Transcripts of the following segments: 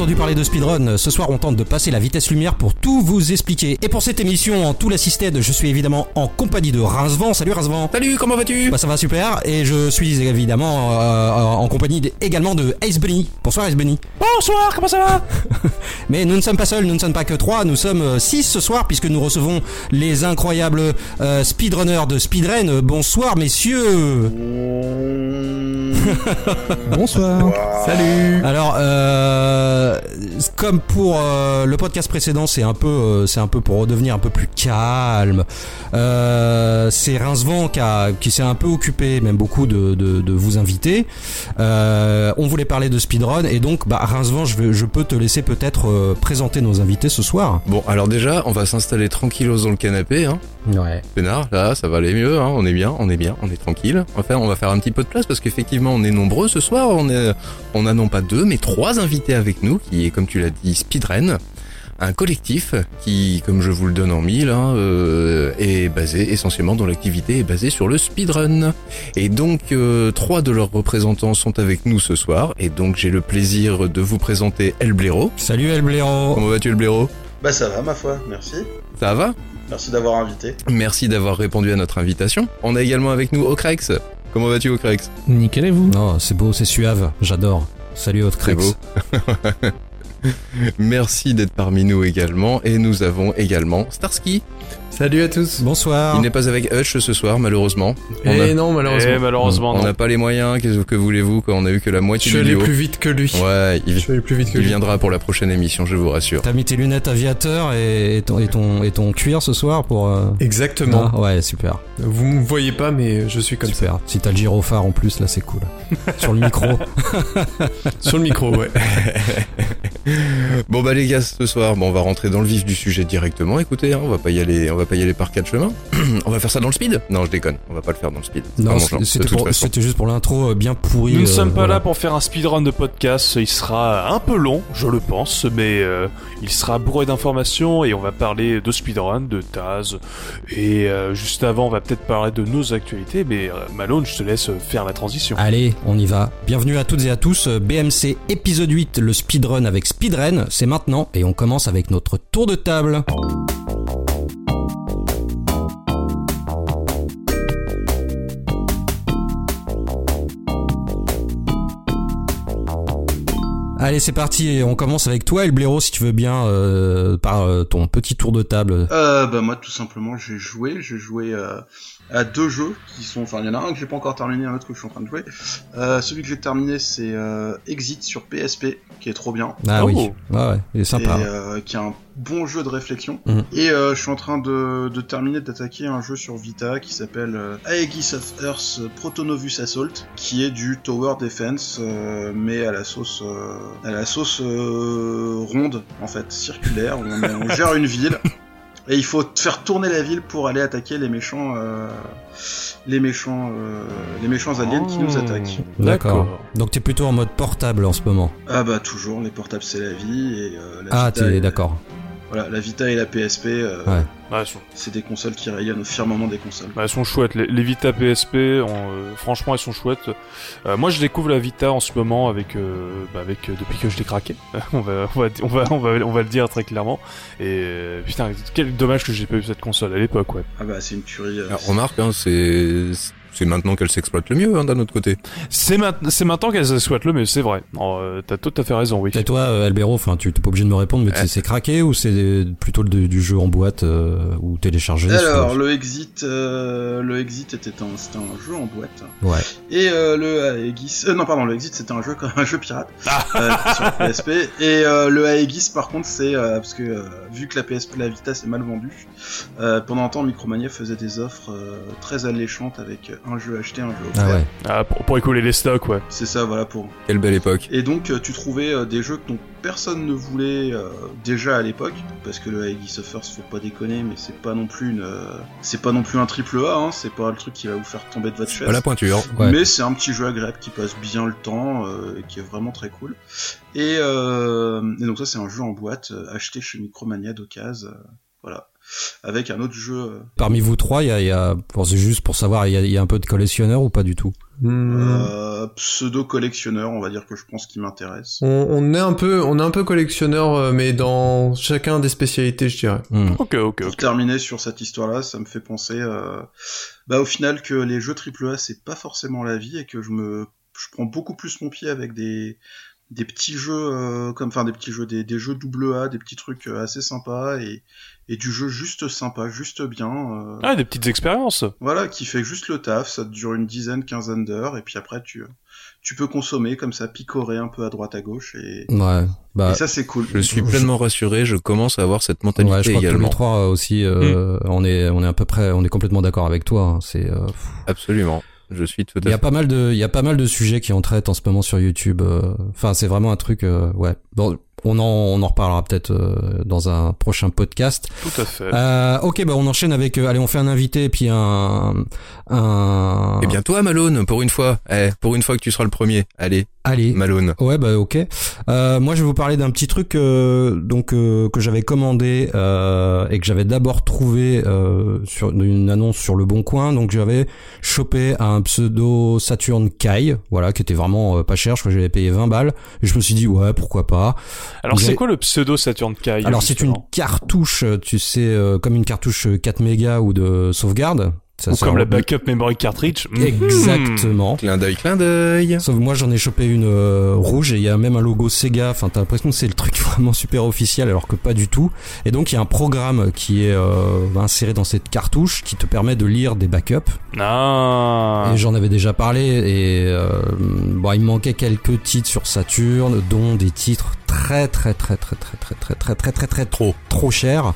entendu parler de speedrun, ce soir on tente de passer la vitesse lumière pour tout vous expliquer. Et pour cette émission en tout l'assisted, je suis évidemment en compagnie de Rincevent. Salut Rincevent. Salut, comment vas-tu? Bah ça va super. Et je suis évidemment euh, en compagnie également de Ace Bunny. Bonsoir Ace Bunny. Bonsoir, comment ça va? Mais nous ne sommes pas seuls, nous ne sommes pas que trois, nous sommes 6 ce soir puisque nous recevons les incroyables euh, speedrunners de Speedrun. Bonsoir messieurs. Bonsoir. Salut Alors, euh, comme pour euh, le podcast précédent, c'est un peu, euh, c'est un peu pour redevenir un peu plus calme. Euh, c'est Rincevent qui, s'est un peu occupé, même beaucoup, de, de, de vous inviter. Euh, on voulait parler de speedrun et donc, bah, Rincevent, je, vais- je peux te laisser peut-être euh, présenter nos invités ce soir. Bon, alors déjà, on va s'installer tranquillos dans le canapé, hein. Ouais. Pénard, là, ça va aller mieux, hein. On est bien, on est bien, on est tranquille. Faire, on va faire un petit peu de place parce qu'effectivement, on est nombreux ce soir. On est, on a non pas deux, mais trois invités avec nous, qui est, comme tu l'as dit, Speedren. Un collectif qui, comme je vous le donne en mille, hein, euh, est basé essentiellement dont l'activité est basée sur le speedrun. Et donc euh, trois de leurs représentants sont avec nous ce soir. Et donc j'ai le plaisir de vous présenter El Blaireau. Salut El Blaireau. Comment vas-tu El Blaireau? Bah ça va ma foi, merci. Ça va? Merci d'avoir invité. Merci d'avoir répondu à notre invitation. On a également avec nous Ocrex. Comment vas-tu Ocrex? Nickel et vous? Non, c'est beau, c'est suave, j'adore. Salut Très beau. Merci d'être parmi nous également. Et nous avons également Starsky. Salut à tous. Bonsoir. Il n'est pas avec Hutch ce soir, malheureusement. On a- non, malheureusement. Eh, malheureusement, on n'a pas les moyens, que voulez-vous quand on a eu que la je moitié suis du allé duo plus vite que lui. Ouais, il, Je suis allé plus vite que il lui. viendra pour la prochaine émission, je vous rassure. T'as mis tes lunettes aviateur et, et ton, et, ton, et ton cuir ce soir pour... euh, Exactement. Ah, ouais, super. Vous me voyez pas, mais je suis comme super. Si t'as le gyrophare en plus, là, c'est cool. Sur le micro. Sur le micro, ouais. Bon bah les gars, ce soir, bon, on va rentrer dans le vif du sujet directement. Écoutez, hein, on va pas y aller, on va pas y aller par quatre chemins. on va faire ça dans le speed Non, je déconne. On va pas le faire dans le speed. Non, c'était juste pour l'intro euh, bien pourri. Nous ne euh, sommes pas voilà. là pour faire un speedrun de podcast, il sera un peu long, je le pense, mais euh, il sera bourré d'informations et on va parler de speedrun, de Taz, et euh, juste avant on va peut-être parler de nos actualités, mais euh, Malone, je te laisse faire la transition. Allez, on y va. Bienvenue à toutes et à tous. BMC épisode 8, le speedrun avec Speedren, c'est maintenant et on commence avec notre tour de table. Allez, c'est parti. On commence avec toi, El Blaireau, si tu veux bien, euh, par euh, ton petit tour de table. Euh, bah moi tout simplement j'ai joué, j'ai joué euh, à deux jeux qui sont, enfin il y en a un que j'ai pas encore terminé, un autre que je suis en train de jouer. Euh, celui que j'ai terminé c'est euh, Exit sur PSP qui est trop bien Ah Oh. oui, ouais, ouais, il est sympa. et euh, qui est un bon jeu de réflexion. Mhm. Et euh, je suis en train de, de terminer d'attaquer un jeu sur Vita qui s'appelle euh, Aegis of Earth Protonovus Assault, qui est du Tower Defense, euh, mais à la sauce, euh, à la sauce euh, ronde en fait, circulaire. Où on, on gère une ville. Et il faut faire tourner la ville pour aller attaquer les méchants, euh, les méchants, euh, les méchants aliens qui nous attaquent. D'accord. Donc t'es plutôt en mode portable en ce moment. Ah bah toujours, les portables c'est la vie et euh, la Ah, t'es d'accord. Voilà, la Vita et la PSP, euh, Ouais. Sont, c'est des consoles qui rayonnent au firmament des consoles. ouais, elles sont chouettes, les, les Vita PSP, on, euh, franchement elles sont chouettes. Euh, moi je découvre la Vita en ce moment avec, euh, bah, avec euh, depuis que je l'ai craqué, on, va, on, va, on, va, on, va, on va le dire très clairement. Et euh, putain, quel dommage que j'ai pas eu cette console à l'époque, ouais. Ah bah c'est une tuerie. euh, Alors, remarque, hein, c'est c'est maintenant qu'elle s'exploite le mieux hein, d'un autre côté. C'est ma- c'est maintenant qu'elle souhaite le, mais c'est vrai. Euh, T'as tout à fait raison, oui. Et toi, euh, Albero, enfin, tu t'es pas obligé de me répondre, mais Ouais. c'est- craqué ou c'est plutôt le, du jeu en boîte euh, ou téléchargé Alors le Exit, euh, le Exit était un, c'était un jeu en boîte. Ouais. Et euh, le Aegis, euh, non pardon, le Exit c'était un jeu comme un jeu pirate Ah. euh, sur la PSP. Et euh, le Aegis par contre c'est euh, parce que euh, vu que la PSP, la Vita c'est mal vendu, euh, pendant un temps Micromania faisait des offres euh, très alléchantes avec un jeu acheté, un jeu Ah ouais. Ah, pour, pour écouler les stocks, ouais. C'est ça, voilà pour Quelle belle époque. Et donc euh, tu trouvais euh, des jeux dont personne ne voulait euh, déjà à l'époque, parce que le Aegis of Earth, faut pas déconner, mais c'est pas non plus une, euh, c'est pas non plus un triple A, hein, c'est pas le truc qui va vous faire tomber de votre chaise. Pas la pointure. Ouais. Mais c'est un petit jeu agréable qui passe bien le temps euh, et qui est vraiment très cool. Et, euh, et donc ça c'est un jeu en boîte euh, acheté chez Micromania d'occasion. euh, voilà. Avec un autre jeu. Parmi vous trois, il y a, y a c'est juste pour savoir, il y a, y a, un peu de collectionneur ou pas du tout? Euh, Pseudo collectionneur, on va dire que je pense qu'il m'intéresse. On, on, est un peu, on est un peu collectionneur, mais dans chacun des spécialités, je dirais. Hmm. Ok, ok. Pour terminer sur cette histoire-là, ça me fait penser, euh, bah au final que les jeux AAA c'est pas forcément la vie et que je me, je prends beaucoup plus mon pied avec des des petits jeux euh, comme enfin des petits jeux des, des jeux double A des petits trucs euh, assez sympas et, et du jeu juste sympa juste bien euh, ah des petites expériences. Voilà qui fait juste le taf ça dure une dizaine quinzaine d'heures et puis après tu tu peux consommer comme ça picorer un peu à droite à gauche et ouais bah et ça c'est cool. Je suis pleinement rassuré je commence à avoir cette mentalité ouais, je crois également. que tous les trois aussi euh, mm. on est on est à peu près on est complètement d'accord avec toi hein. c'est euh... absolument je suis tout à Il y a pas mal de, il y a pas mal de sujets qui en traitent en ce moment sur YouTube. euh, Enfin, c'est vraiment un truc, euh, ouais. Bon, on en, on en reparlera peut-être euh, dans un prochain podcast. Tout à fait. Euh, ok, bah on enchaîne avec, euh, allez, on fait un invité et puis un, un. Eh bien toi, Malone, pour une fois, eh, pour une fois que tu seras le premier, allez, Allez. Malone. Ouais, bah ok. Euh, moi, je vais vous parler d'un petit truc euh, donc euh, que j'avais commandé euh, et que j'avais d'abord trouvé euh, sur une annonce sur le Bon Coin. Donc, j'avais chopé un pseudo Saturn Kai, voilà, qui était vraiment euh, pas cher. Je crois que j'avais payé 20 balles. Et je me suis dit ouais, pourquoi pas. Alors, c'est quoi le pseudo Saturn Kai Alors, c'est une cartouche, tu sais, euh, comme une cartouche 4 mégas ou de sauvegarde. Ça Ou comme la backup memory cartridge. Mhm. Exactement. Clin d'œil, clin d'œil. Sauf que moi j'en ai chopé une euh, rouge et il y a même un logo Sega. Enfin t'as l'impression que c'est le truc vraiment super officiel alors que pas du tout. Et donc il y a un programme qui est euh, inséré dans cette cartouche qui te permet de lire des backups. Ah. Et j'en avais déjà parlé et euh, bon il me manquait quelques titres sur Saturn dont des titres très très très très très très très très très très très trop trop chers.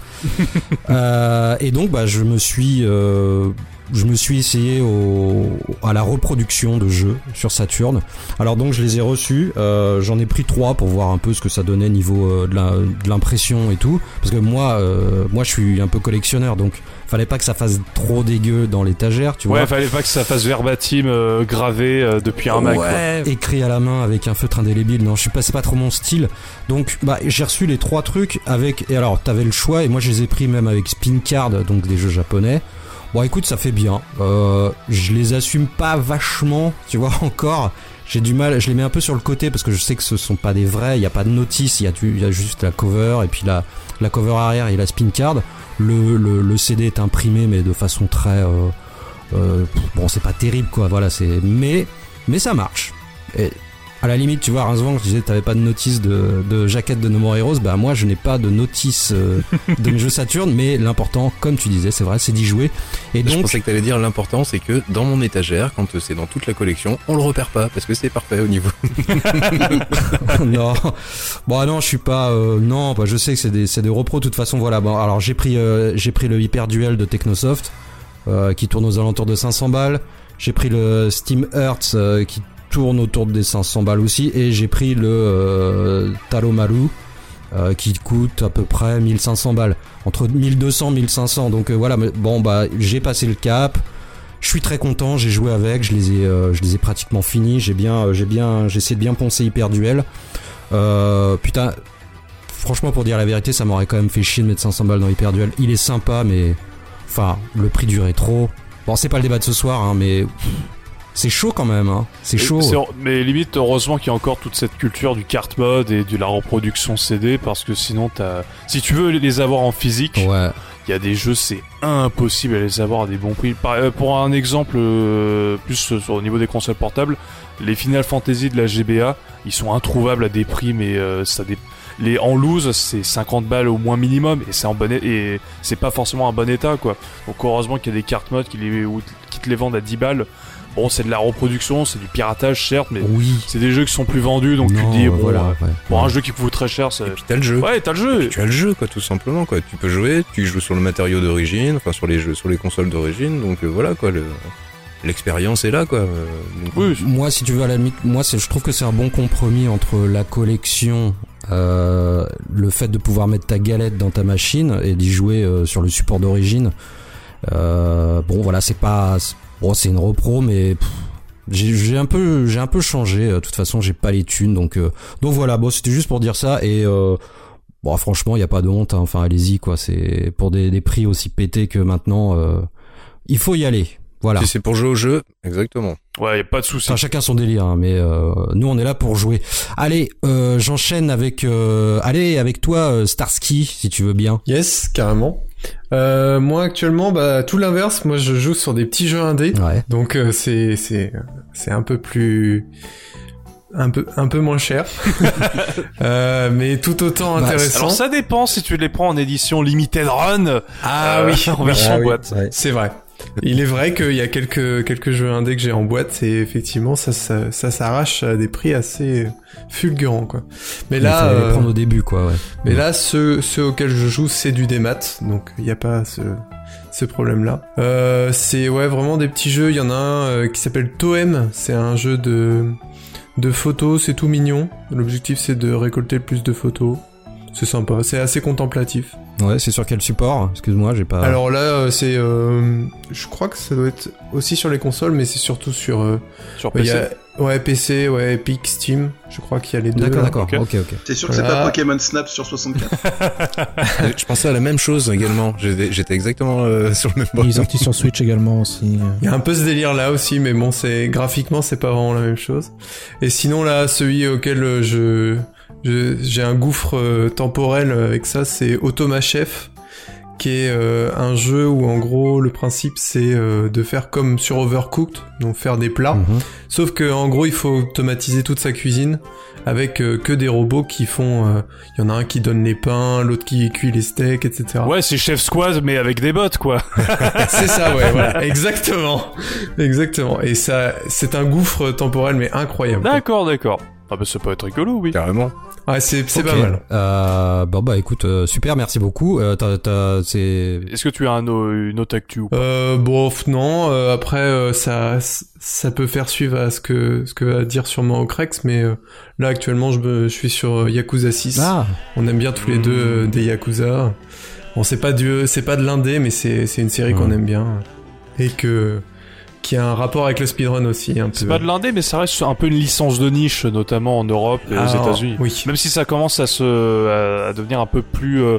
Euh, et donc bah je me suis euh, je me suis essayé au, à la reproduction de jeux sur Saturn. Alors donc je les ai reçus, euh, j'en ai pris trois pour voir un peu ce que ça donnait niveau euh, de la- de l'impression et tout. Parce que moi, euh, moi je suis un peu collectionneur, donc fallait pas que ça fasse trop dégueu dans l'étagère, tu vois. Ouais, fallait pas que ça fasse verbatim euh, gravé euh, depuis un Mac. quoi. Ouais, écrit à la main avec un feutre indélébile. Non, je suis pas, c'est pas trop mon style. Donc, bah, j'ai reçu les trois trucs avec. Et alors, t'avais le choix et moi je les ai pris même avec Spin Card, donc des jeux japonais. Bon, écoute, ça fait bien. Euh, je les assume pas vachement, tu vois encore. J'ai du mal, je les mets un peu sur le côté parce que je sais que ce sont pas des vrais. Il y a pas de notice, il y a, juste la cover et puis la, cover arrière et la spin card. Le, CD est imprimé mais de façon très euh, euh, bon c'est pas terrible quoi voilà c'est mais mais ça marche à la limite tu vois Rincevent je disais t'avais pas de notice de, de jaquette de No More Heroes. Bah moi je n'ai pas de notice euh, de mes jeux Saturn mais l'important comme tu disais c'est vrai c'est d'y jouer. Et Je donc pensais que t'allais dire l'important, c'est que dans mon étagère, quand c'est dans toute la collection, on le repère pas parce que c'est parfait au niveau. non. Bon non je suis pas euh, non bah, je sais que c'est des c'est des repros de toute façon voilà. Bon alors j'ai pris euh, j'ai pris le Hyper Duel de Technosoft euh, qui tourne aux alentours de 500 balles. J'ai pris le Steam Hearts euh, qui tourne autour des 500 balles aussi et j'ai pris le euh, Talomaru euh, qui coûte à peu près 1500 balles entre 1200 1500 donc euh, voilà bon bah j'ai passé le cap je suis très content, j'ai joué avec, je les ai, euh, je les ai pratiquement finis, j'ai bien, j'ai bien, j'ai essayé de bien poncer Hyper Duel. Putain, franchement pour dire la vérité, ça m'aurait quand même fait chier de mettre 500 balles dans Hyper Duel. Il est sympa, mais enfin le prix du rétro. Bon, c'est pas le débat de ce soir, hein, mais c'est chaud quand même, hein. C'est chaud. Mais limite, heureusement qu'il y a encore toute cette culture du cart mode et de la reproduction CD parce que sinon, t'as... si tu veux les avoir en physique, Ouais. il y a des jeux, c'est impossible à les avoir à des bons prix. Par- euh, pour un exemple, euh, plus euh, sur- au niveau des consoles portables, les Final Fantasy de la GBA, ils sont introuvables à des prix, mais euh, ça dé- les en loose, c'est 50 balles au moins minimum, et c'est en bon et c'est pas forcément un bon état, quoi. Donc heureusement qu'il y a des cartes modes qui, les, qui te les vendent à 10 balles. Bon, c'est de la reproduction, c'est du piratage, certes, mais Oui. c'est des jeux qui sont plus vendus, donc tu te dis, bon, voilà. euh, ouais. pour un jeu qui coûte très cher, c'est... Et puis t'as le jeu. Ouais, t'as le jeu Tu as le jeu, quoi, tout simplement, quoi. Tu peux jouer, tu joues sur le matériau d'origine, enfin sur les jeux, sur les consoles d'origine, donc euh, voilà, quoi. le- L'expérience est là, quoi. euh, donc- Oui, Moi, si tu veux, à la limite, moi, je trouve que c'est un bon compromis entre la collection, euh, le fait de pouvoir mettre ta galette dans ta machine et d'y jouer euh, sur le support d'origine. Euh, bon, voilà, c'est pas, bon, c'est une repro, mais j'ai, un peu, j'ai un peu changé. euh, De toute façon, j'ai pas les thunes, donc, euh, donc voilà. Bon, c'était juste pour dire ça et. Euh, Bon, franchement, il y a pas de honte. hein. Enfin, allez-y, quoi. C'est pour des, des prix aussi pétés que maintenant. euh, il faut y aller. Voilà. Si c'est pour jouer au jeu, exactement. Ouais, y a pas de souci. Enfin, chacun son délire, hein, mais euh, nous on est là pour jouer. Allez, euh, j'enchaîne avec, euh, allez avec toi euh, Starsky, si tu veux bien. Yes, carrément. Euh, moi actuellement, bah tout l'inverse. Moi, je joue sur des petits jeux indés. Ouais. Donc euh, c'est c'est c'est un peu plus un peu un peu moins cher, Euh, mais tout autant Bah, intéressant. Alors ça dépend si tu les prends en édition limited run. ah euh, oui, en version Ah oui. boîte. Ouais. C'est vrai. Il est vrai qu'il y a quelques quelques jeux indés que j'ai en boîte et effectivement ça ça, ça s'arrache à des prix assez fulgurants quoi. Mais là les euh, prendre au début, quoi. Ouais. mais là ceux ceux auxquels je joue c'est du démat donc il n'y a pas ce ce problème là. Euh, c'est ouais vraiment des petits jeux. Il y en a un euh, qui s'appelle Toem. C'est un jeu de de photos. C'est tout mignon. L'objectif c'est de récolter le plus de photos. C'est sympa. C'est assez contemplatif. Ouais, c'est sur quel support? Excuse-moi, j'ai pas. Alors là, euh, c'est, euh, je crois que ça doit être aussi sur les consoles, mais c'est surtout sur, euh, Sur y PC. a, ouais, PC, ouais, Epic, Steam. Je crois qu'il y a les deux. d'accord, d'accord. ok. Ok, ok. T'es sûr que c'est pas Pokémon Snap sur 64 je pensais à la même chose également. J'étais j'étais exactement euh, sur le même Il est point. sorti sur Switch également aussi. Il y a un peu ce délire là aussi, mais bon, c'est graphiquement, c'est pas vraiment la même chose. Et sinon là, celui auquel je- j'ai un gouffre euh, temporel avec ça, c'est Automa Chef, qui est euh, un jeu où en gros le principe c'est euh, de faire comme sur Overcooked, donc faire des plats. Mhm. Sauf que en gros, il faut automatiser toute sa cuisine avec euh, que des robots qui font. euh, Il y en a un qui donne les pains, l'autre qui cuit les steaks, etc. Ouais, c'est Chef Squad mais avec des bots quoi. c'est ça, ouais, voilà, exactement, exactement. Et ça, c'est un gouffre temporel mais incroyable. D'accord, d'accord. Ah bah ça peut être rigolo, oui. Carrément. Ouais, c'est pas mal. Euh, bon bah écoute, euh, super, merci beaucoup. Euh, t'as, t'as, c'est. Est-ce que tu as un, une autre actu ou pas? Euh, bon, non. euh, après, euh, ça, ça peut faire suivre à ce que ce que va dire sûrement Ocrex, mais euh, là actuellement, je, me- je suis sur Yakuza 6. Ah, On aime bien tous les deux euh, des Yakuza. Bon, c'est pas du, c'est pas de l'indé, mais c'est c'est une série qu'on aime bien et que qui a un rapport avec le speedrun aussi un peu. C'est pas de l'indé, mais ça reste un peu une licence de niche, notamment en Europe et aux États-Unis. Oui. Même si ça commence à se à, devenir un peu plus, euh,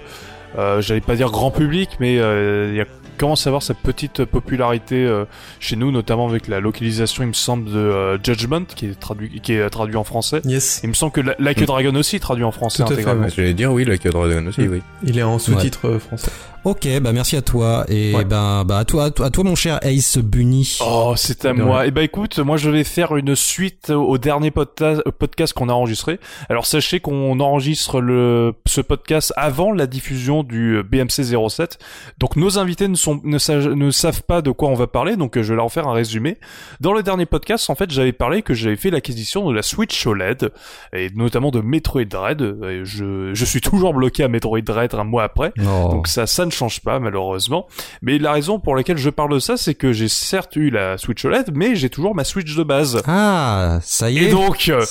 euh, j'allais pas dire grand public, mais euh, il y a commence à avoir sa petite popularité euh, chez nous, notamment avec la localisation, il me semble, de euh, Judgment, qui est traduit, qui est traduit en français. Yes. Il me semble que La- Like a Dragon aussi est traduit en français Tout intégralement. ouais. J'allais dire oui, la Dragon aussi, Mm. oui. Il est en sous-titre français. Ok, bah merci à toi et Ouais. ben bah à toi, à toi, à toi, mon cher Ace Bunny. Oh, c'est à moi. Et bah écoute, moi je vais faire une suite au dernier podcast qu'on a enregistré. Alors sachez qu'on enregistre le ce podcast avant la diffusion du BMC 07. Donc nos invités ne sont ne, sa- ne savent pas de quoi on va parler, donc je vais leur faire un résumé. Dans le dernier podcast, en fait, j'avais parlé que j'avais fait l'acquisition de la Switch OLED et notamment de Metroid Dread. Et je je suis toujours bloqué à Metroid Dread un mois après. Oh. Donc ça, ça ne change pas malheureusement. Mais la raison pour laquelle je parle de ça, c'est que j'ai certes eu la Switch OLED, mais j'ai toujours ma Switch de base. Ah, ça y Et est. donc, euh,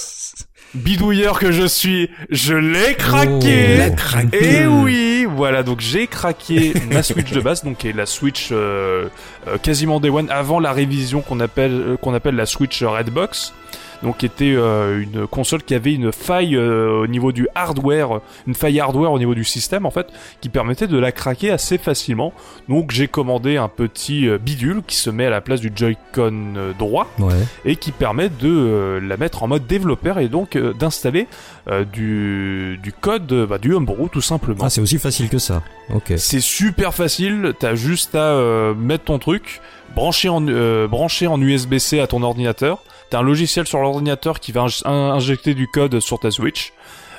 bidouilleur que je suis, je l'ai craqué. Oh. Craqué. Et oui, voilà, donc j'ai craqué ma Switch de base, donc est la Switch euh, euh, quasiment Day One avant la révision qu'on appelle qu'on appelle la Switch Redbox. Donc qui était euh, une console qui avait une faille euh, au niveau du hardware, une faille hardware au niveau du système en fait, qui permettait de la craquer assez facilement. Donc j'ai commandé un petit euh, bidule qui se met à la place du Joy-Con euh, droit Ouais. et qui permet de la mettre en mode développeur et donc d'installer euh, du, du code bah, du homebrew tout simplement. Ah, c'est aussi facile que ça. Ok. c'est super facile, t'as juste à euh, mettre ton truc, brancher en, euh, en USB-C à ton ordinateur, t'as un logiciel sur l'ordinateur qui va inj- in- injecter du code sur ta Switch.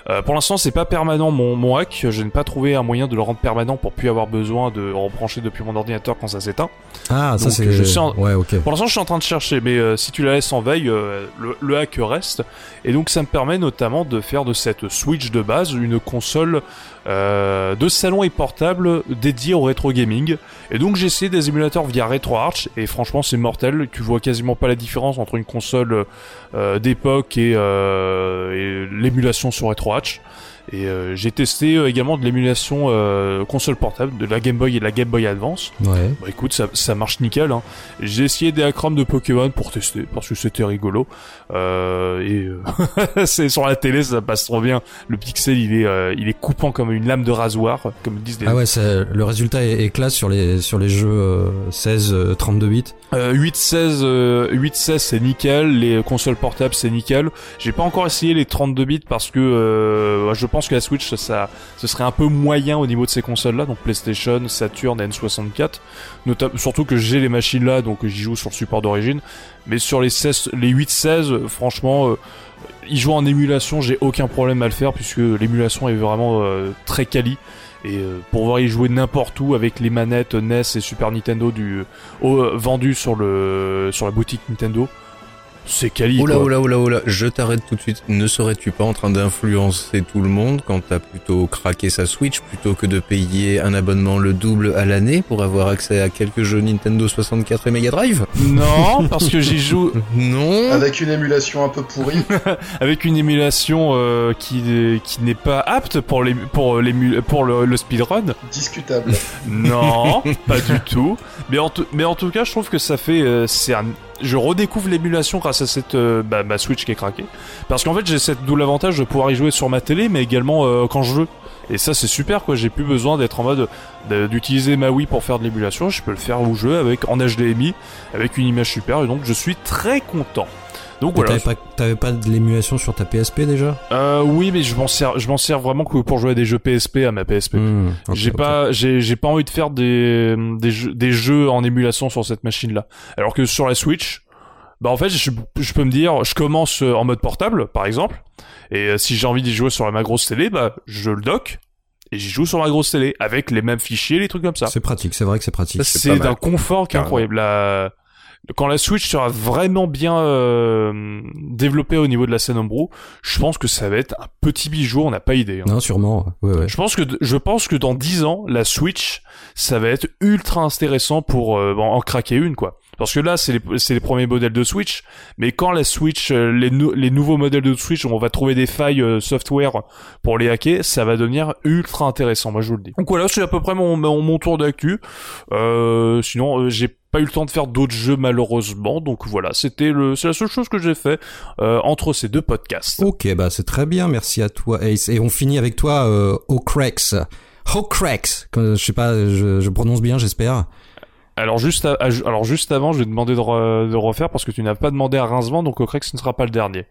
Euh, pour l'instant, c'est pas permanent mon, mon hack. Je n'ai pas trouvé un moyen de le rendre permanent pour plus avoir besoin de rebrancher depuis mon ordinateur quand ça s'éteint. Ah, ça c'est. je sens- Ouais, ok. Pour l'instant, je suis en train de chercher, mais euh, si tu la laisses en veille, euh, le, le hack reste. Et donc, ça me permet notamment de faire de cette Switch de base une console euh, de salon et portable dédiée au rétro gaming. Et donc, j'ai essayé des émulateurs via RetroArch, et franchement, c'est mortel. Tu vois quasiment pas la différence entre une console euh, d'époque et, euh, et l'émulation sur RetroArch. Et euh, j'ai testé euh, également de l'émulation euh, console portable de la Game Boy et de la Game Boy Advance. Ouais. Bah écoute, ça, ça marche nickel. Hein. J'ai essayé des acromes de Pokémon pour tester parce que c'était rigolo. Euh, et euh, c'est sur la télé, ça passe trop bien. Le pixel, il est, euh, il est coupant comme une lame de rasoir, comme disent les. Ah ouais, c'est- le résultat est, est classe sur les sur les jeux euh, 16 euh, 32 bits. Euh, 8-16, euh, 8-16 c'est nickel, les consoles portables c'est nickel. J'ai pas encore essayé les 32 bits parce que euh, je pense que la Switch ça, ça ce serait un peu moyen au niveau de ces consoles là, donc PlayStation, Saturn, N64. Nota- surtout que j'ai les machines là, donc j'y joue sur le support d'origine. Mais sur les 16, les 8-16, euh, franchement, euh, y jouer en émulation, j'ai aucun problème à le faire puisque l'émulation est vraiment euh, très quali. Et euh, pour pouvoir y jouer n'importe où avec les manettes NES et Super Nintendo du euh, vendues sur le sur la boutique Nintendo, c'est quali. Oula, oula, oula, oula, je t'arrête tout de suite. Ne serais-tu pas en train d'influencer tout le monde quand t'as plutôt craqué sa Switch plutôt que de payer un abonnement le double à l'année pour avoir accès à quelques jeux Nintendo 64 et Mega Drive? Non, parce que j'y joue Non Avec une émulation un peu pourrie. avec une émulation euh, qui qui n'est pas apte pour les pour l'ému- pour le, le speedrun. Discutable. Non, pas du tout. Mais en, tout- mais en tout cas, je trouve que ça fait. euh, c'est un. Je redécouvre l'émulation grâce à cette euh, bah, ma Switch qui est craquée. Parce qu'en fait, j'ai cette double avantage de pouvoir y jouer sur ma télé, mais également euh, quand je veux. Et ça, c'est super quoi. J'ai plus besoin d'être en mode de- d'utiliser ma Wii pour faire de l'émulation. Je peux le faire où je veux avec en HDMI, avec une image super. Et donc, je suis très content. Donc voilà. T'avais pas t'avais pas de l'émulation sur ta PSP déjà Euh, oui, mais je m'en sers, je m'en sers vraiment que pour jouer à des jeux PSP à ma PSP. Hmm, j'ai pas, j'ai, j'ai pas envie de faire des, des jeux, des jeux en émulation sur cette machine-là. Alors que sur la Switch, bah en fait, je, je peux me dire, je commence euh, en mode portable, par exemple, et euh, si j'ai envie d'y jouer sur ma grosse télé, bah je le dock et j'y joue sur ma grosse télé avec les mêmes fichiers, les trucs comme ça. C'est pratique, c'est vrai que c'est pratique. C'est d'un confort qui est incroyable. La- Quand la Switch sera vraiment bien euh, développée au niveau de la scène homebrew, je pense que ça va être un petit bijou, on n'a pas idée. hein. Non, sûrement. Ouais, ouais. Je pense que je pense que dans 10 ans, la Switch, ça va être ultra intéressant pour euh, en en craquer une quoi. Parce que là, c'est les, c'est les premiers modèles de Switch, mais quand la Switch, euh, les, nou- les nouveaux modèles de Switch, on va trouver des failles euh, software pour les hacker, ça va devenir ultra intéressant, moi je vous le dis. Donc voilà, c'est à peu près mon, mon, mon tour d'actu. Euh, sinon, euh, j'ai pas eu le temps de faire d'autres jeux malheureusement, donc voilà, c'était le, c'est la seule chose que j'ai fait euh, entre ces deux podcasts. Ok, bah c'est très bien, merci à toi Ace. Et on finit avec toi, euh, O'Crex. O'Crex, je sais pas, je, je prononce bien, j'espère. Alors juste, à- à- alors juste avant, je vais te demander de, re- de refaire parce que tu n'as pas demandé à Rincevent, donc au ce ne sera pas le dernier.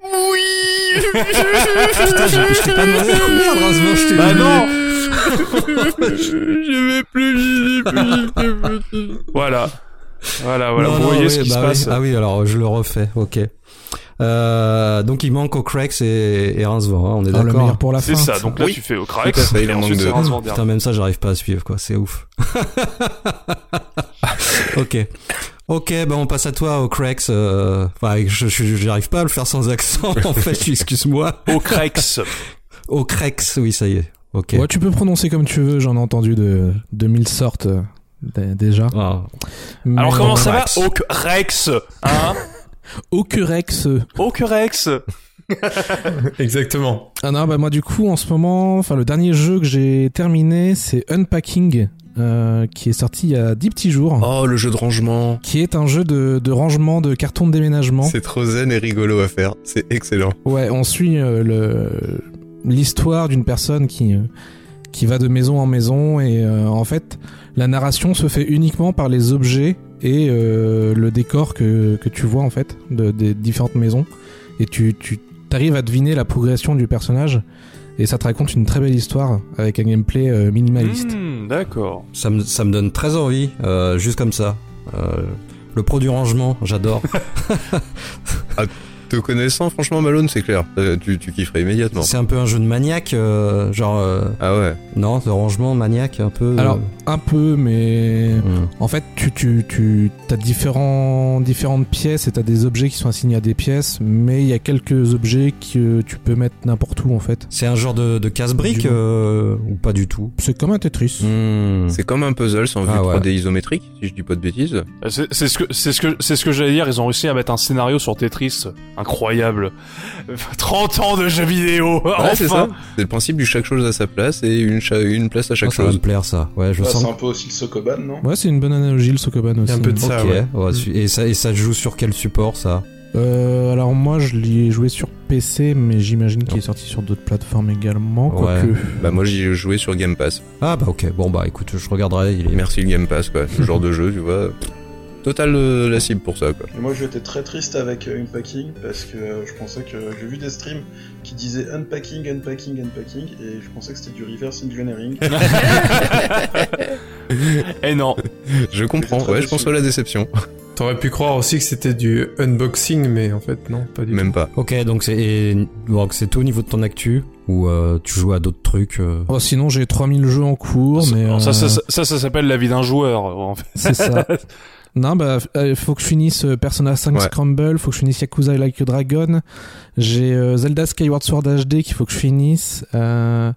Putain, je, je t'ai pas demandé. Merde, heureusement, je t'ai Bah non Je vais plus Voilà. Voilà, voilà. Non, Vous non, voyez oui, ce qui bah se oui. passe. Ah oui, alors je le refais, ok. Euh, donc il manque O'Crex et, et Rincevent, hein, on est Ah, le d'accord meilleur pour la C'est fin. ça, donc là Oui, tu fais au et en ensuite c'est. Rincevent dernier. Putain, même ça, j'arrive pas à suivre, quoi. C'est ouf. ok. Ok, ben on passe à toi, O'Crex. Euh... Enfin, je, je, j'arrive pas à le faire sans accent, en fait, excuse-moi. Au Crex. O'Crex, oui, ça y est. Ok. Ouais, tu peux prononcer comme tu veux, j'en ai entendu de, de mille sortes déjà. Ah. Mais- Alors comment ça va. Au Crex Hein Ocurex. Au Crex Exactement. Ah non, bah moi du coup en ce moment, enfin le dernier jeu que j'ai terminé, c'est Unpacking, euh, qui est sorti il y a 10 petits jours, Oh, le jeu de rangement. qui est un jeu de, de rangement de cartons de déménagement. C'est trop zen et rigolo à faire. C'est excellent. Ouais, on suit euh, le l'histoire d'une personne qui euh, qui va de maison en maison et euh, en fait la narration se fait uniquement par les objets et euh, le décor que, que tu vois en fait de, des différentes maisons et tu tu t'arrives à deviner la progression du personnage et ça te raconte une très belle histoire avec un gameplay euh, minimaliste. Hmm, D'accord. Ça, me, ça me donne très envie, euh, juste comme ça. Euh, le pro du rangement, j'adore. Te connaissant, franchement, Malone, c'est clair. Euh, tu, tu kifferais immédiatement. C'est un peu un jeu de maniaque, euh, genre... euh, Ah ouais. non, de rangement maniaque, un peu... Alors un peu mais euh, hmm. En fait, tu, tu, tu as différents, différentes pièces et tu as des objets qui sont assignés à des pièces, mais il y a quelques objets que tu peux mettre n'importe où en fait. C'est un genre de, de casse-brique Du- euh, ou pas du tout? C'est comme un Tetris. Hmm. C'est comme un puzzle sans vue Ah ouais. 3D isométrique, si je dis pas de bêtises. C'est c'est ce que c'est ce que c'est ce que j'allais dire. Ils ont réussi à mettre un scénario sur Tetris Incroyable. 30 ans de jeux vidéo. Ouais, enfin. c'est ça. C'est le principe du chaque chose à sa place et une, cha- une place à chaque Ah, ça va chose. me plaire ça. Ouais, je Ah, sens. c'est un peu aussi le Sokoban, non? Ouais, c'est une bonne analogie le Sokoban aussi. un peu de ça. Ok. ouais. et ça et ça joue sur quel support ça? Euh, alors moi, je l'ai joué sur PC, mais j'imagine qu'il est sorti sur d'autres plateformes également. Ouais. Quoique. Bah moi j'y ai joué sur Game Pass. Ah bah ok. Bon bah écoute, je regarderai. Il est... Merci le Game Pass quoi. Ce genre de jeu, tu vois. Total euh, la cible pour ça quoi. Et moi j'étais très triste avec euh, Unpacking parce que euh, je pensais que j'ai vu des streams qui disaient Unpacking, Unpacking, Unpacking et je pensais que c'était du reverse engineering. Eh non. Je comprends. Ouais, je pense à la déception. T'aurais pu croire aussi que c'était du unboxing, mais en fait, non, pas du Même pas. Ok, donc c'est et- donc c'est tout au niveau de ton actu ou euh, tu joues à d'autres trucs euh, Oh, sinon, j'ai 3000 jeux en cours, mais. Alors, ça, ça, euh, ça, ça, ça s'appelle la vie d'un joueur, en fait. C'est ça. Non, bah, il faut que je finisse euh, Persona 5 Ouais. Scramble, faut que je finisse Yakuza Like a Dragon. J'ai euh, Zelda Skyward Sword HD qu'il faut que je finisse. Euh,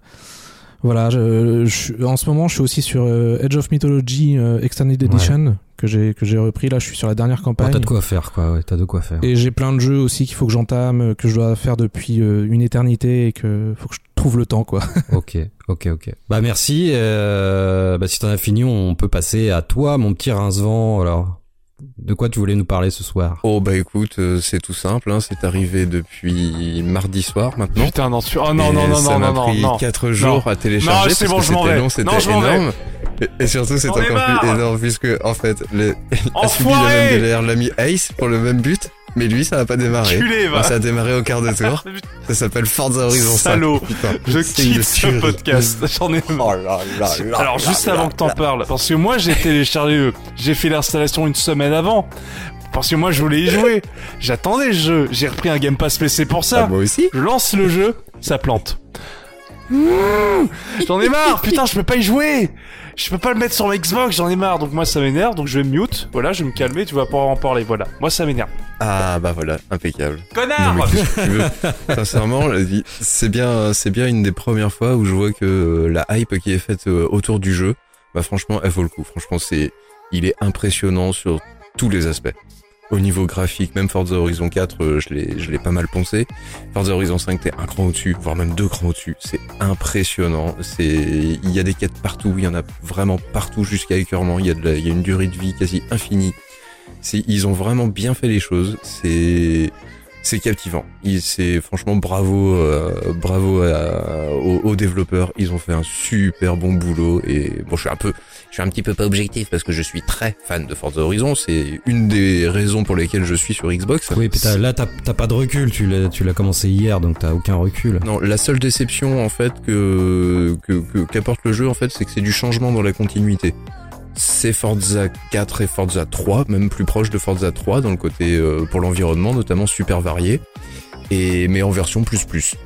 voilà, je, je- en ce moment, je suis aussi sur euh, Edge of Mythology euh, Extended Edition que j'ai que j'ai repris. Là, je suis sur la dernière oh, campagne. T'as de quoi faire quoi. Ouais, t'as de quoi faire. Et j'ai plein de jeux aussi qu'il faut que j'entame, que je dois faire depuis euh, une éternité et que faut que je trouve le temps, quoi. Ok, ok, ok. Bah merci. Euh, bah si t'en as fini, on peut passer à toi, mon petit Rincevent. Alors, de quoi tu voulais nous parler ce soir? Oh bah écoute, euh, c'est tout simple. Hein, c'est arrivé depuis mardi soir maintenant. Putain, non, tu... oh non, Et non, non, ça non, m'a non, pris non. 4 jours à télécharger Non, c'est parce bon, que je m'en c'était vais. long, c'était Non, je m'en vais. énorme. Et, et surtout, c'est encore plus énorme puisque en fait, le, a subi le même galère, l'a mis Ace pour le même but, mais lui, ça a pas démarré. Culé, va. Enfin, ça a démarré au quart de tour. Ça s'appelle Forza Horizon 5. Salaud. Putain, Je quitte ce tuerie. podcast. J'en ai marre. Oh Alors là juste là avant que t'en parles, parce que moi j'ai téléchargé, le- j'ai fait l'installation une semaine avant, parce que moi je voulais y jouer. J'attendais le jeu, j'ai repris un Game Pass PC pour Ah, ça. moi aussi. Je lance le jeu, ça plante. Mmh, j'en ai marre, putain, je peux pas y jouer. Je peux pas le mettre sur ma Xbox, j'en ai marre. Donc moi ça m'énerve, donc je vais mute. Voilà, je vais me calmer, tu vas pouvoir en parler. Voilà, moi ça m'énerve. Ah bah voilà, impeccable. Connard Non, mais qu'est-ce que tu veux Sincèrement, c'est bien, c'est bien une des premières fois où je vois que euh, la hype qui est faite euh, autour du jeu, bah franchement, elle vaut le coup. Franchement, c'est, il est impressionnant sur tous les aspects. Au niveau graphique, même Forza Horizon 4, euh, je l'ai, je l'ai pas mal poncé. Forza Horizon 5, t'es un cran au-dessus, voire même deux crans au-dessus. C'est impressionnant. C'est, il y a des quêtes partout, il y en a vraiment partout jusqu'à écœurement. Il y a de la- il y a une durée de vie quasi infinie. C'est, ils ont vraiment bien fait les choses. C'est, c'est captivant. C'est franchement bravo, euh, bravo à- aux, aux développeurs. Ils ont fait un super bon boulot. Et bon, je suis un peu, je suis un petit peu pas objectif parce que je suis très fan de Forza Horizon. C'est une des raisons pour lesquelles je suis sur Xbox. Oui, puis t'as- là t'as pas de recul. Tu l'as tu l'as commencé hier, donc t'as aucun recul. Non, la seule déception en fait que- qu'apporte le jeu en fait, c'est que c'est du changement dans la continuité. C'est Forza 4 et Forza 3, même plus proche de Forza 3 dans le côté euh, pour l'environnement, notamment super varié, et mais en version plus plus,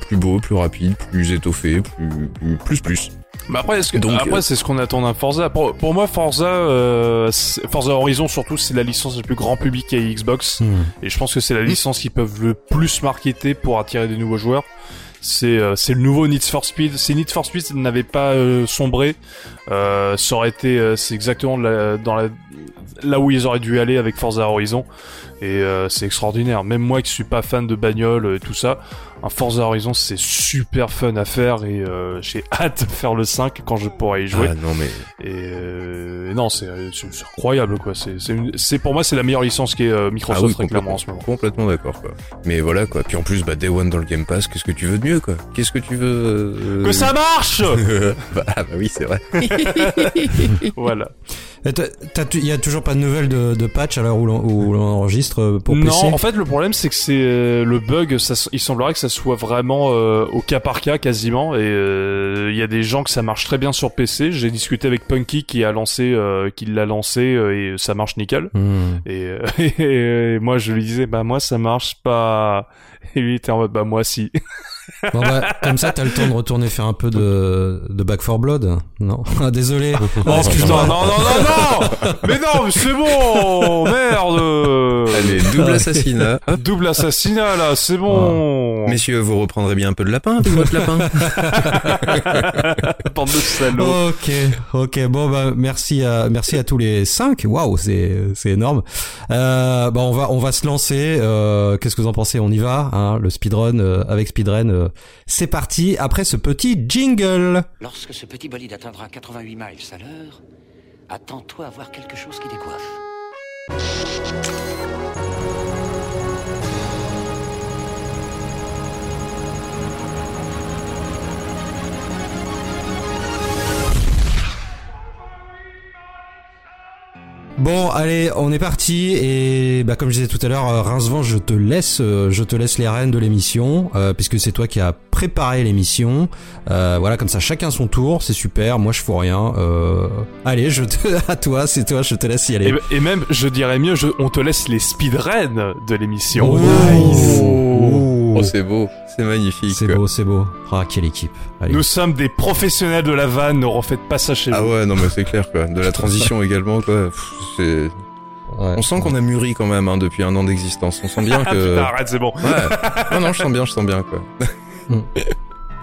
plus beau, plus rapide, plus étoffé, plus plus plus. plus. Bah après, est-ce que- Donc, après euh, c'est ce qu'on attend d'un Forza. Pour, pour moi, Forza, euh, Forza Horizon surtout, c'est la licence la plus grand public à Xbox. Hmm. Et je pense que c'est la licence qui peuvent le plus marketer pour attirer des nouveaux joueurs. C'est euh, le nouveau Need for Speed. Si Need for Speed n'avait pas euh, sombré, euh, ça aurait été euh, c'est exactement dans la là où ils auraient dû aller avec Forza Horizon. Et euh, c'est extraordinaire. Même moi qui suis pas fan de bagnole et tout ça, un Forza Horizon c'est super fun à faire et euh, j'ai hâte de faire le 5 quand je pourrai y jouer. Ah non mais Et euh, non, c'est incroyable quoi. C'est pour moi c'est la meilleure licence qui est euh, Microsoft Ah oui, en ce moment. complètement d'accord quoi. Mais voilà quoi. Puis en plus bah Day One dans le Game Pass, qu'est-ce que tu veux de mieux quoi? Qu'est-ce que tu veux euh, Que ça marche bah, ah bah oui c'est vrai. Voilà. Il y a toujours pas de nouvelles de, de patch à l'heure où l'on enregistre euh, pour non, PC. en fait le problème c'est que c'est euh, le bug. Ça, il semblerait que ça soit vraiment euh, au cas par cas quasiment. Et euh, il y a des gens que ça marche très bien sur PC. J'ai discuté avec Punky qui a lancé, euh, qui l'a lancé euh, et ça marche nickel. Hmm. Et, euh, et moi je lui disais bah moi ça marche pas. Et lui était en mode bah moi si. Bon bah, comme ça, t'as le temps de retourner faire un peu de, de Back for Blood, non? Ah, Désolé. Oh putain, non, non, non, non Mais non, mais c'est bon Merde Allez, double assassinat. Hop. Double assassinat, là, c'est bon Messieurs, vous reprendrez bien un peu de lapin avec votre lapin Bande de salauds Ok, ok. Bon bah merci à merci à tous les cinq. Waouh, c'est c'est énorme. Euh, bon, on va on va se lancer. Euh, Qu'est-ce que vous en pensez? On y va, hein, le speedrun euh, avec speedrun. Euh, c'est parti. Après ce petit jingle. Lorsque ce petit bolide atteindra 88 miles à l'heure, attends-toi à voir quelque chose qui décoiffe. Bon, allez, on est parti et bah comme je disais tout à l'heure, euh, Rincevent, je te laisse, euh, je te laisse les rênes de l'émission euh, puisque c'est toi qui as préparé l'émission. Euh, voilà, comme ça, chacun son tour, c'est super. Moi, je fous rien. Euh, allez, je te, à toi, c'est toi, je te laisse y aller. et, et même, je dirais mieux, je- on te laisse les speedruns de l'émission. Oh, Nice. Oh, c'est beau, c'est magnifique. C'est beau, c'est beau. Ah, quelle équipe. Allez. Nous sommes des professionnels de la vanne, ne refaites pas ça chez Ah vous. ouais, non mais c'est clair quoi. De la transition également quoi. Pff, c'est- Ouais. On sent qu'on a mûri quand même hein, depuis un an d'existence. On sent bien Ah que. putain, arrête, c'est bon. Ouais. Non non, je sens bien, je sens bien quoi. Mm.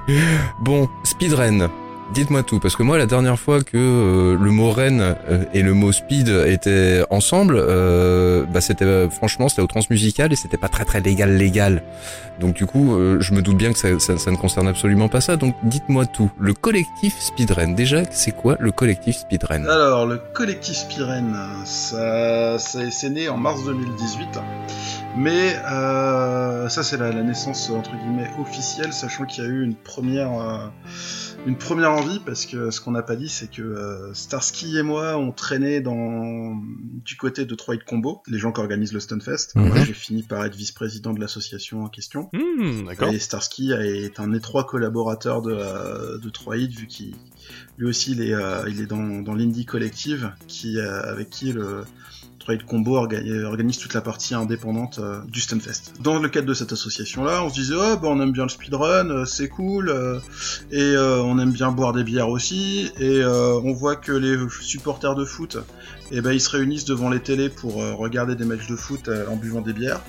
bon, speedrun. Dites-moi tout, parce que moi la dernière fois que euh, le mot ren euh, et le mot speed étaient ensemble, euh, bah c'était franchement c'était au transmusical et c'était pas très très légal légal. Donc du coup, je me doute bien que ça, ne concerne absolument pas ça. Donc dites-moi tout. Le collectif speedrun, déjà c'est quoi le collectif speedrun Alors, le collectif Spirène, ça, ça c'est né en mars 2018. Mais ça, c'est la, la naissance, entre guillemets, officielle, sachant qu'il y a eu une première, une première envie, parce que ce qu'on n'a pas dit, c'est que euh, Starsky et moi, on traînait dans, du côté de Troy Combo, les gens qui organisent le Stunfest. Mhm. Moi, j'ai fini par être vice-président de l'association en question. Hmm. Et Starsky est un étroit collaborateur de, euh, de Troid, vu qu'il lui aussi il est, euh, il est dans, dans l'Indie Collective, qui, euh, avec qui le Troid Combo orga- organise toute la partie indépendante euh, du Stunfest. Dans le cadre de cette association-là, on se disait oh, bah, on aime bien le speedrun, euh, c'est cool, euh, et euh, on aime bien boire des bières aussi, et euh, on voit que les supporters de foot, eh ben, ils se réunissent devant les télés pour euh, regarder des matchs de foot euh, en buvant des bières.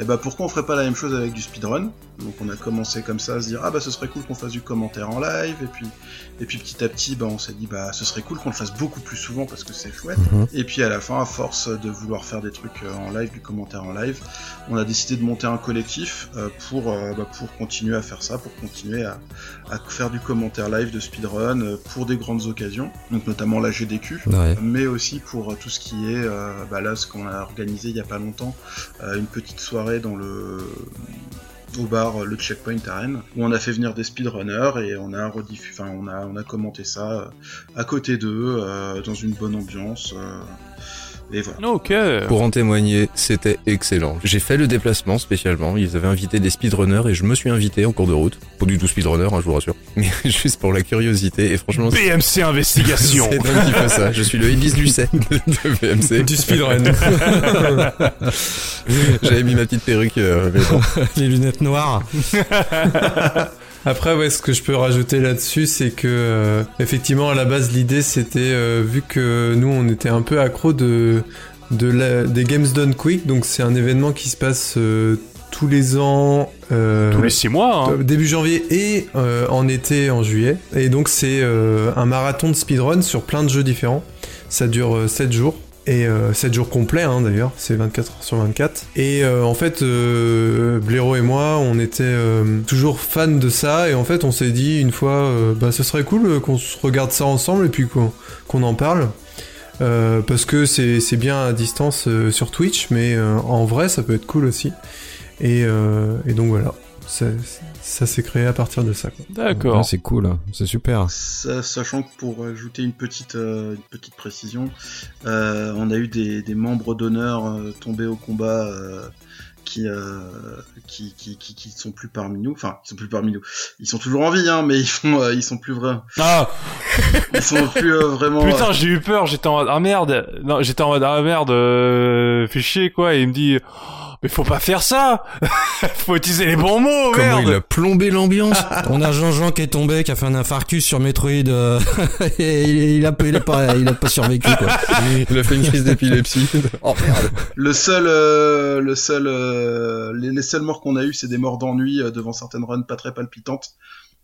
Et bah pourquoi on ferait pas la même chose avec du speedrun? Donc on a commencé comme ça à se dire ah bah ce serait cool qu'on fasse du commentaire en live et puis et puis petit à petit bah on s'est dit bah ce serait cool qu'on le fasse beaucoup plus souvent parce que c'est chouette. Mhm. Et puis à la fin à force de vouloir faire des trucs euh, en live, du commentaire en live, on a décidé de monter un collectif pour bah, pour continuer à faire ça, pour continuer à, à faire du commentaire live de speedrun pour des grandes occasions, donc notamment la GDQ Ouais. mais aussi pour euh, tout ce qui est, euh, bah là, ce qu'on a organisé il y a pas longtemps, euh, une petite soirée dans le au bar le Checkpoint à Rennes, où on a fait venir des speedrunners et on a rediffu, enfin on a commenté ça à côté d'eux dans une bonne ambiance. Et voilà. Ok. Pour en témoigner, c'était excellent. J'ai fait le déplacement spécialement. Ils avaient invité des speedrunners et je me suis invité en cours de route. Pas du tout speedrunner, hein, je vous rassure. Mais juste pour la curiosité. Et franchement, c'est BMC Investigation. c'est un petit peu ça. Je suis le Ibis du 7 de VMC. Du speedrun. J'avais mis ma petite perruque. euh, mais bon. Les lunettes noires. Après, ouais, ce que je peux rajouter là-dessus, c'est que euh, effectivement, à la base, l'idée, c'était euh, vu que nous, on était un peu accro de de la, des Games Done Quick, donc c'est un événement qui se passe euh, tous les ans. Tous les six mois. hein. Début janvier et en été, en juillet. Et donc c'est un marathon de speedrun sur plein de jeux différents. Ça dure euh, 7 jours. Et euh, 7 jours complets hein, d'ailleurs, c'est 24 heures sur 24. Et euh, en fait, euh, et moi, on était euh, toujours fans de ça. Et en fait, on s'est dit une fois, euh, bah ce serait cool euh, qu'on regarde ça ensemble et puis qu'on en parle. Euh, parce que c'est bien à distance euh, sur Twitch, mais euh, en vrai, ça peut être cool aussi. Et, euh, donc voilà, ça s'est créé à partir de ça. Quoi. D'accord. Ouais, c'est cool, c'est super. Sa- Sachant que pour ajouter une petite, euh, une petite précision, euh, on a eu des, des membres d'honneur euh, tombés au combat euh, qui, euh, qui, qui, qui, qui sont plus parmi nous. Enfin, ils sont plus parmi nous. Ils sont toujours en vie, hein, mais ils font, euh, ils sont plus vrais. Ah Ils sont plus euh, vraiment. putain, j'ai eu peur. J'étais en mode ah merde. Non, j'étais en mode ah merde. Euh, fais chier quoi. Et il me dit. Mais faut pas faire ça Faut utiliser les bons mots, Comment merde il a plombé l'ambiance On a Jean-Jean qui est tombé, qui a fait un infarctus sur Metroid, euh, et il, il a, il a pas, il a pas survécu, quoi. Il a fait une crise d'épilepsie. Oh merde. Le seul, euh, le seul, euh, les, les seules morts qu'on a eu, c'est des morts d'ennui euh, devant certaines runs pas très palpitantes.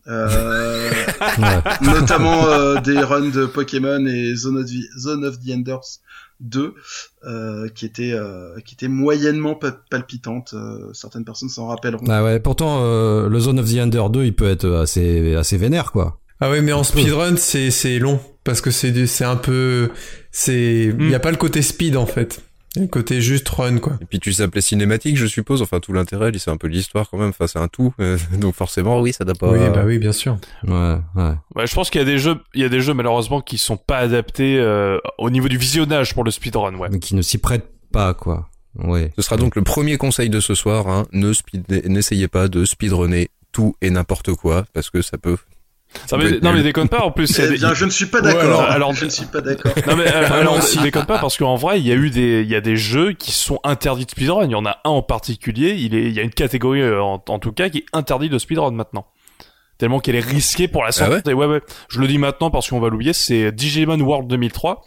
Euh, Ouais. notamment euh, des runs de Pokémon et Zone of the, Zone of the Enders 2 euh, qui étaient euh, qui étaient moyennement pa- palpitantes euh, certaines personnes s'en rappelleront Ah ouais, pourtant, euh, le Zone of the Under 2, il peut être assez, assez vénère, quoi. Ah ouais, mais en speedrun, c'est c'est long parce que c'est du- c'est un peu c'est il y a pas le côté speed en fait. Le côté juste run quoi. Et puis tu s'appelais cinématique, je suppose. Enfin, tout l'intérêt, c'est un peu l'histoire quand même. Enfin, c'est un tout. Donc forcément, oui, ça doit pas. Oui, bah oui, bien sûr. Ouais, ouais. Ouais, je pense qu'il y a des jeux, il y a des jeux malheureusement qui sont pas adaptés euh, au niveau du visionnage pour le speedrun, ouais. Mais qui ne s'y prête pas, quoi. Ouais. Ce sera donc le premier conseil de ce soir. Hein. Ne speed... n'essayez pas de speedrunner tout et n'importe quoi parce que ça peut. Ça mais- non mais déconne pas, en plus Eh des... bien je ne suis pas Ouais, d'accord alors- alors- je ne suis pas d'accord Non mais euh, Ah, alors si. déconne pas parce qu'en vrai il y a eu des il y a des jeux qui sont interdits de speedrun. Il y en a un en particulier. Il est il y a une catégorie euh, en, en tout cas qui est interdite de speedrun maintenant. Tellement qu'elle est risquée pour la santé. ouais ouais ouais. Je le dis maintenant parce qu'on va l'oublier. C'est Digimon World 2003.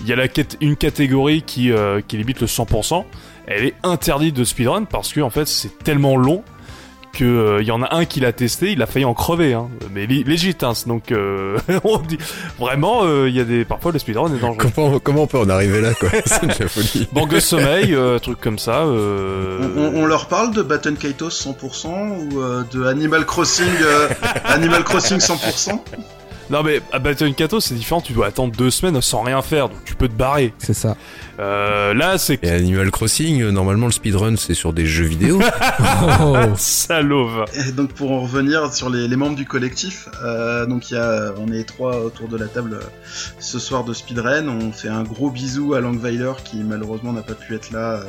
Il y a la une catégorie qui euh, qui limite le 100%. Elle est interdite de speedrun parce que en fait c'est tellement long que euh, il y en a un qui l'a testé, il a failli en crever, hein. mais hein. donc euh, on dit vraiment, euh, il y a des parfois le speedrun est dangereux. Comment, comment on peut en arriver là, quoi? C'est de la folie. Banque de sommeil, euh, truc comme ça. Euh... on, on- on leur parle de Baton Kaitos 100% ou euh, de Animal Crossing euh, Animal Crossing 100% Non mais à Battle Kato c'est différent, tu dois attendre deux semaines sans rien faire, donc tu peux te barrer. C'est ça. Euh, là c'est Et Animal Crossing, euh, normalement, le speedrun, c'est sur des jeux vidéo. Oh. salaud. Et donc pour en revenir sur les, les membres du collectif, euh, donc il y a, on est trois autour de la table euh, ce soir de speedrun. On fait un gros bisou à Langweiler qui malheureusement n'a pas pu être là euh,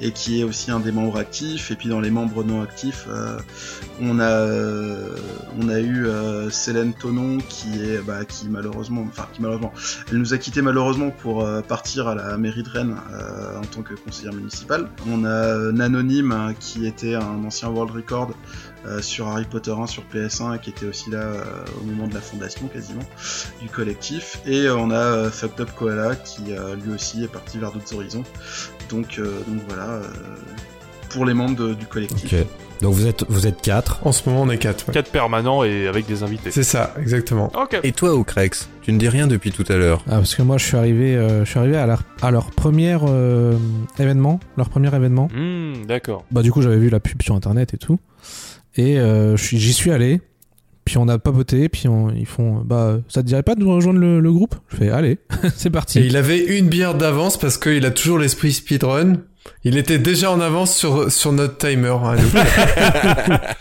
et qui est aussi un des membres actifs. Et puis dans les membres non actifs, euh, on a euh, on a eu euh, Célène Tonon qui est bah, qui malheureusement, enfin qui malheureusement, elle nous a quitté malheureusement pour euh, partir à la mairie de Rennes euh, en tant que conseillère municipale. On a euh, Nanonyme hein, qui était un ancien world record euh, sur Harry Potter 1 sur PS1 et qui était aussi là au moment de la fondation quasiment du collectif. Et on a Fucked Up Koala qui lui aussi est parti vers d'autres horizons. Donc, donc voilà, pour les membres de- du collectif. Donc vous êtes, vous êtes quatre. En ce moment, on est quatre. ouais. Quatre permanents et avec des invités. C'est ça, exactement. Et toi, Ocrex, tu ne dis rien depuis tout à l'heure. Ah, parce que moi, je suis arrivé, euh, je suis arrivé à leur, à leur premier euh, événement, leur premier événement. Hmm, D'accord. Bah, du coup, j'avais vu la pub sur internet et tout. Et euh, j'y suis allé. Puis on a papoté. Puis on- ils font, bah, ça te dirait pas de nous rejoindre le, le groupe? Je fais, allez, c'est parti. Et il avait une bière d'avance parce qu'il a toujours l'esprit speedrun. Il était déjà en avance sur, notre timer. hein.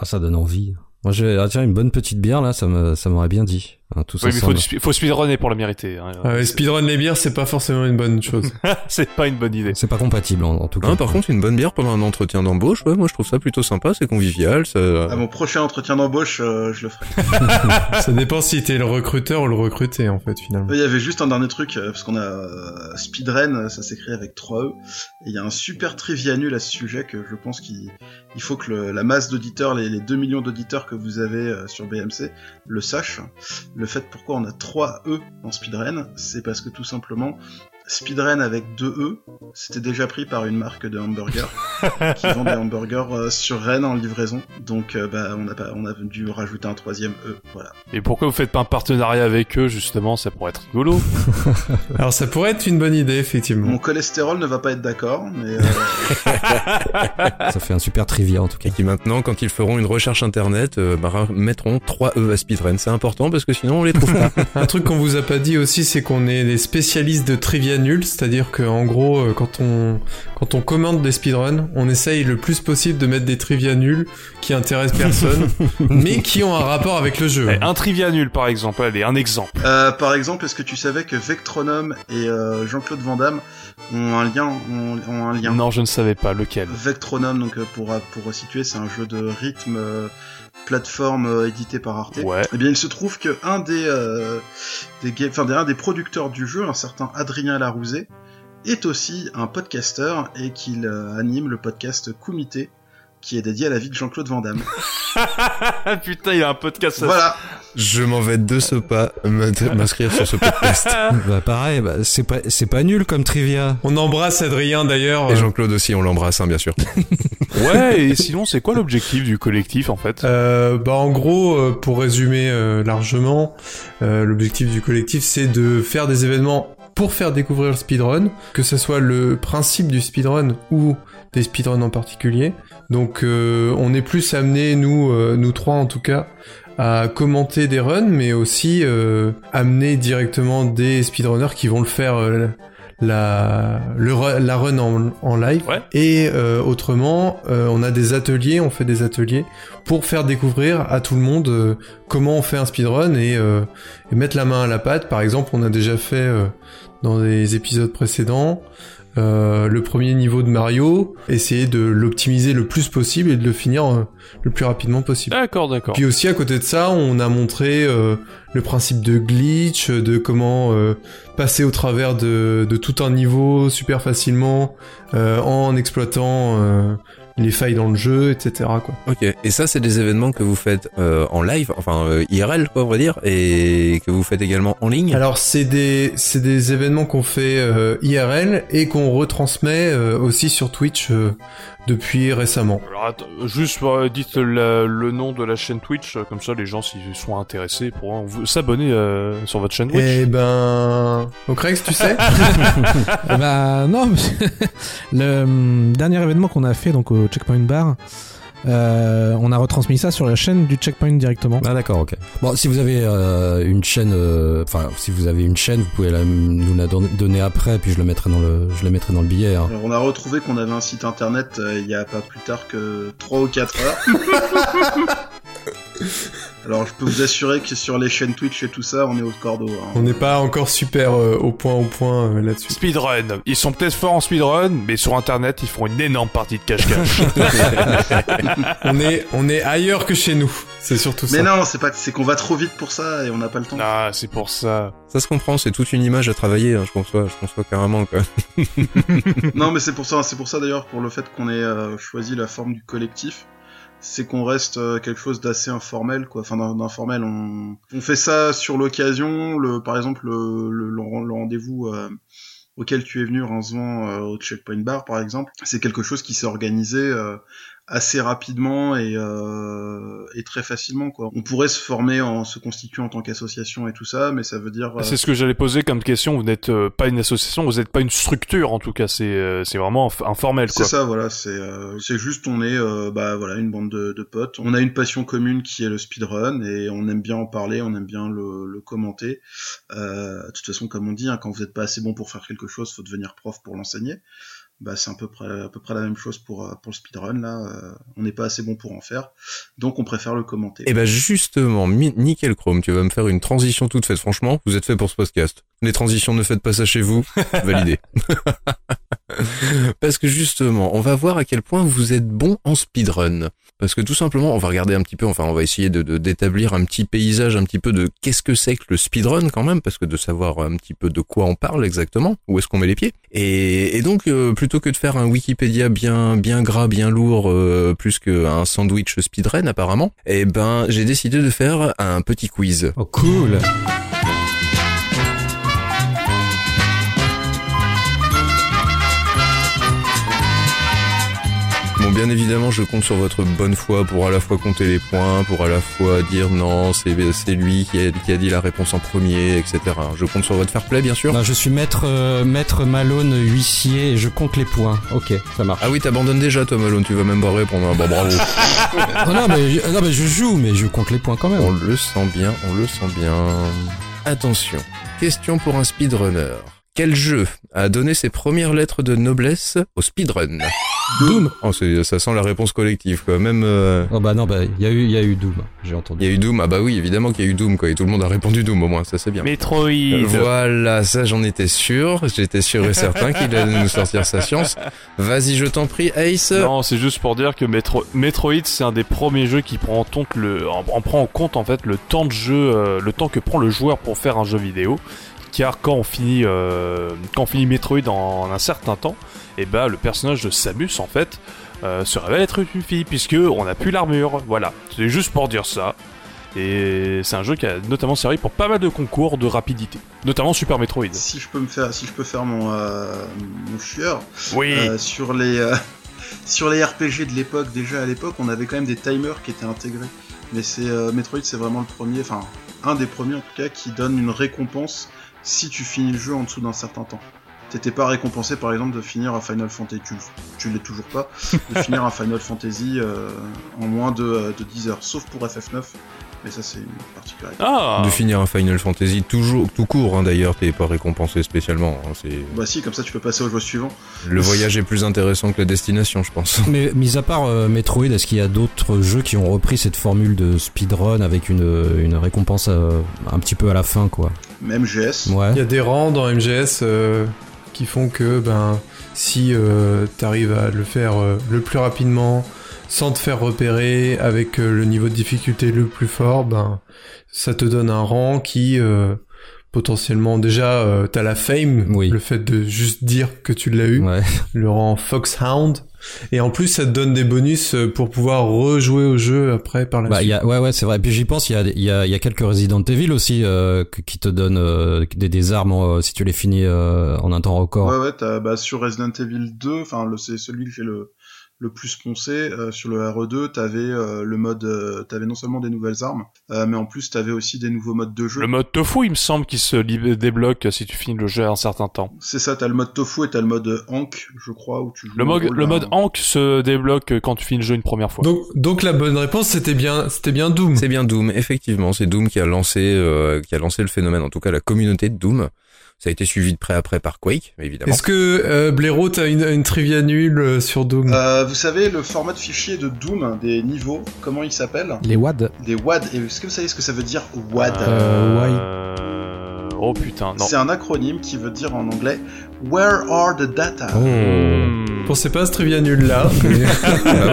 Ah, ça donne envie. Moi, je vais, ah, une bonne petite bière, là, ça m'aurait bien dit. Hein, Oui, mais faut, du faut speedrunner pour le mériter. hein. Ah ouais, speedrun les bières, c'est pas forcément une bonne chose. c'est pas une bonne idée. C'est pas compatible, en, en tout cas. Hein, par contre, une bonne bière pendant un entretien d'embauche, ouais, moi je trouve ça plutôt sympa, c'est convivial, ça... À mon prochain entretien d'embauche, euh, je le ferai. Ça dépend si t'es le recruteur ou le recruté, en fait, finalement. Il y avait juste un dernier truc, euh, parce qu'on a euh, Speedren, euh, ça s'écrit avec 3 E, et il y a un super trivia nul à ce sujet que je pense qu'il il faut que le- la masse d'auditeurs, les, les 2 millions d'auditeurs que vous avez euh, sur BMC, le sachent. Le fait pourquoi on a 3 E dans Speedren, c'est parce que tout simplement, Speedren avec 2 E, c'était déjà pris par une marque de hamburgers qui vend des hamburgers euh, sur Rennes en livraison. Donc euh, bah, on, a pas, on a dû rajouter un troisième E, voilà. Et pourquoi vous faites pas un partenariat avec eux justement? Ça pourrait être rigolo. Alors ça pourrait être une bonne idée, effectivement. Mon cholestérol ne va pas être d'accord, mais euh, Ça fait un super trivia, en tout cas. Et qui maintenant, quand ils feront une recherche internet, euh, bah, mettront 3 E à speedrun. C'est important parce que sinon on les trouve pas. Un truc qu'on vous a pas dit aussi, c'est qu'on est des spécialistes de trivia nul, c'est-à-dire que en gros, euh, quand on quand on commande des speedruns, on essaye le plus possible de mettre des trivia nuls qui intéressent personne, mais qui ont un rapport avec le jeu. Eh, un trivia nul par exemple, allez, un exemple. euh, par exemple, est-ce que tu savais que Vectronome et euh, Jean-Claude Van Damme ont un lien, ont, ont un lien? Non, je ne savais pas lequel? Vectronome, donc pour pour resituer, c'est un jeu de rythme euh, plateforme euh, édité par Arte. Ouais. Eh bien, il se trouve que un des euh, des enfin un des producteurs du jeu, un certain Adrien Larouzet, est aussi un podcasteur et qu'il euh, anime le podcast Kumité, qui est dédié à la vie de Jean-Claude Van Damme. Putain, il y a un podcast. voilà. Je m'en vais de ce pas m'inscrire sur ce podcast. Bah pareil, bah, c'est pas c'est pas nul comme trivia. On embrasse Adrien d'ailleurs. Et Jean-Claude aussi, on l'embrasse, hein, bien sûr. Ouais, et sinon, c'est quoi l'objectif du collectif en fait? Euh, bah en gros, euh, pour résumer euh, largement, euh, l'objectif du collectif c'est de faire des événements pour faire découvrir le speedrun, que ce soit le principe du speedrun ou des speedruns en particulier. Donc euh, on est plus amené, nous, euh, nous trois en tout cas, à commenter des runs, mais aussi euh, amener directement des speedrunners qui vont le faire euh, la, le, la run en, en live. Ouais. Et euh, autrement, euh, on a des ateliers, on fait des ateliers pour faire découvrir à tout le monde euh, comment on fait un speedrun et, euh, et mettre la main à la pâte. Par exemple, on a déjà fait euh, dans des épisodes précédents euh, le premier niveau de Mario, essayer de l'optimiser le plus possible et de le finir euh, le plus rapidement possible. D'accord, d'accord. Puis aussi à côté de ça, on a montré euh, le principe de glitch, de comment passer au travers de, de tout un niveau super facilement en exploitant les failles dans le jeu, etc. Quoi. Ok. Et ça, c'est des événements que vous faites euh, en live, enfin euh, IRL, quoi, on va dire, et que vous faites également en ligne? Alors c'est des c'est des événements qu'on fait euh, IRL et qu'on retransmet euh, aussi sur Twitch euh, depuis récemment. Alors, attends, juste euh, dites la- le nom de la chaîne Twitch, comme ça les gens s'ils sont intéressés pourront vous- s'abonner euh, sur votre chaîne Twitch. Eh ben, Ocrex, tu sais? Bah non, le hum, dernier événement qu'on a fait donc au Checkpoint Bar, euh, on a retransmis ça sur la chaîne du Checkpoint directement. Ah d'accord, ok. Bon, si vous avez euh, une chaîne, euh, enfin si vous avez une chaîne, vous pouvez la, nous la don- donner après, puis je le mettrai dans le, je le mettrai dans le billet. hein. Alors on a retrouvé qu'on avait un site internet euh, il y a pas plus tard que 3 ou 4 heures. Alors je peux vous assurer que sur les chaînes Twitch et tout ça, on est au cordeau. hein. On n'est pas encore super euh, au point au point euh, là-dessus. Speedrun. Ils sont peut-être forts en speedrun, mais sur internet ils font une énorme partie de cache-cache. on est on est ailleurs que chez nous. C'est surtout Mais ça. non, c'est pas, c'est qu'on va trop vite pour ça et on n'a pas le temps. ah, c'est pour ça. Ça se comprend, c'est toute une image à travailler, hein, je conçois, je conçois carrément, quoi. Non, mais c'est pour ça, c'est pour ça d'ailleurs pour le fait qu'on ait euh, choisi la forme du collectif, c'est qu'on reste euh, quelque chose d'assez informel, quoi. Enfin, d'in- d'informel. On, on fait ça sur l'occasion. Le, par exemple, le, le, le ren- le rendez-vous euh, auquel tu es venu, Rincevent, euh, au Checkpoint Bar, par exemple, c'est quelque chose qui s'est organisé euh, assez rapidement et, euh, et très facilement, quoi. On pourrait se former en se constituant en tant qu'association et tout ça, mais ça veut dire. euh, C'est ce que j'allais poser comme question. Vous n'êtes euh, pas une association, vous n'êtes pas une structure en tout cas. C'est euh, c'est vraiment inf- informel C'est ça, voilà. C'est euh, c'est juste, on est, euh, bah voilà, une bande de, de potes. On a une passion commune qui est le speedrun et on aime bien en parler, on aime bien le, le commenter. Euh, de toute façon, comme on dit, hein, quand vous n'êtes pas assez bon pour faire quelque chose, faut devenir prof pour l'enseigner. Bah c'est à peu près à peu près la même chose pour euh, pour le speedrun là. Euh, on n'est pas assez bon pour en faire, donc on préfère le commenter. Et ben justement, mi- nickel Chrome, tu vas me faire une transition toute faite. Franchement, vous êtes fait pour ce podcast. Les transitions, ne faites pas ça chez vous. Validé. Parce que justement, on va voir à quel point vous êtes bon en speedrun. Parce que tout simplement, on va regarder un petit peu, enfin, on va essayer de de- d'établir un petit paysage, un petit peu de qu'est-ce que c'est que le speedrun quand même, parce que de savoir un petit peu de quoi on parle exactement, où est-ce qu'on met les pieds. Et, et donc, euh, plutôt que de faire un Wikipédia bien bien gras, bien lourd, euh, plus qu'un sandwich speedrun apparemment, eh ben, j'ai décidé de faire un petit quiz. Oh cool. Bon, bien évidemment, je compte sur votre bonne foi pour à la fois compter les points, pour à la fois dire non, c'est lui qui a, qui a dit la réponse en premier, etc. Je compte sur votre fair play, bien sûr. Non, je suis maître euh, maître Malone huissier et je compte les points. Ok, ça marche. Ah oui, t'abandonnes déjà, toi, Malone, tu vas même pas répondre. Bon, bravo. Oh non mais je- non mais je joue mais je compte les points quand même. On le sent bien, on le sent bien. Attention, question pour un speedrunner. Quel jeu a donné ses premières lettres de noblesse au speedrun Doom. Oh, ça sent la réponse collective, quoi. Même, euh, Oh bah non bah il y a eu il y a eu Doom, j'ai il entendu. y a eu Doom. Ah bah oui, évidemment qu'il y a eu Doom, quoi. Et tout le monde a répondu Doom, au moins. Ça, c'est bien. Metroid. Voilà, ça j'en étais sûr. J'étais sûr et certain qu'il allait nous sortir sa science. Vas-y, je t'en prie, Ace. Non, c'est juste pour dire que Metro- Metroid, c'est un des premiers jeux qui prend en compte le, en, en prend en compte en fait le temps de jeu, euh, le temps que prend le joueur pour faire un jeu vidéo, car quand on finit, euh, quand on finit Metroid en un certain temps, et bah le personnage de Samus en fait euh, se révèle être une fille puisque on a plus l'armure. Voilà, c'est juste pour dire ça. Et c'est un jeu qui a notamment servi pour pas mal de concours de rapidité, notamment Super Metroid. Si je peux me faire, si je peux faire mon, euh, mon chieur, Oui. euh, sur les sur les RPG de l'époque, déjà à l'époque, on avait quand même des timers qui étaient intégrés. Mais c'est Metroid, c'est vraiment le premier, enfin un des premiers en tout cas, qui donne une récompense si tu finis le jeu en dessous d'un certain temps. T'étais pas récompensé par exemple de finir un Final Fantasy, tu, tu l'es toujours pas, de finir un Final Fantasy euh, en moins de, euh, de 10 heures, sauf pour FF9. Mais ça c'est une particularité. Ah. De finir un Final Fantasy toujours tout court hein, d'ailleurs, t'es pas récompensé spécialement. hein, c'est Bah si, comme ça tu peux passer au jeu suivant. le voyage est plus intéressant que la destination, je pense. Mais mis à part euh, Metroid, est-ce qu'il y a d'autres jeux qui ont repris cette formule de speedrun avec une, une récompense euh, un petit peu à la fin, quoi? Même GS. Ouais. Il y a des rangs dans MGS euh, qui font que ben si euh, t'arrives à le faire euh, le plus rapidement, sans te faire repérer, avec euh, le niveau de difficulté le plus fort, ben ça te donne un rang qui euh, potentiellement déjà euh, t'as la fame, Oui. le fait de juste dire que tu l'as eu, Ouais. le rang Foxhound, et en plus ça te donne des bonus euh, pour pouvoir rejouer au jeu après par la Bah, il suite. y a, ouais, ouais, c'est vrai. Puis j'y pense, il y a, il y, a, il y a quelques Resident Evil aussi euh, qui te donnent euh, des, des armes euh, si tu les finis euh, en un temps record. Ouais, ouais, t'as, bah, sur Resident Evil 2, enfin, le, c'est celui que j'ai le, le plus poncé, euh, sur le RE2, t'avais euh, le mode, euh, t'avais non seulement des nouvelles armes, euh, mais en plus t'avais aussi des nouveaux modes de jeu. Le mode tofu, il me semble qu'il se débloque si tu finis le jeu à un certain temps. C'est ça, t'as le mode tofu et t'as le mode Hank, je crois, où tu joues Le, mode le d'un- mode Hank se débloque quand tu finis le jeu une première fois. Donc, donc la bonne réponse c'était bien, c'était bien Doom. C'est bien Doom, effectivement, c'est Doom qui a lancé euh, qui a lancé le phénomène, en tout cas la communauté de Doom. Ça a été suivi de près après par Quake, évidemment. Est-ce que euh, Blaireau t'as une, une trivia nulle euh, sur Doom? Euh, vous savez, le format de fichier de Doom, des niveaux, comment il s'appelle? Les WAD. Des WAD. Et est-ce que vous savez ce que ça veut dire WAD Euh, Euh, Oh putain, non. C'est un acronyme qui veut dire en anglais Where are the data? Oh. Hmm. Pensais pas à ce trivia nul là. bah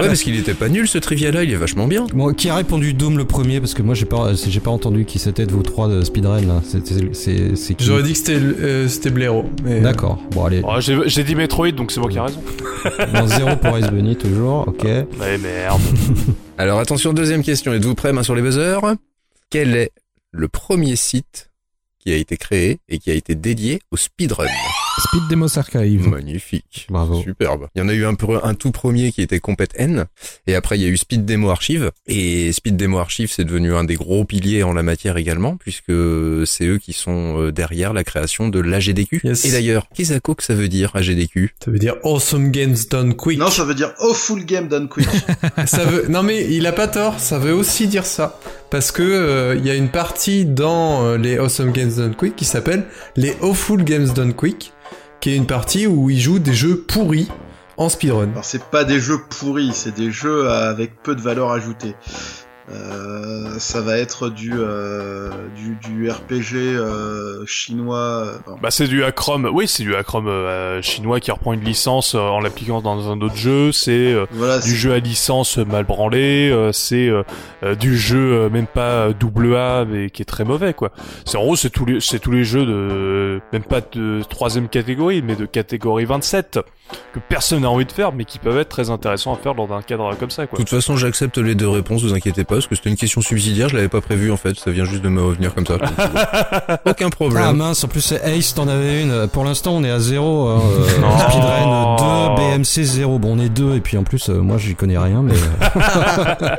ouais, parce qu'il était pas nul ce trivia là, il est vachement bien. Bon, qui a répondu Doom le premier Parce que moi j'ai pas, j'ai pas entendu qui c'était de vous trois de speedrun là. C'est, J'aurais dit que c'était euh, c'était Blaireau. mais- D'accord. Bon allez. Oh, j'ai j'ai dit Metroid, donc c'est moi qui ai raison. Bon, zéro pour Ice Bunny toujours. Ok. Mais merde. Alors attention, deuxième question, êtes-vous prêts main sur les buzzers? Quel est le premier site qui a été créé et qui a été dédié au speedrun Speed Demos Archive. Magnifique. Bravo. Superbe. Il y en a eu un, tout premier qui était Compet N, et après il y a eu Speed Demo Archive, et Speed Demo Archive c'est devenu un des gros piliers en la matière également, puisque c'est eux qui sont euh, derrière la création de l'AGDQ. Yes. Et d'ailleurs, qu'est-ce que ça veut dire AGDQ Ça veut dire Awesome Games Done Quick. Non, ça veut dire Oh full game done quick. ça veut. Non mais il a pas tort. Ça veut aussi dire ça parce que euh, il y a une partie dans euh, les Awesome Games Done Quick qui s'appelle les Awful Games Done Quick, qui est une partie où ils jouent des jeux pourris en speedrun. Alors c'est pas des jeux pourris, c'est des jeux avec peu de valeur ajoutée. Euh, ça va être du euh, du, du RPG euh, chinois. euh. Bah c'est du Acrom, oui c'est du Acrom euh, chinois qui reprend une licence euh, en l'appliquant dans un autre jeu, c'est euh, voilà, du jeu à licence mal branlé, euh, c'est euh, euh, du jeu euh, même pas double A mais qui est très mauvais quoi. C'est en gros c'est tous les c'est tous les jeux de même pas de troisième catégorie mais de catégorie 27 que personne n'a envie de faire mais qui peuvent être très intéressants à faire dans un cadre comme ça De quoi. toute façon, j'accepte les deux réponses, vous inquiétez pas, parce que c'était une question subsidiaire, je l'avais pas prévu en fait, ça vient juste de me revenir comme ça. Donc, Aucun Ah problème. mince, en plus c'est Ace, t'en avais une. Pour l'instant on est à zéro. Hein, euh, Non. Speedrun 2, BMC 0. Bon on est deux et puis en plus euh, moi j'y connais rien mais...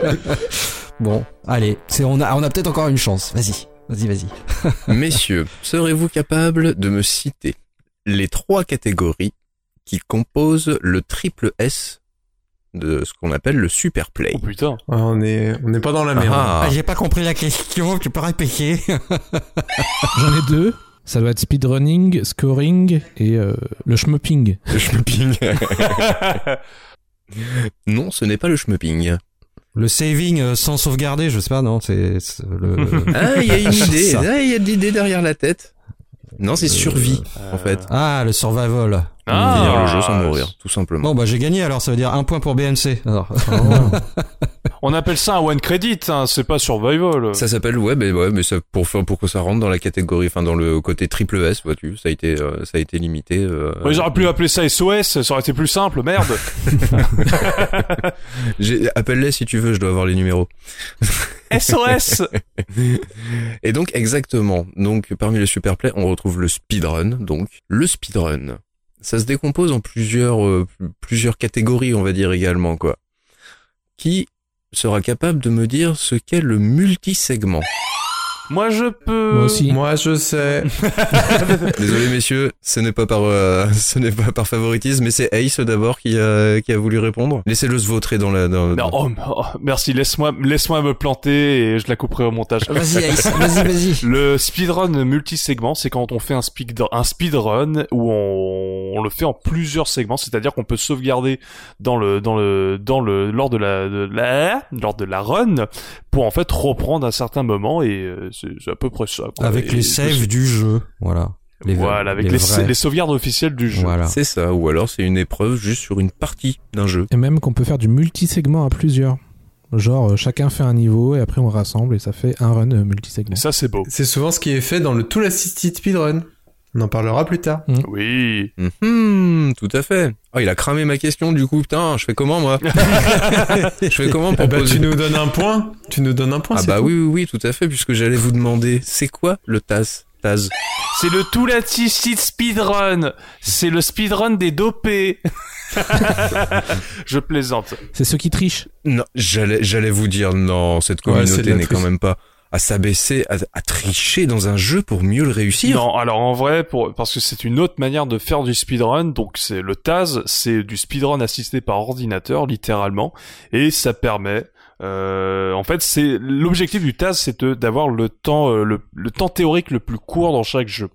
euh, bon, allez, c'est, on a, on a peut-être encore une chance. Vas-y, vas-y, vas-y. Messieurs, serez-vous capables de me citer les trois catégories qui composent le triple S de ce qu'on appelle le super play Oh putain. Ah, on est on n'est pas dans la merde. Ah, Ah, j'ai pas compris la question, tu peux répéter J'en ai deux. Ça doit être speedrunning, scoring et euh, le schmupping. le schmupping. non, ce n'est pas le schmupping. Le saving euh, sans sauvegarder, je sais pas, non, c'est, le... Ah, il y a une idée. Ah, il y a de l'idée derrière la tête. Non, c'est survie, en fait. Ah, le survival. Ah. Finir le jeu sans mourir, tout simplement. Bon, bah j'ai gagné alors, ça veut dire un point pour BMC. Alors, On appelle ça un one credit, hein, c'est pas survival. Ça s'appelle ouais, mais ouais, mais ça pour faire pour que ça rentre dans la catégorie, enfin dans le côté triple S, vois-tu, ça a été euh, ça a été limité. Euh, Ouais, J'aurais pu appeler ça SOS, ça aurait été plus simple, merde. Appelle-les si tu veux, je dois avoir les numéros. SOS Et donc exactement. Donc parmi les superplays, on retrouve le speedrun. Donc le speedrun, ça se décompose en plusieurs euh, plusieurs catégories, on va dire également quoi. Qui sera capable de me dire ce qu'est le multisegment? Moi je peux... Moi aussi. Moi, je sais. Désolé messieurs, ce n'est pas par euh, ce n'est pas par favoritisme, mais c'est Ace d'abord qui a qui a voulu répondre. Laissez-le se vautrer dans la dans, Non, oh, oh, merci, laisse-moi laisse-moi me planter et je la couperai au montage. Vas-y, Ace, vas-y, vas-y. Le speedrun multi-segment, c'est quand on fait un, speed, un speedrun où on, on le fait en plusieurs segments, c'est-à-dire qu'on peut sauvegarder dans le, dans le, dans le, lors de la, de la, lors de la run pour en fait reprendre à certains moments et euh, c'est à peu près ça. quoi. Avec Et les saves du jeu, voilà. Les- voilà, avec les les, vrais. les sauvegardes officielles du jeu. Voilà. C'est ça, ou alors c'est une épreuve juste sur une partie d'un jeu. Et même qu'on peut faire du multi-segment à plusieurs. Genre, euh, chacun fait un niveau et après on rassemble et ça fait un run euh, multi-segment. Ça, c'est beau. C'est souvent ce qui est fait dans le Tool Assisted Speedrun. On en parlera plus tard. Oui. Mhm, tout à fait. Oh, il a cramé ma question du coup. Putain, je fais comment moi? Je fais comment pour Ah bah, poser tu nous donnes un point. Tu nous donnes un point. Ah bah tout. oui, oui, oui, tout à fait, puisque j'allais vous demander, c'est quoi le Taz? Taz C'est le Tool Assisted Speedrun. C'est le speedrun des dopés. Je plaisante. C'est ceux qui trichent. Non, j'allais, j'allais vous dire non, cette communauté n'est quand même pas à s'abaisser, à, tricher dans un jeu pour mieux le réussir? Non, alors en vrai, pour, parce que c'est une autre manière de faire du speedrun, donc c'est le Taz, c'est du speedrun assisté par ordinateur, littéralement, et ça permet, euh, en fait, c'est l'objectif du Taz, c'est d'avoir le temps, euh, le, temps théorique le plus court dans chaque jeu.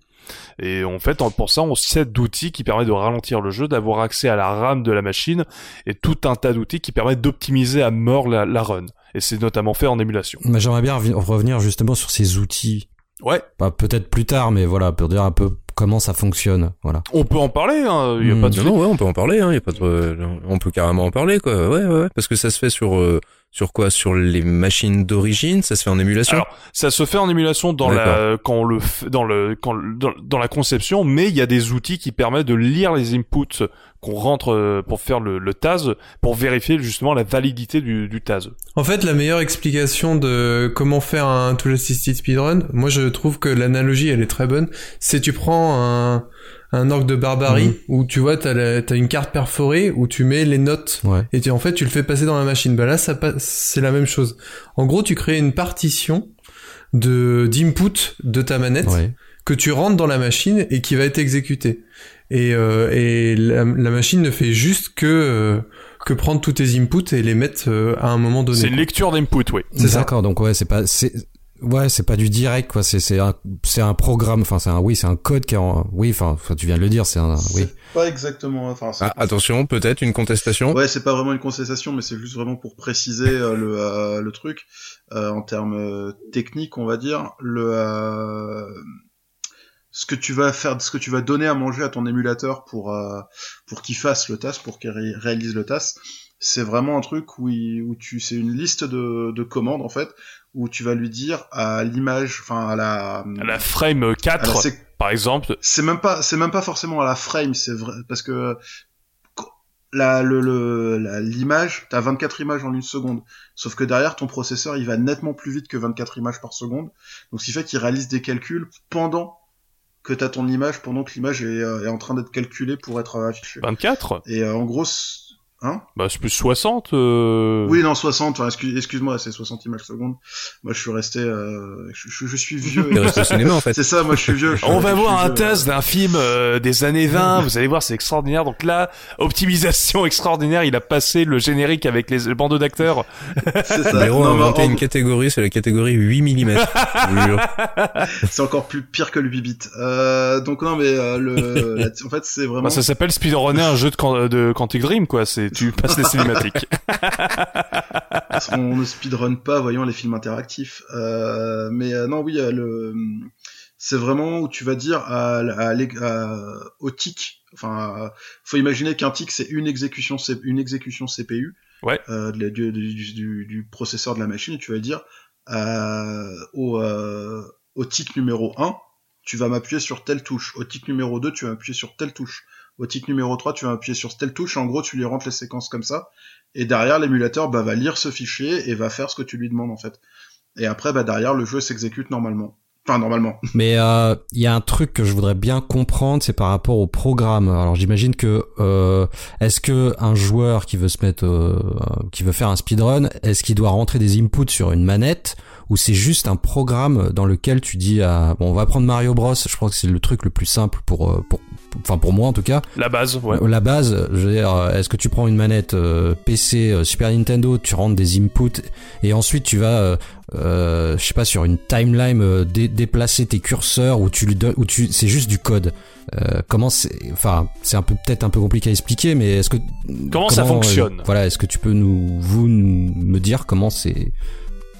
Et en fait, pour ça, on s'aide d'outils qui permettent de ralentir le jeu, d'avoir accès à la RAM de la machine, et tout un tas d'outils qui permettent d'optimiser à mort la run. Et c'est notamment fait en émulation. Mais j'aimerais bien revenir justement sur ces outils. Ouais, Pas peut-être plus tard, mais voilà, pour dire un peu comment ça fonctionne. Voilà. on peut en parler, hein, y a pas de Non, non, ouais, on peut en parler, hein, y a pas de, on peut carrément en parler, quoi. Ouais, ouais, ouais. Parce que ça se fait sur, euh, sur quoi? Sur les machines d'origine, ça se fait en émulation? Alors, ça se fait en émulation dans la quand on le f- dans le quand dans, dans la conception, mais il y a des outils qui permettent de lire les inputs qu'on rentre euh, pour faire le, le TAS pour vérifier justement la validité du, du TAS. En fait, la meilleure explication de comment faire un Tool Assisted Speedrun, moi je trouve que l'analogie elle est très bonne. C'est tu prends un, un orgue de barbarie Mhm. où tu vois t'as, la- t'as une carte perforée où tu mets les notes Ouais. et tu, en fait tu le fais passer dans la machine. Bah là ça passe, c'est la même chose. En gros tu crées une partition de d'input de ta manette Ouais. que tu rentres dans la machine et qui va être exécuté. Et, euh, et la, la machine ne fait juste que euh, que prendre tous tes inputs et les mettre euh, à un moment donné. C'est une lecture d'input, oui. C'est ça. D'accord. Donc ouais, c'est pas, c'est, ouais, c'est pas du direct quoi. C'est c'est un, c'est un programme. Enfin, c'est un, oui, c'est un code qui est en, oui, enfin, tu viens de le dire, c'est un, oui. C'est pas exactement. Enfin, c'est- Ah, attention, peut-être une contestation. Ouais, c'est pas vraiment une concession, mais c'est juste vraiment pour préciser euh, le, euh, le truc euh, en termes euh, techniques, on va dire. Le euh, ce que tu vas faire, ce que tu vas donner à manger à ton émulateur pour euh, pour qu'il fasse le task, pour qu'il ré- réalise le task, c'est vraiment un truc où, il- où tu c'est une liste de, de commandes en fait où tu vas lui dire à l'image, enfin à la À la frame à la 4, sé- par exemple, c'est même pas c'est même pas forcément à la frame c'est vrai parce que qu- la le le la- l'image t'as 24 images en une seconde. Sauf que derrière ton processeur il va nettement plus vite que 24 images par seconde. Donc ce qui fait qu'il réalise des calculs pendant que t'as ton image pendant que l'image est, euh, est en train d'être calculée pour être euh, affichée. 24, et euh, en gros hein bah c'est plus 60. euh, oui non 60 enfin, excuse- excuse-moi c'est 60 images secondes moi je suis resté euh, je, je- je suis vieux Il reste au cinéma en fait. c'est ça moi je suis vieux je- On va voir un test d'un film euh, des années 20, vous allez voir, c'est extraordinaire. Donc là, optimisation extraordinaire, il a passé le générique avec les le bandeau d'acteurs. c'est ça Léro a inventé en- une catégorie, c'est la catégorie 8 mm. c'est encore plus pire que le bibit. Euh, donc non mais euh, le, en fait c'est vraiment. Bah, ça s'appelle Speedrunner, un jeu de, de Quantic Dream, quoi. C'est tu passes les cinématiques. Qu'on ne speedrun pas, voyons les films interactifs. Euh, mais euh, non oui euh, le c'est vraiment où tu vas dire à, à, à, au tic. Enfin, faut imaginer qu'un tic c'est une exécution, une exécution CPU ouais. euh, du, du, du, du, processeur de la machine. Et tu vas dire au, euh, au tic numéro 1, tu vas m'appuyer sur telle touche. Au tic numéro 2, tu vas m'appuyer sur telle touche. Au tic numéro 3, tu vas appuyer sur telle touche. En gros, tu lui rentres les séquences comme ça. Et derrière, l'émulateur bah, va lire ce fichier et va faire ce que tu lui demandes en fait. Et après, bah, derrière, le jeu s'exécute normalement. Enfin, normalement. Mais il euh, y a un truc que je voudrais bien comprendre, c'est par rapport au programme. Alors, j'imagine que euh, est-ce que un joueur qui veut se mettre, euh, qui veut faire un speedrun, est-ce qu'il doit rentrer des inputs sur une manette ou c'est juste un programme dans lequel tu dis à bon, on va prendre Mario Bros. Je crois que c'est le truc le plus simple pour enfin pour moi en tout cas. La base, ouais. La base, je veux dire, est-ce que tu prends une manette PC Super Nintendo, tu rentres des inputs et ensuite tu vas euh, je sais pas sur une timeline euh, déplacer tes curseurs ou tu lui donnes ou tu c'est juste du code euh, comment c'est enfin c'est un peu peut-être un peu compliqué à expliquer mais est-ce que comment, ça fonctionne? voilà est-ce que tu peux nous vous me dire comment c'est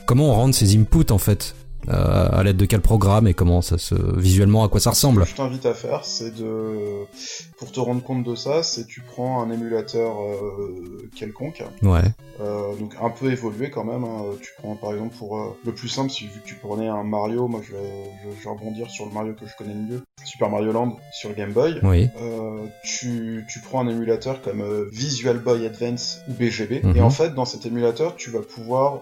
comment on rend ces inputs en fait? Euh, à l'aide de quel programme et comment ça se visuellement à quoi ça ressemble. Ce que je t'invite à faire, c'est de pour te rendre compte de ça, c'est tu prends un émulateur euh, quelconque. Ouais. Euh, donc un peu évolué quand même. Hein. Tu prends par exemple pour le plus simple, si vu que tu prenais un Mario, moi je, je, vais rebondir sur le Mario que je connais le mieux, Super Mario Land sur Game Boy. Oui. Tu, tu prends un émulateur comme Visual Boy Advance ou BGB et Mhm. en fait dans cet émulateur tu vas pouvoir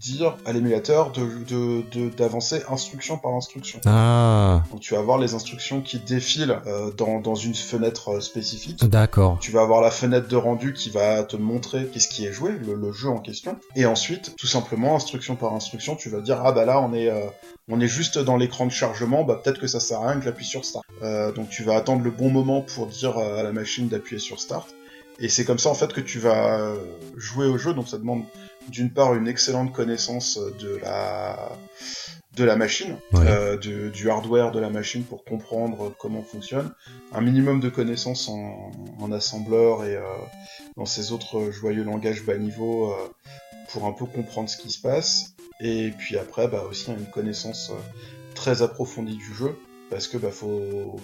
dire à l'émulateur de, de, de d'avancer instruction par instruction. Ah. Donc tu vas avoir les instructions qui défilent euh, dans, dans une fenêtre euh, spécifique. D'accord. Tu vas avoir la fenêtre de rendu qui va te montrer qu'est-ce qui est joué, le, le, jeu en question. Et ensuite, tout simplement, instruction par instruction, tu vas dire ah bah là on est euh, on est juste dans l'écran de chargement, bah peut-être que ça sert à rien que j'appuie sur start. Euh, donc tu vas attendre le bon moment pour dire à la machine d'appuyer sur start. Et c'est comme ça en fait que tu vas jouer au jeu. Donc ça demande d'une part une excellente connaissance de la de la machine, ouais. euh, de, du hardware de la machine pour comprendre comment fonctionne, un minimum de connaissances en, en assembleur et euh, dans ces autres joyeux langages bas niveau euh, pour un peu comprendre ce qui se passe, et puis après bah, aussi une connaissance euh, très approfondie du jeu, parce que bah faut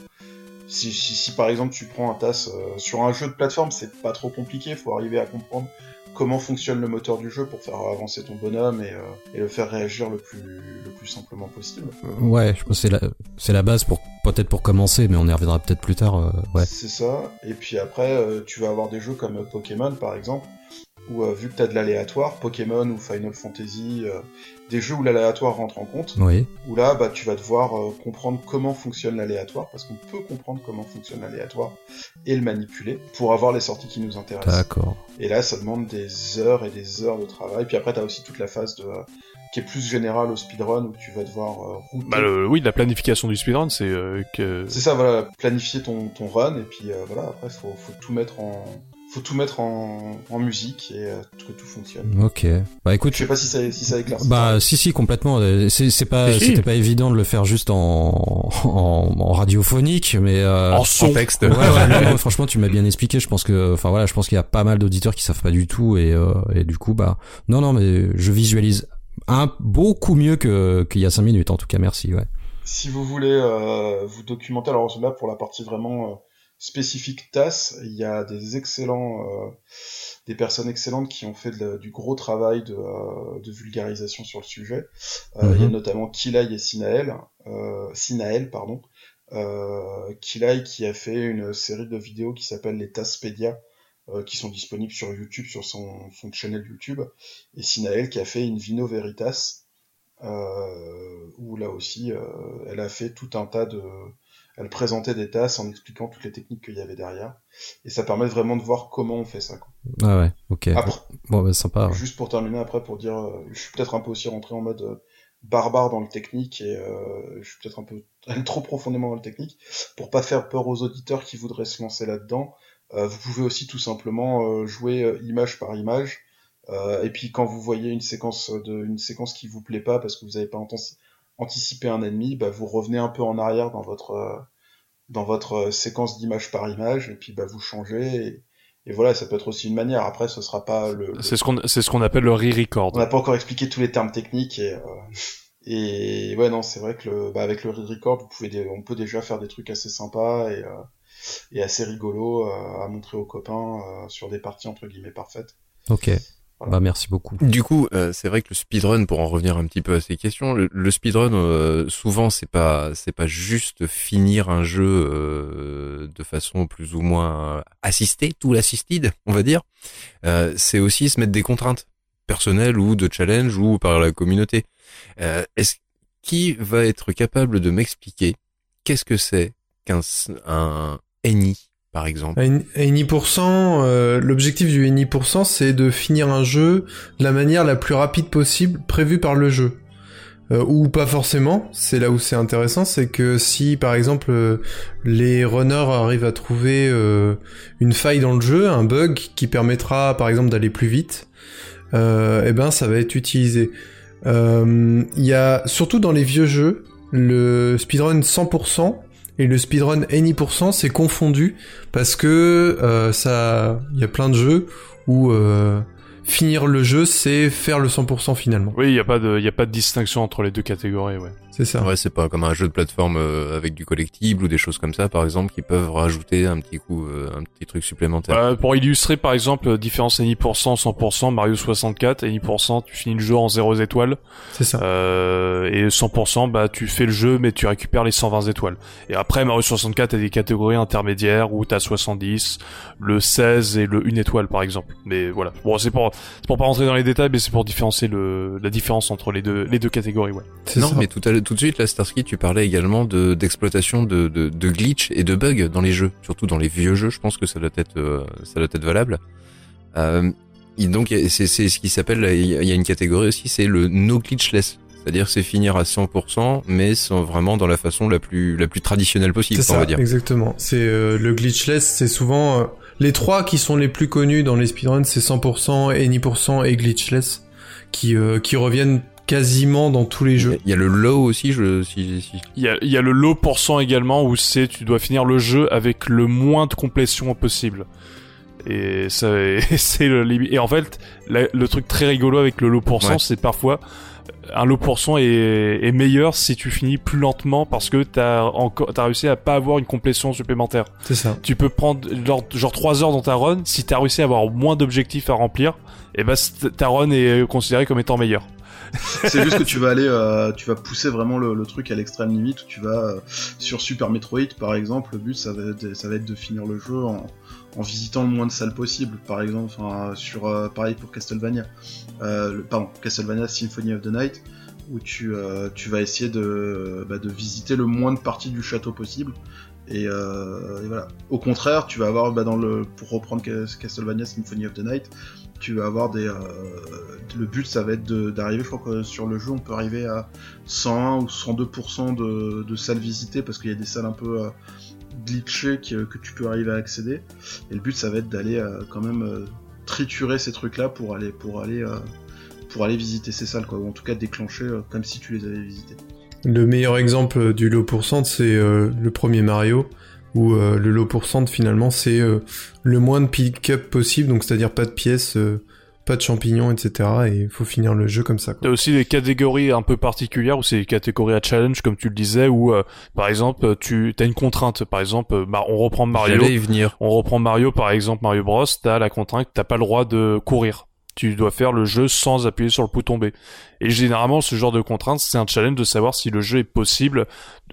si, si, si, par exemple tu prends un TAS euh, sur un jeu de plateforme, c'est pas trop compliqué, faut arriver à comprendre comment fonctionne le moteur du jeu pour faire avancer ton bonhomme et, euh, et le faire réagir le plus, le plus simplement possible. Ouais, je pense que c'est la, c'est la base pour peut-être pour commencer, mais on y reviendra peut-être plus tard. Euh, ouais. C'est ça. Et puis après, euh, tu vas avoir des jeux comme Pokémon par exemple, où vu que t'as de l'aléatoire, Pokémon ou Final Fantasy, euh, des jeux où l'aléatoire rentre en compte, oui. où là, bah, tu vas devoir euh, comprendre comment fonctionne l'aléatoire, parce qu'on peut comprendre comment fonctionne l'aléatoire et le manipuler pour avoir les sorties qui nous intéressent. D'accord. Et là, ça demande des heures et des heures de travail. Puis après, t'as aussi toute la phase de qui est plus générale au speedrun où tu vas devoir euh, router. Bah le, oui, la planification du speedrun, c'est euh, que. C'est ça, voilà, planifier ton, ton run et puis euh, voilà, après faut, faut tout mettre en faut tout mettre en, en musique et euh, que tout fonctionne. Ok. Bah écoute, je sais pas si ça si ça éclaire. Bah si si complètement. C'est c'est pas c'était pas évident de le faire juste en en, en radiophonique, mais euh, En son. texte. Ouais, ouais, non, non, franchement, tu m'as bien expliqué. Je pense que, enfin voilà, je pense qu'il y a pas mal d'auditeurs qui savent pas du tout et euh, et du coup, bah non, non, mais je visualise un beaucoup mieux que qu'il y a cinq minutes. En tout cas, merci. Ouais. Si vous voulez euh, vous documenter, alors là pour la partie vraiment euh, spécifique TAS, il y a des excellents, euh, des personnes excellentes qui ont fait de du gros travail de, euh, de vulgarisation sur le sujet. Euh, Mhm. Il y a notamment Kilai et Sinael, euh, Sinael pardon, euh, Kilai qui a fait une série de vidéos qui s'appelle les Taspédia, euh, qui sont disponibles sur YouTube, sur son, son channel YouTube, et Sinael qui a fait une Vino Veritas, euh, où là aussi euh, elle a fait tout un tas de elle présentait des tasses en expliquant toutes les techniques qu'il y avait derrière et ça permet vraiment de voir comment on fait ça quoi. Ah ouais. Ok. Après, Bon, bah, sympa. ouais. juste pour terminer après pour dire euh, je suis peut-être un peu aussi rentré en mode euh, barbare dans le technique et euh, je suis peut-être un peu trop profondément dans le technique pour pas faire peur aux auditeurs qui voudraient se lancer là-dedans euh, vous pouvez aussi tout simplement jouer image par image euh, et puis quand vous voyez une séquence de une séquence qui vous plaît pas parce que vous n'avez pas antici- anticipé un ennemi bah vous revenez un peu en arrière dans votre euh, dans votre euh, séquence d'image par image et puis bah vous changez et, et voilà ça peut être aussi une manière après ce sera pas le, le- C'est ce qu'on c'est ce qu'on appelle le re-record. on n'a pas encore expliqué tous les termes techniques et, euh, Et ouais, non, c'est vrai que le, bah, avec le record, vous pouvez on peut déjà faire des trucs assez sympas et, euh, et assez rigolos euh, à montrer aux copains euh, sur des parties entre guillemets parfaites. Ok. Bah merci beaucoup. Du coup, c'est vrai que le speedrun, pour en revenir un petit peu à ces questions, le, speedrun, souvent c'est pas c'est pas juste finir un jeu de façon plus ou moins assistée, tout l'assisted, on va dire. c'est aussi se mettre des contraintes personnelles ou de challenge ou par la communauté. Euh, est-ce qui va être capable de m'expliquer qu'est-ce que c'est qu'un un NI par exemple Un euh, l'objectif du NI%, c'est de finir un jeu de la manière la plus rapide possible prévue par le jeu. Euh, ou pas forcément, c'est là où c'est intéressant, c'est que si par exemple euh, les runners arrivent à trouver une faille dans le jeu, un bug qui permettra par exemple d'aller plus vite, eh ben ça va être utilisé. Euh, il y a surtout dans les vieux jeux le speedrun 100% et le speedrun any% c'est confondu parce que euh, ça il y a plein de jeux où euh, finir le jeu c'est faire le 100% finalement. Oui, il y a pas de il a pas de distinction entre les deux catégories, ouais. C'est ça. Ouais, c'est pas comme un jeu de plateforme euh, avec du collectible ou des choses comme ça, par exemple, qui peuvent rajouter un petit coup, euh, un petit truc supplémentaire. Euh, pour illustrer, par exemple, différence ni 100%, Mario 64, ni% tu finis le jeu en 0 étoiles. C'est ça. Euh, et 100%, bah, tu fais le jeu, mais tu récupères les 120 étoiles. Et après, Mario 64 a des catégories intermédiaires où t'as 70, le 16 et le 1 étoile, par exemple. Mais voilà. Bon, c'est pour, c'est pour pas rentrer dans les détails, mais c'est pour différencier le, la différence entre les deux, les deux catégories, ouais. Non, mais tout à l'heure, tout de suite, là, Starsky, tu parlais également de d'exploitation de, de, de glitch et de bugs dans les jeux, surtout dans les vieux jeux. Je pense que ça doit être euh, ça doit être valable. Euh, et donc c'est c'est ce qui s'appelle il y a une catégorie aussi, c'est le no glitchless. C'est-à-dire c'est finir à 100%, mais sans vraiment dans la façon la plus la plus traditionnelle possible, on va dire. Exactement. C'est euh, le glitchless, c'est souvent euh, les trois qui sont les plus connus dans les speedruns, c'est 100%, Any% et glitchless, qui qui reviennent quasiment dans tous les jeux. Il y a le low aussi, je si, si. Il y a il y a le low pourcent également où c'est tu dois finir le jeu avec le moins de complétion possible. Et ça c'est le et en fait le truc très rigolo avec le low pourcent c'est parfois un low pourcent est, est meilleur si tu finis plus lentement parce que t'as encore t'as réussi à pas avoir une complétion supplémentaire. C'est ça. Tu peux prendre genre, genre 3 heures dans ta run si t'as réussi à avoir moins d'objectifs à remplir, et ben ta run est considérée comme étant meilleure. C'est juste que tu vas aller, euh, tu vas pousser vraiment le, truc à l'extrême limite. Où tu vas euh, sur Super Metroid, par exemple, le but ça va être, de finir le jeu en, visitant le moins de salles possible. Par exemple, sur euh, pareil pour Castlevania, le, pardon, Castlevania Symphony of the Night, où tu, vas essayer de, bah, de visiter le moins de parties du château possible. Et, voilà. Au contraire, tu vas avoir bah, dans pour reprendre Castlevania Symphony of the Night, tu vas avoir des. Euh, le but, ça va être d'arriver, je crois que sur le jeu, on peut arriver à 101 ou 102% de, de, salles visitées parce qu'il y a des salles un peu euh, glitchées que, que, tu peux arriver à accéder. Et le but, ça va être d'aller euh, quand même triturer ces trucs-là pour aller, pour, aller, pour aller visiter ces salles, quoi. Ou en tout cas déclencher comme si tu les avais visitées. Le meilleur exemple du low pourcent, c'est le premier Mario où euh, le low pourcent finalement c'est euh, le moins de pick-up possible, donc c'est-à-dire pas de pièces, euh, pas de champignons, etc. Et il faut finir le jeu comme ça. T'as aussi des catégories un peu particulières où c'est des catégories à challenge comme tu le disais où par exemple tu as une contrainte par exemple on reprend Mario venir. on reprend Mario par exemple Mario Bros t'as la contrainte t'as pas le droit de courir tu dois faire le jeu sans appuyer sur le bouton B. Et généralement, ce genre de contrainte, c'est un challenge de savoir si le jeu est possible,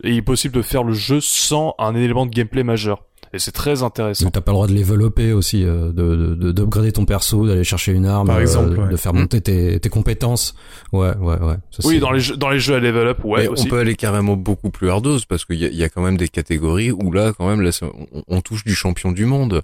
et il est possible de faire le jeu sans un élément de gameplay majeur. Et c'est très intéressant. t'as pas le droit de développer aussi, euh, de d'upgrader ton perso, d'aller chercher une arme, Par euh, exemple, de faire monter tes, tes compétences. Ouais, ouais, ouais. oui, dans les jeux, dans les jeux à level up, ouais. on peut aller carrément beaucoup plus hardose parce qu'il y a, y a quand même des catégories où là, quand même, là, on, touche du champion du monde.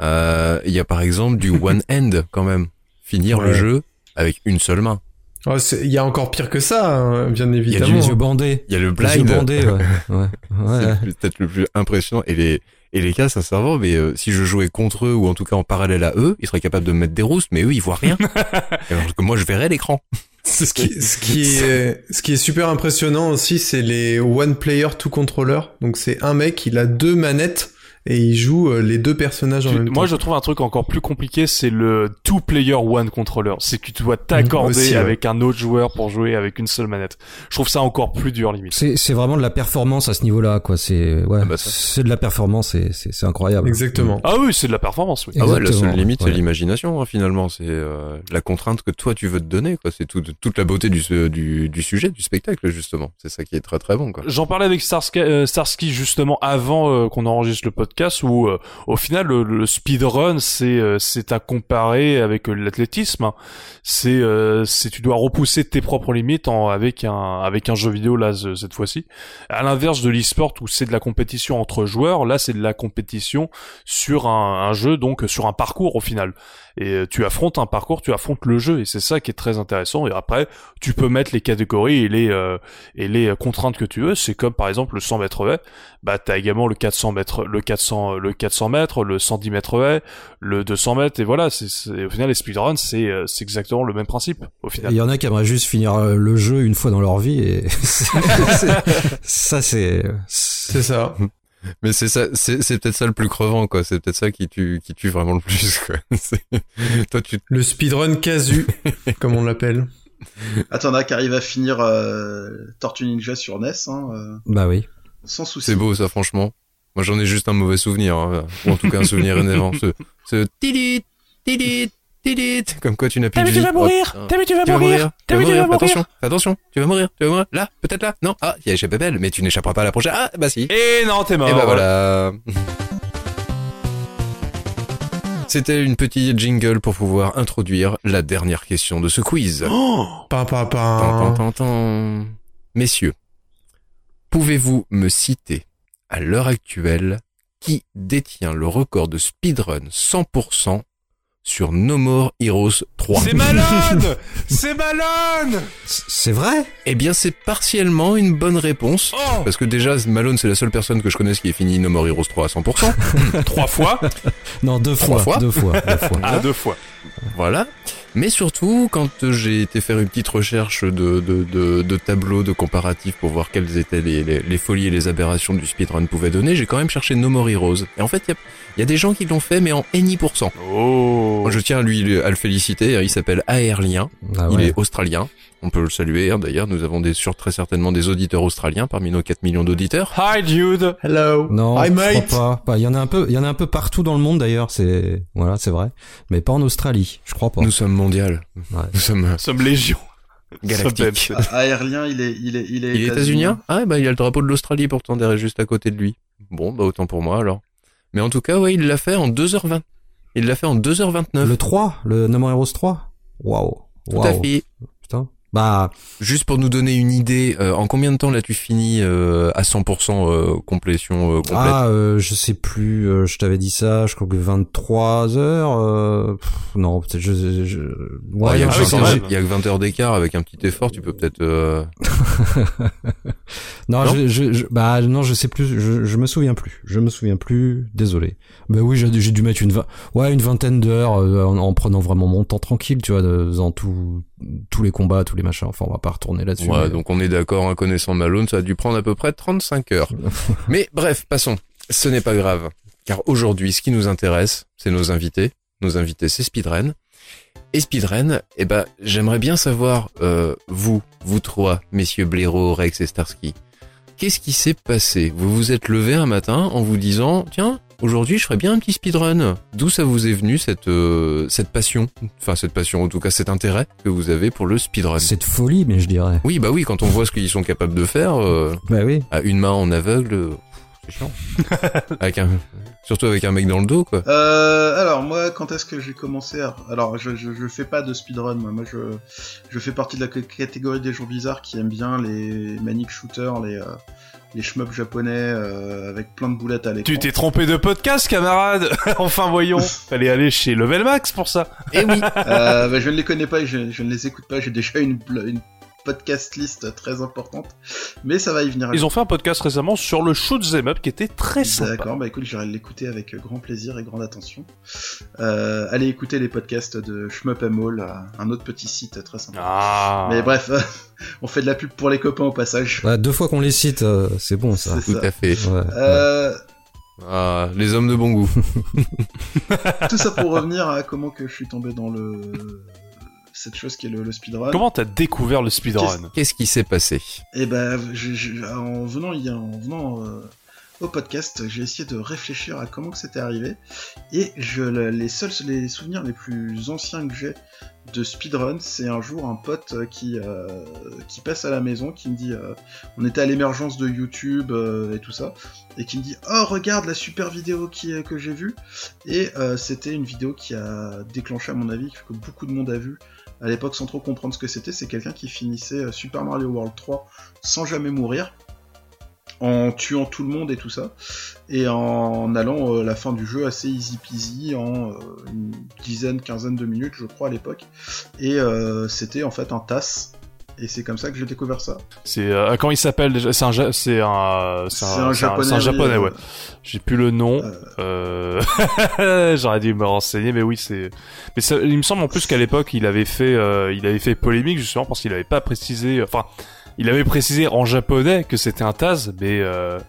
Euh, il y a par exemple du one end quand même finir le jeu avec une seule main. Oh, il y a encore pire que ça, hein, bien évidemment. Il y a les yeux bandés. Il y a le blind. Les yeux bandés, ouais. ouais. C'est peut-être le plus impressionnant. Et les, et les cas, sincèrement, mais euh, si je jouais contre eux ou en tout cas en parallèle à eux, ils seraient capables de me mettre des roustes, mais eux, ils voient rien. Alors que moi, je verrais l'écran. ce qui, ce qui est, ce qui est super impressionnant aussi, c'est les one player two controller. Donc c'est un mec, il a deux manettes et il joue euh, les deux personnages en Tu- même moi, temps. je trouve un truc encore plus compliqué, c'est le two player one controller. C'est que tu dois t'accorder ouais. avec un autre joueur pour jouer avec une seule manette. Je trouve ça encore plus dur limite. C'est c'est vraiment de la performance à ce niveau-là, quoi. C'est ouais, Ah bah c'est de la performance, et c'est c'est incroyable. Exactement. Ah oui, c'est de la performance. Oui. Ah ouais, la seule limite, ouais. c'est l'imagination, hein, finalement. C'est euh, la contrainte que toi, tu veux te donner, quoi. C'est tout- toute la beauté du, du, du sujet, du spectacle, justement. C'est ça qui est très très bon, quoi. J'en parlais avec Starsky, euh, Starsky justement avant euh, qu'on enregistre le podcast où euh, au final le, speedrun c'est euh, à comparer avec euh, l'athlétisme. hein. C'est euh, c'est tu dois repousser tes propres limites en, avec un avec un jeu vidéo là ce- cette fois-ci. À l'inverse de l'e-sport où c'est de la compétition entre joueurs, là c'est de la compétition sur un, un jeu donc sur un parcours au final. Et euh, tu affrontes un parcours, tu affrontes le jeu et c'est ça qui est très intéressant. Et après tu peux mettre les catégories et les euh, et les euh, contraintes que tu veux, c'est comme par exemple le 100 mètres haies, bah t'as également le 400 mètres, le 400, le 400 mètres, le 110 mètres haies, le 200 mètres et voilà, c'est, c'est- au final les speedruns c'est euh, c'est exactement le même principe au final. Il y en a qui aimeraient juste finir le jeu une fois dans leur vie et ça c'est C'est ça. Mais c'est ça, c'est c'est peut-être ça le plus crevant, quoi. C'est peut-être ça qui tue, qui tue vraiment le plus, quoi. C'est- Toi, tu, Le speedrun casu, comme on l'appelle. Attends, là, qui arrive à finir euh, Tortue Ninja sur NES, hein, euh, bah oui. sans souci. c'est beau, ça, franchement. Moi, j'en ai juste un mauvais souvenir, hein. ou en tout cas un souvenir énervant. Ce, ce tilit, tilit, comme quoi tu n'as plus de vie. Oh, putain. T'as vu tu vas Tu vas mourir, tu vas mourir, attention, attention, tu vas mourir, tu vas mourir, là, peut-être là, non, ah, il y a échappé belle, mais tu n'échapperas pas à la prochaine, ah, bah si. Et non t'es mort. Et bah voilà. C'était une petite jingle pour pouvoir introduire la dernière question de ce quiz. Oh Pa, pa, pa. Tan, tan, tan, tan. Messieurs, pouvez-vous me citer à l'heure actuelle qui détient le record de speedrun 100% sur No More Heroes 3 C'est Malone C'est Malone C- C'est vrai? Eh bien, c'est partiellement une bonne réponse. Oh Parce que déjà, Malone, c'est la seule personne que je connaisse qui ait fini No More Heroes 3 à 100%. Trois fois Non, deux Trois fois, fois deux fois, deux fois. Ah deux fois. Voilà. Mais surtout, quand j'ai été faire une petite recherche de, de, de, de tableaux, de comparatifs pour voir quelles étaient les, les, les folies et les aberrations du speedrun pouvaient donner, j'ai quand même cherché No More Heroes. Et en fait, il y a, il y a des gens qui l'ont fait, mais en NI%. Oh Moi, je tiens à lui à le féliciter. Il s'appelle Aerlien. Ah Il ouais. est australien. On peut le saluer. hein, D'ailleurs, nous avons des, sur, très certainement des auditeurs australiens parmi nos 4 millions d'auditeurs. Hi Jude Hello. Non, Hi, je mate. crois pas. Bah, Il y en a un peu, il y en a un peu partout dans le monde d'ailleurs. C'est voilà, c'est vrai, mais pas en Australie. Je crois pas. Nous sommes mondial. Ouais. Nous sommes euh, Nous sommes légion. galactiques. Sommes- Ah, Aérien, il est, il est, il est. Il est états-unien Ah, bah, il a le drapeau de l'Australie pourtant derrière juste à côté de lui. Bon, bah, autant pour moi alors. Mais en tout cas, ouais, il l'a fait en 2h20. Il l'a fait en 2h29. Le 3, le No More Heroes 3. Waouh. Tout à Waouh. fait. Bah, Juste pour nous donner une idée, euh, en combien de temps l'as-tu fini euh, à 100% euh, complétion euh, complète ah, euh, je sais plus. euh, je t'avais dit ça. Je crois que 23 heures. euh, pff, non, peut-être je. je, je- Ouais, Ah oui, je sais quand 20 pas. même. il y a que 20 heures d'écart avec un petit effort, tu peux peut-être... euh, Non, Non je, je, je- bah non, je sais plus. Je, je me souviens plus. Je me souviens plus. Désolé. Bah oui, j'ai dû mettre une vingt- ouais une vingtaine d'heures euh, en, en prenant vraiment mon temps tranquille, tu vois, de, faisant tout, tous les combats, tous les machins. Enfin, on va pas retourner là-dessus. Ouais, mais- donc on est d'accord, un connaissant Malone, ça a dû prendre à peu près 35 heures. Mais bref, passons. Ce n'est pas grave. Car aujourd'hui, ce qui nous intéresse, c'est nos invités. Nos invités, c'est Speedren. Et Speedren, eh ben, j'aimerais bien savoir, euh, vous, vous trois, messieurs Blaireau, Rex et Starsky, qu'est-ce qui s'est passé? Vous vous êtes levé un matin en vous disant, tiens, aujourd'hui je ferais bien un petit speedrun. D'où ça vous est venu cette, euh, cette passion? Enfin, cette passion, en tout cas cet intérêt que vous avez pour le speedrun cette folie, mais je dirais. oui, bah oui, quand on voit ce qu'ils sont capables de faire, euh, Bah oui. à une main en aveugle, euh, c'est chiant. avec un, surtout avec un mec dans le dos, quoi. Euh, alors moi, quand est-ce que j'ai commencé à... Alors, je, je, je fais pas de speedrun, moi. Moi, je, je fais partie de la catégorie des gens bizarres qui aiment bien les manic shooters, les, euh, les shmups japonais euh, avec plein de boulettes à l'écran. Tu t'es trompé de podcast, camarade Enfin, voyons. Fallait aller chez Level Max pour ça. Eh oui. Euh, bah, je ne les connais pas et je, je ne les écoute pas. J'ai déjà une, bl- une podcast list très importante, mais ça va y venir. Ils ont fait un podcast récemment sur le shoot 'em up qui était très sympa. D'accord, bah écoute, j'irai l'écouter avec grand plaisir et grande attention. Euh, allez écouter les podcasts de Shmup and All, euh, un autre petit site très sympa. Ah. Mais bref, on fait de la pub pour les copains au passage. Ouais, deux fois qu'on les cite, euh, c'est bon ça. C'est Tout ça. à fait. Ouais, ouais. Ah, les hommes de bon goût. Tout ça pour revenir à comment que je suis tombé dans le cette chose qui est le, le speedrun. Comment t'as découvert le speedrun? Qu'est-ce qui s'est passé? Et ben, je- je- en venant, en venant euh, au podcast, j'ai essayé de réfléchir à comment que c'était arrivé. Et je, le- les seuls les souvenirs les plus anciens que j'ai de speedrun, c'est un jour un pote qui, euh, qui passe à la maison, qui me dit, euh, on était à l'émergence de YouTube euh, et tout ça, et qui me dit, oh regarde la super vidéo qui, que j'ai vue. Et euh, c'était une vidéo qui a déclenché à mon avis, que beaucoup de monde a vu à l'époque sans trop comprendre ce que c'était, c'est quelqu'un qui finissait euh, Super Mario World 3 sans jamais mourir, en tuant tout le monde et tout ça, et en allant euh, la fin du jeu assez easy peasy, en euh, une dizaine, quinzaine de minutes, je crois, à l'époque. Et c'était en fait un TAS, et c'est comme ça que j'ai découvert ça. C'est euh, comment il s'appelle déjà? C'est un ja- c'est un c'est un japonais, un euh, ouais. J'ai plus le nom. Euh, Euh... J'aurais dû me renseigner, mais oui, c'est. Mais ça, il me semble en plus qu'à l'époque, il avait fait, il avait fait polémique justement parce qu'il avait pas précisé. Enfin, il avait précisé en japonais que c'était un Taz, mais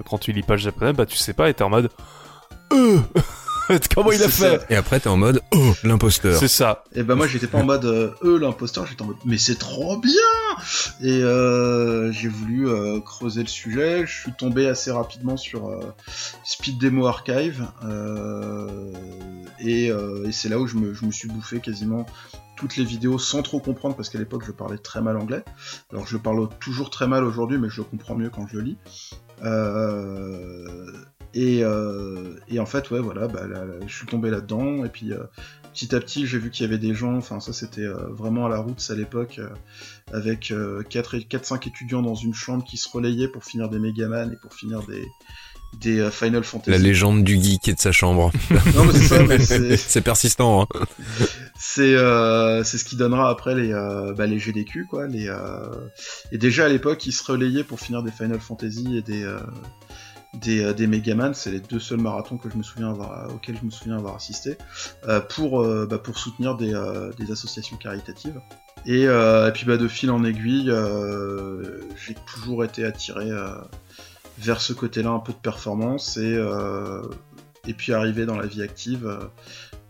quand tu lis pas le japonais, bah tu sais pas, et t'es en mode. Euh Comment il a fait ça. Et après, t'es en mode Oh, l'imposteur. C'est ça. Et ben moi j'étais pas en mode euh, eux l'imposteur, j'étais en mode mais c'est trop bien Et euh, j'ai voulu euh, creuser le sujet, je suis tombé assez rapidement sur euh, Speed Demo Archive euh, et, euh, et c'est là où je me, je me suis bouffé quasiment toutes les vidéos sans trop comprendre parce qu'à l'époque je parlais très mal anglais. Alors je le parle toujours très mal aujourd'hui mais je le comprends mieux quand je le lis. Euh, et, euh, et en fait, ouais, voilà, bah, là, là, je suis tombé là-dedans. Et puis, euh, petit à petit, j'ai vu qu'il y avait des gens, enfin, ça c'était euh, vraiment à la route à l'époque, euh, avec 4-5 étudiants dans une chambre qui se relayaient pour finir des Megaman et pour finir des, des euh, Final Fantasy. La légende du geek et de sa chambre. Non, mais c'est ça, mais c'est. C'est persistant. Hein. c'est euh, c'est ce qui donnera après les euh, bah, les GDQ quoi les euh, et déjà à l'époque ils se relayaient pour finir des Final Fantasy et des euh, des, euh, des Megaman, c'est les deux seuls marathons que je me souviens avoir, auxquels je me souviens avoir assisté, euh, pour, euh, bah, pour soutenir des, euh, des associations caritatives. Et, euh, et puis bah, de fil en aiguille, euh, j'ai toujours été attiré euh, vers ce côté-là, un peu de performance, et, euh, et puis arrivé dans la vie active, euh,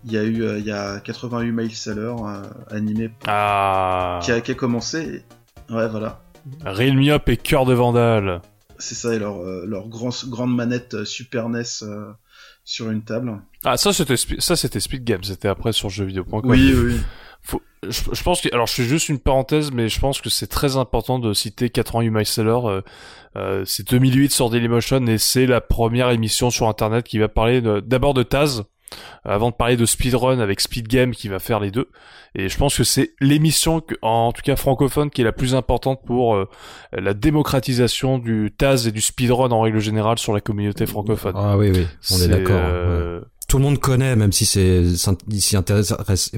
il y a eu euh, il y a 88 miles à l'heure euh, animé Ah. qui, a, qui a commencé. et- Ouais, voilà. Reel Me Up et Cœur de Vandale. C'est ça, et leur, euh, leur grand, grande manette euh, Super NES euh, sur une table. Ah, ça c'était Spe- ça c'était Speed Game, c'était après sur jeuxvideo.com. Oui, oui. Faut, je, je pense que, alors je fais juste une parenthèse, mais je pense que c'est très important de citer 88 miles à l'heure. Euh, euh, c'est 2008 sur Dailymotion et c'est la première émission sur internet qui va parler de- d'abord de Taz, avant de parler de speedrun avec Speed Game qui va faire les deux. Et je pense que c'est l'émission, en tout cas francophone, qui est la plus importante pour euh, la démocratisation du Taz et du speedrun en règle générale sur la communauté francophone. Ah oui, oui, on est, d'accord. euh, ouais. Tout le monde connaît, même si c'est,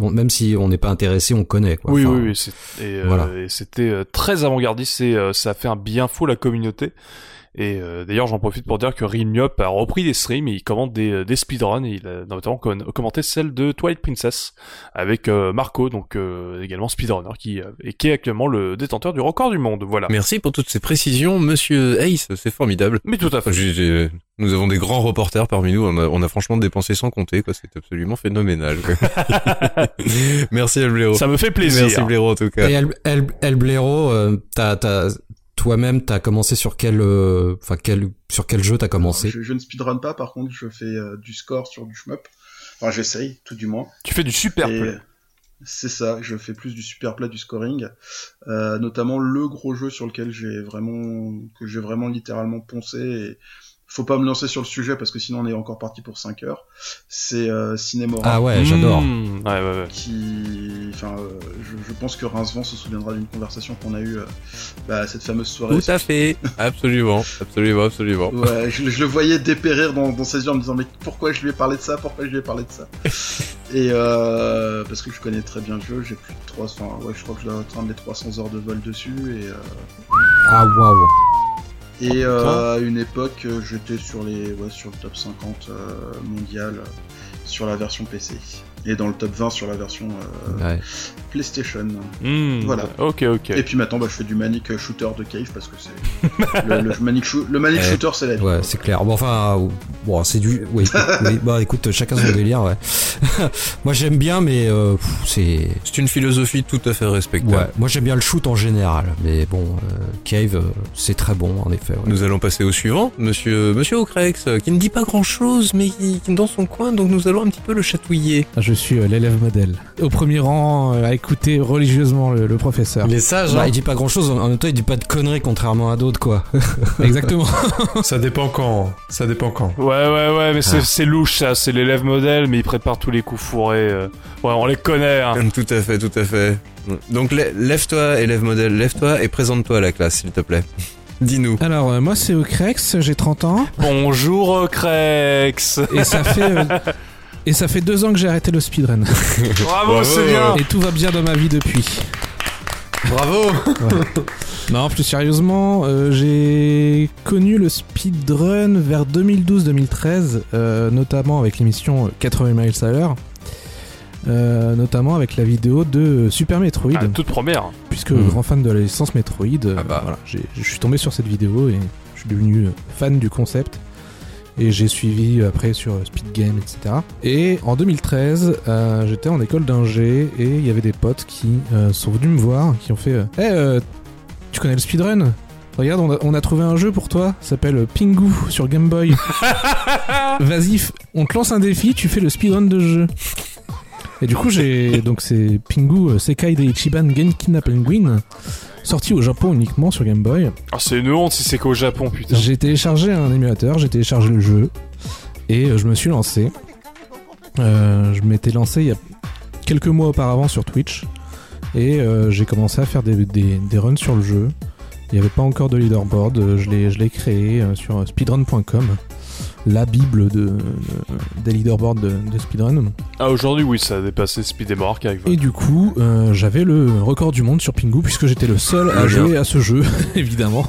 même si on n'est pas intéressé, on connaît. Quoi. Oui, Enfin, oui, oui. euh, voilà. et c'était très avant-gardiste et euh, ça a fait un bien fou la communauté. Et euh, d'ailleurs, j'en profite pour dire que Rimyop a repris des streams et il commente des, euh, des speedruns et il a notamment commenté celle de Twilight Princess avec euh, Marco, donc euh, également speedrunner, qui, euh, et qui est actuellement le détenteur du record du monde. Voilà. Merci pour toutes ces précisions, monsieur Ace. C'est formidable. Mais tout à fait. J'ai- j'ai- nous avons des grands reporters parmi nous. On a, on a franchement dépensé sans compter. quoi. C'est absolument phénoménal. quoi. Merci, El Blaireau. Ça me fait plaisir. Merci, Blaireau, en tout cas. Et El, El, El Blaireau, euh, t'as, t'as, toi-même, t'as commencé sur quel, euh, enfin quel, sur quel jeu t'as commencé Je, je ne speedrun pas, par contre, je fais euh, du score sur du shmup. Enfin, j'essaye, tout du moins. Tu fais du super Et play. C'est ça, je fais plus du super play, du scoring. Euh, notamment le gros jeu sur lequel j'ai vraiment, que j'ai vraiment littéralement poncé. Et faut pas me lancer sur le sujet parce que sinon on est encore parti pour 5 heures. C'est euh, Cinemora. Ah ouais, j'adore. Mmh, ouais, ouais, ouais. Qui, enfin, euh, je, je pense que Rincevent se souviendra d'une conversation qu'on a eue euh, bah, à cette fameuse soirée. Tout à fait. Absolument. Absolument, absolument. Ouais, je, je le voyais dépérir dans, dans ses yeux en me disant mais pourquoi je lui ai parlé de ça, pourquoi je lui ai parlé de ça? Et euh, parce que je connais très bien le jeu, j'ai plus de 300, enfin, ouais, je crois que je dois atteindre les 300 heures de vol dessus et euh, Ah waouh. Et euh, à une époque euh, j'étais sur les ouais, sur le top 50 euh, mondial sur la version PC. Et dans le top 20 sur la version euh, Ouais. PlayStation. Hmm, Voilà. Ok, ok. Et puis maintenant, bah, je fais du Manic Shooter de Cave parce que c'est. le, le Manic, Shoo- le Manic Ouais. Shooter, c'est la vie. Ouais, c'est clair. Bon, enfin, euh, bon, c'est du. Oui, oui, bah écoute, chacun son délire, ouais. moi j'aime bien, mais euh, c'est. C'est une philosophie tout à fait respectable. Ouais, moi j'aime bien le shoot en général, mais bon, euh, Cave, euh, c'est très bon en effet. ouais. Nous allons passer au suivant, monsieur, monsieur Ocrex, qui ne dit pas grand chose, mais qui, qui est dans son coin, donc nous allons un petit peu le chatouiller. Je suis euh, l'élève modèle. Au premier rang, euh, à écouter religieusement le, le professeur. Il est sage, Bah, hein. il dit pas grand chose, en même temps il dit pas de conneries contrairement à d'autres quoi. Exactement. Ça dépend quand. Ça dépend quand. Ouais, ouais, ouais, mais c'est Ah. c'est louche ça, c'est l'élève modèle, mais il prépare tous les coups fourrés. euh. Ouais, on les connaît, hein. Tout à fait, tout à fait. Donc lè- lève-toi, élève modèle, lève-toi et présente-toi à la classe, s'il te plaît. Dis-nous. Alors, euh, moi, c'est Ocrex, j'ai 30 ans, Bonjour, Crex. et ça fait. euh, Et ça fait deux ans que j'ai arrêté le speedrun. Bravo, Bravo. c'est bien. Et tout va bien dans ma vie depuis. Bravo Non, plus sérieusement, euh, j'ai connu le speedrun vers 2012-2013, euh, notamment avec l'émission 80 miles à l'heure, euh, notamment avec la vidéo de Super Metroid, Ah, toute première. puisque Mhm. grand fan de la licence Metroid, Ah bah. voilà, je suis tombé sur cette vidéo et je suis devenu fan du concept. Et j'ai suivi après sur Speed Game, etc. Et en 2013, euh, j'étais en école d'ingé et il y avait des potes qui euh, sont venus me voir, qui ont fait euh, Eh, euh, tu connais le speedrun? Regarde, on a, on a trouvé un jeu pour toi, ça s'appelle Pingu sur Game Boy. Vas-y, on te lance un défi, tu fais le speedrun de jeu. Et du coup, j'ai. Donc, c'est Pingu euh, Sekai de Ichiban Genkin Penguin, sorti au Japon uniquement sur Game Boy. Ah, c'est une honte si c'est qu'au Japon, putain. J'ai téléchargé un émulateur, j'ai téléchargé le jeu et euh, je me suis lancé. Euh, je m'étais lancé il y a quelques mois auparavant sur Twitch et euh, j'ai commencé à faire des, des- des runs sur le jeu. Il n'y avait pas encore de leaderboard, je l'ai créé sur speedrun.com, la bible de, de- des leaderboards de, de speedrun. Ah, aujourd'hui, oui, ça a dépassé Speed et Archive. Et du coup, euh, j'avais le record du monde sur Pingu puisque j'étais le seul à jouer à ce jeu, évidemment.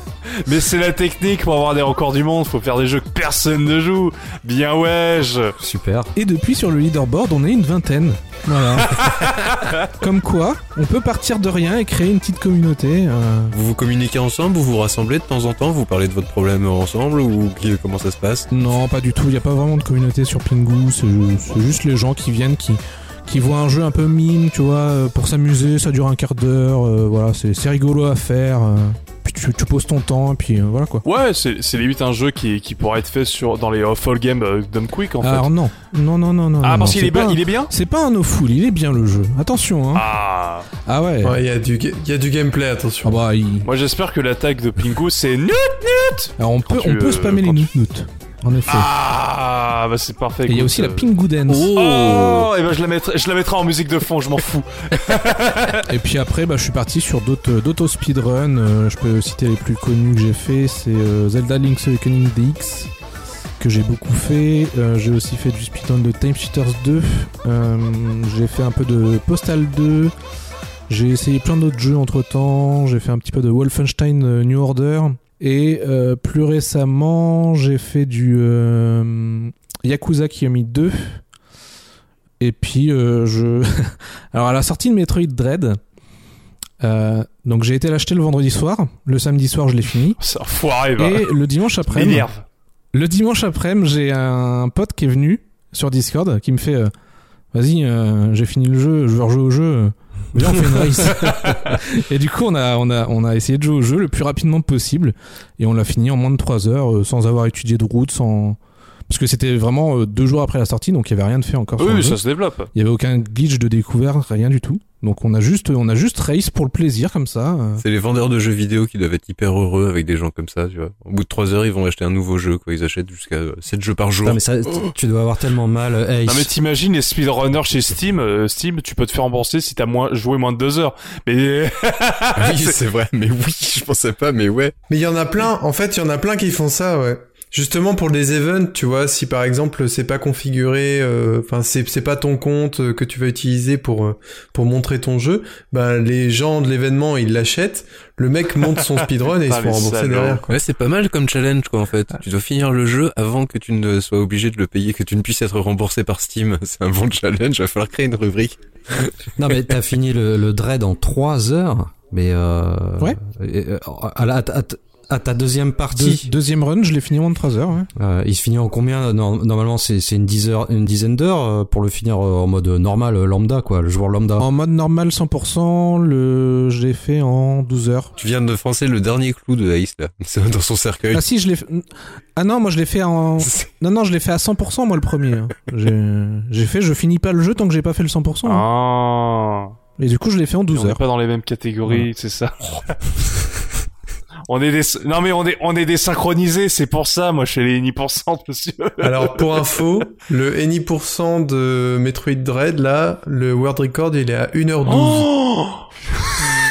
Mais c'est la technique pour avoir des records du monde, faut faire des jeux que personne ne joue. Bien ouais. je- Super. Et depuis sur le leaderboard, on est une vingtaine. Voilà. Comme quoi, on peut partir de rien et créer une petite communauté. euh. Vous vous communiquez ensemble, vous vous rassemblez de temps en temps, vous parlez de votre problème ensemble ou comment ça se passe? Non, pas du tout. Il n'y a pas vraiment de communauté sur Pingu. C'est juste les gens qui viennent, qui, qui voient un jeu un peu mime, tu vois, euh, pour s'amuser. Ça dure un quart d'heure. euh, voilà, c'est c'est rigolo à faire. euh. puis tu, tu poses ton temps, et puis euh, voilà quoi. Ouais, c'est c'est limite un jeu qui, qui pourrait être fait sur dans les off-all games Dumb Quick en fait. Alors non, non, non, non, non. ah, non, parce qu'il est, bien, il est bien C'est pas un no-full, il est bien le jeu. Attention, hein. Ah Ah ouais. Ouais, il y, a du y a du gameplay, attention. Ah bah, il- Moi j'espère que l'attaque de Pingu c'est nul Alors on peut, tu, on peut euh, spammer les tu- noutes, en effet. Ah bah c'est parfait. Et il y a aussi la euh, Pingu Dance. Oh, et ben je la mettrai, je la mettrai en musique de fond, je m'en fous. Et puis après, bah, je suis parti sur d'autres d'autres speedruns. Euh, je peux citer les plus connus que j'ai fait. C'est euh, Zelda Link's Awakening DX que j'ai beaucoup fait. Euh, j'ai aussi fait du speedrun de Time Cheaters 2. Euh, j'ai fait un peu de Postal 2. J'ai essayé plein d'autres jeux entre temps. J'ai fait un petit peu de Wolfenstein euh, New Order. Et euh, plus récemment, j'ai fait du euh, Yakuza Kiyomi 2. Et puis, euh, je. Alors, à la sortie de Metroid Dread, euh, donc j'ai été l'acheter le vendredi soir. Le samedi soir, je l'ai fini. C'est va. Et le dimanche après, le dimanche après, j'ai un pote qui est venu sur Discord qui me fait euh, Vas-y, euh, j'ai fini le jeu, je veux rejouer au jeu. On fait une race. et du coup, on a, on, a, on a essayé de jouer au jeu le plus rapidement possible. Et on l'a fini en moins de 3 heures, euh, sans avoir étudié de route, sans. Parce que c'était vraiment euh, deux jours après la sortie, donc il n'y avait rien de fait encore. sur Oui, le oui, jeu. ça se développe. Il y avait aucun glitch de découverte, rien du tout. Donc on a juste, on a juste race pour le plaisir comme ça. euh. C'est les vendeurs de jeux vidéo qui doivent être hyper heureux avec des gens comme ça, tu vois. Au bout de 3 heures, ils vont acheter un nouveau jeu, quoi. Ils achètent jusqu'à 7 jeux par jour. Non, mais ça, tu dois avoir tellement mal. euh, Ace. Non mais t'imagines les speedrunners chez Steam, euh, Steam, tu peux te faire rembourser si t'as moins joué moins de deux heures. Mais oui, c'est vrai, mais oui, je pensais pas, mais ouais. Mais il y en a plein, en fait, il y en a plein qui font ça, ouais. Justement pour les events, tu vois, si par exemple c'est pas configuré, euh, enfin c'est c'est pas ton compte euh, que tu vas utiliser pour euh, pour montrer ton jeu, bah les gens de l'événement ils l'achètent, le mec monte son speedrun et ils se Ah, font rembourser derrière. Quoi. Ouais, c'est pas mal comme challenge, quoi, en fait. Tu dois finir le jeu avant que tu ne sois obligé de le payer, que tu ne puisses être remboursé par Steam. C'est un bon challenge. Va falloir créer une rubrique. Non mais t'as fini le, le dread en 3 heures, mais euh, Ouais. et, euh, à, la- à ta- à ta deuxième Deux- partie, deuxième run, je l'ai fini en moins de 3 heures. Ouais. euh, il se finit en combien Non, Normalement c'est une, dizaine heures- une dizaine d'heures euh, pour le finir euh, en mode normal, lambda quoi, le joueur lambda? En mode normal 100%, le... je l'ai fait en 12 heures. Tu viens de foncer le dernier clou de Ace, là. Dans son cercueil. Ah si, je l'ai fait... Ah non, moi je l'ai fait en... Non, non, je l'ai fait à 100% moi le premier. hein. J'ai fait, je finis pas le jeu tant que j'ai pas fait le 100%. hein. Ah. Et du coup, je l'ai fait en on 12 n'est heures. pas dans les mêmes catégories, c'est ça. on est des, non mais on est, on est désynchronisés, c'est pour ça, moi, chez les 10%, monsieur. Alors pour info, le any% de Metroid Dread là, le world record il est à 1h12. Oh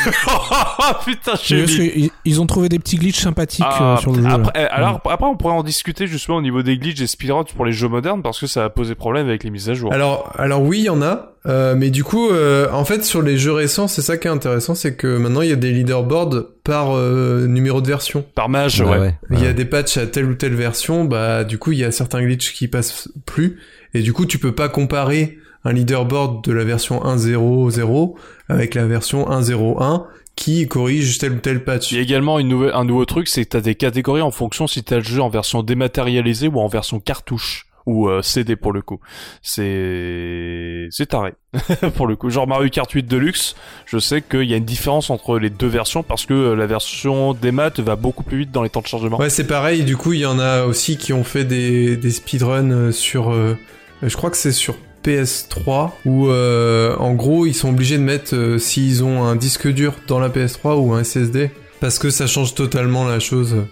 Putain, je suis ils ont trouvé des petits glitches sympathiques Ah, euh, sur le jeu. après, eh, alors, après, on pourrait en discuter justement au niveau des glitches et speedruns pour les jeux modernes parce que ça a posé problème avec les mises à jour. Alors, alors oui, il y en a, euh, mais du coup, euh, en fait, sur les jeux récents, c'est ça qui est intéressant, c'est que maintenant il y a des leaderboards par euh, numéro de version. Par mage, Ouais, ouais. ouais, Il y a des patchs à telle ou telle version, bah du coup il y a certains glitches qui passent plus, et du coup tu peux pas comparer un leaderboard de la version 1.0.0 avec la version 1.0.1 qui corrige tel ou tel patch. Il y a également une nouvelle, un nouveau truc, c'est que t'as des catégories en fonction si t'as le jeu en version dématérialisée ou en version cartouche. Ou euh, CD pour le coup. C'est c'est taré pour le coup. Genre Mario Kart 8 Deluxe, je sais qu'il y a une différence entre les deux versions parce que euh, la version démat va beaucoup plus vite dans les temps de chargement. Ouais, c'est pareil, du coup il y en a aussi qui ont fait des, des speedruns euh, sur... euh, je crois que c'est sur PS3 où euh, en gros ils sont obligés de mettre euh, s'ils ont un disque dur dans la PS3 ou un SSD parce que ça change totalement la chose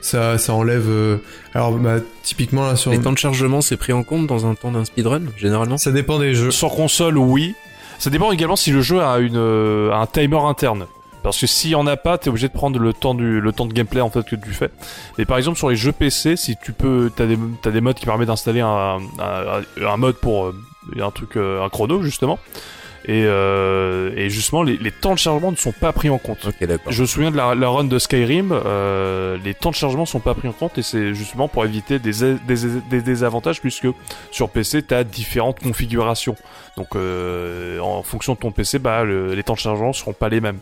ça ça enlève euh, alors bah typiquement là sur Les temps de chargement, c'est pris en compte dans un temps d'un speedrun, généralement? Ça dépend des jeux Sur console, oui. Ça dépend également si le jeu a une euh, un timer interne. Parce que s'il y en a pas, t'es obligé de prendre le temps du le temps de gameplay en fait que tu fais. Mais par exemple sur les jeux PC, si tu peux, t'as des t'as des modes qui permettent d'installer un, un un mode pour euh, un truc euh, un chrono justement. Et euh, et justement les, les temps de chargement ne sont pas pris en compte. Je me souviens de la, la run de Skyrim, euh, les temps de chargement sont pas pris en compte et c'est justement pour éviter des, désavantages puisque sur PC t'as différentes configurations. Donc euh, en fonction de ton PC, bah le- les temps de chargement seront pas les mêmes.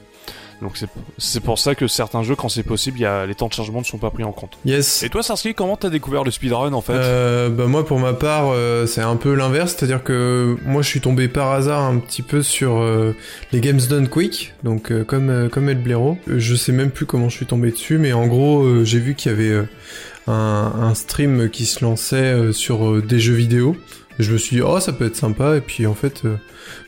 Donc c'est c'est pour ça que certains jeux, quand c'est possible, il y a les temps de chargement ne sont pas pris en compte. yes Et toi, Sarski, comment t'as découvert le speedrun en fait? Euh, bah moi pour ma part euh, c'est un peu l'inverse, c'est-à-dire que moi je suis tombé par hasard un petit peu sur euh, les Games Done Quick, donc euh, comme euh, comme El Blaireau. Je sais même plus comment je suis tombé dessus, mais en gros euh, j'ai vu qu'il y avait euh, un, un stream qui se lançait euh, sur euh, des jeux vidéo. Je me suis dit oh ça peut être sympa et puis en fait euh,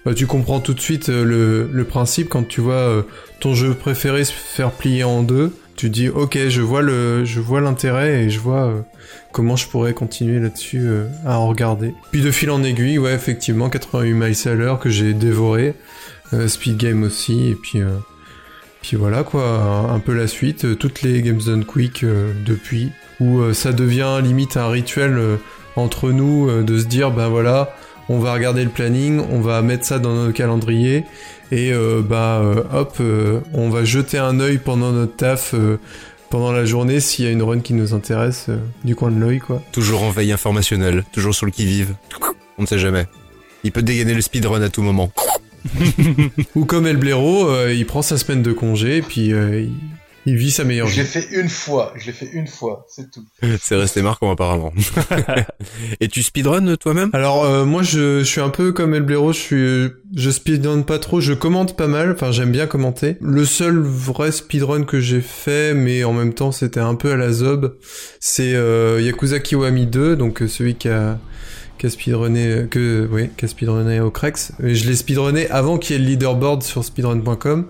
bah, tu comprends tout de suite euh, le, principe quand tu vois euh, ton jeu préféré se faire plier en deux. Tu dis ok je vois le je vois l'intérêt et je vois comment je pourrais continuer là-dessus à en regarder. Puis de fil en aiguille, ouais, effectivement, 88 miles à l'heure que j'ai dévoré, Speed Game aussi, et puis, puis voilà quoi, un, un peu la suite, toutes les Games Done Quick depuis, où ça devient limite un rituel entre nous euh, de se dire, ben voilà, on va regarder le planning, on va mettre ça dans notre calendrier, et euh, bah euh, hop, euh, on va jeter un œil pendant notre taf. pendant la journée s'il y a une run qui nous intéresse du coin de l'œil quoi. Toujours en veille informationnelle, toujours sur le qui-vive. On ne sait jamais. Il peut dégainer le speedrun à tout moment. Ou comme El Blaireau, il prend sa semaine de congé et puis euh, il, il vit sa meilleure Je l'ai vie. fait une fois, je l'ai fait une fois, c'est tout. C'est resté marquant apparemment. Et tu speedrun toi-même? Alors euh, moi je, je suis un peu comme El Blaireau, je suis je speedrun pas trop, je commente pas mal, enfin j'aime bien commenter. Le seul vrai speedrun que j'ai fait, mais en même temps c'était un peu à la zob, c'est euh, Yakuza Kiwami 2, donc euh, celui qui a qui a speedrunné que oui, qui a speedrunné au Crex. Je l'ai speedrunné avant qu'il y ait le leaderboard sur speedrun.com,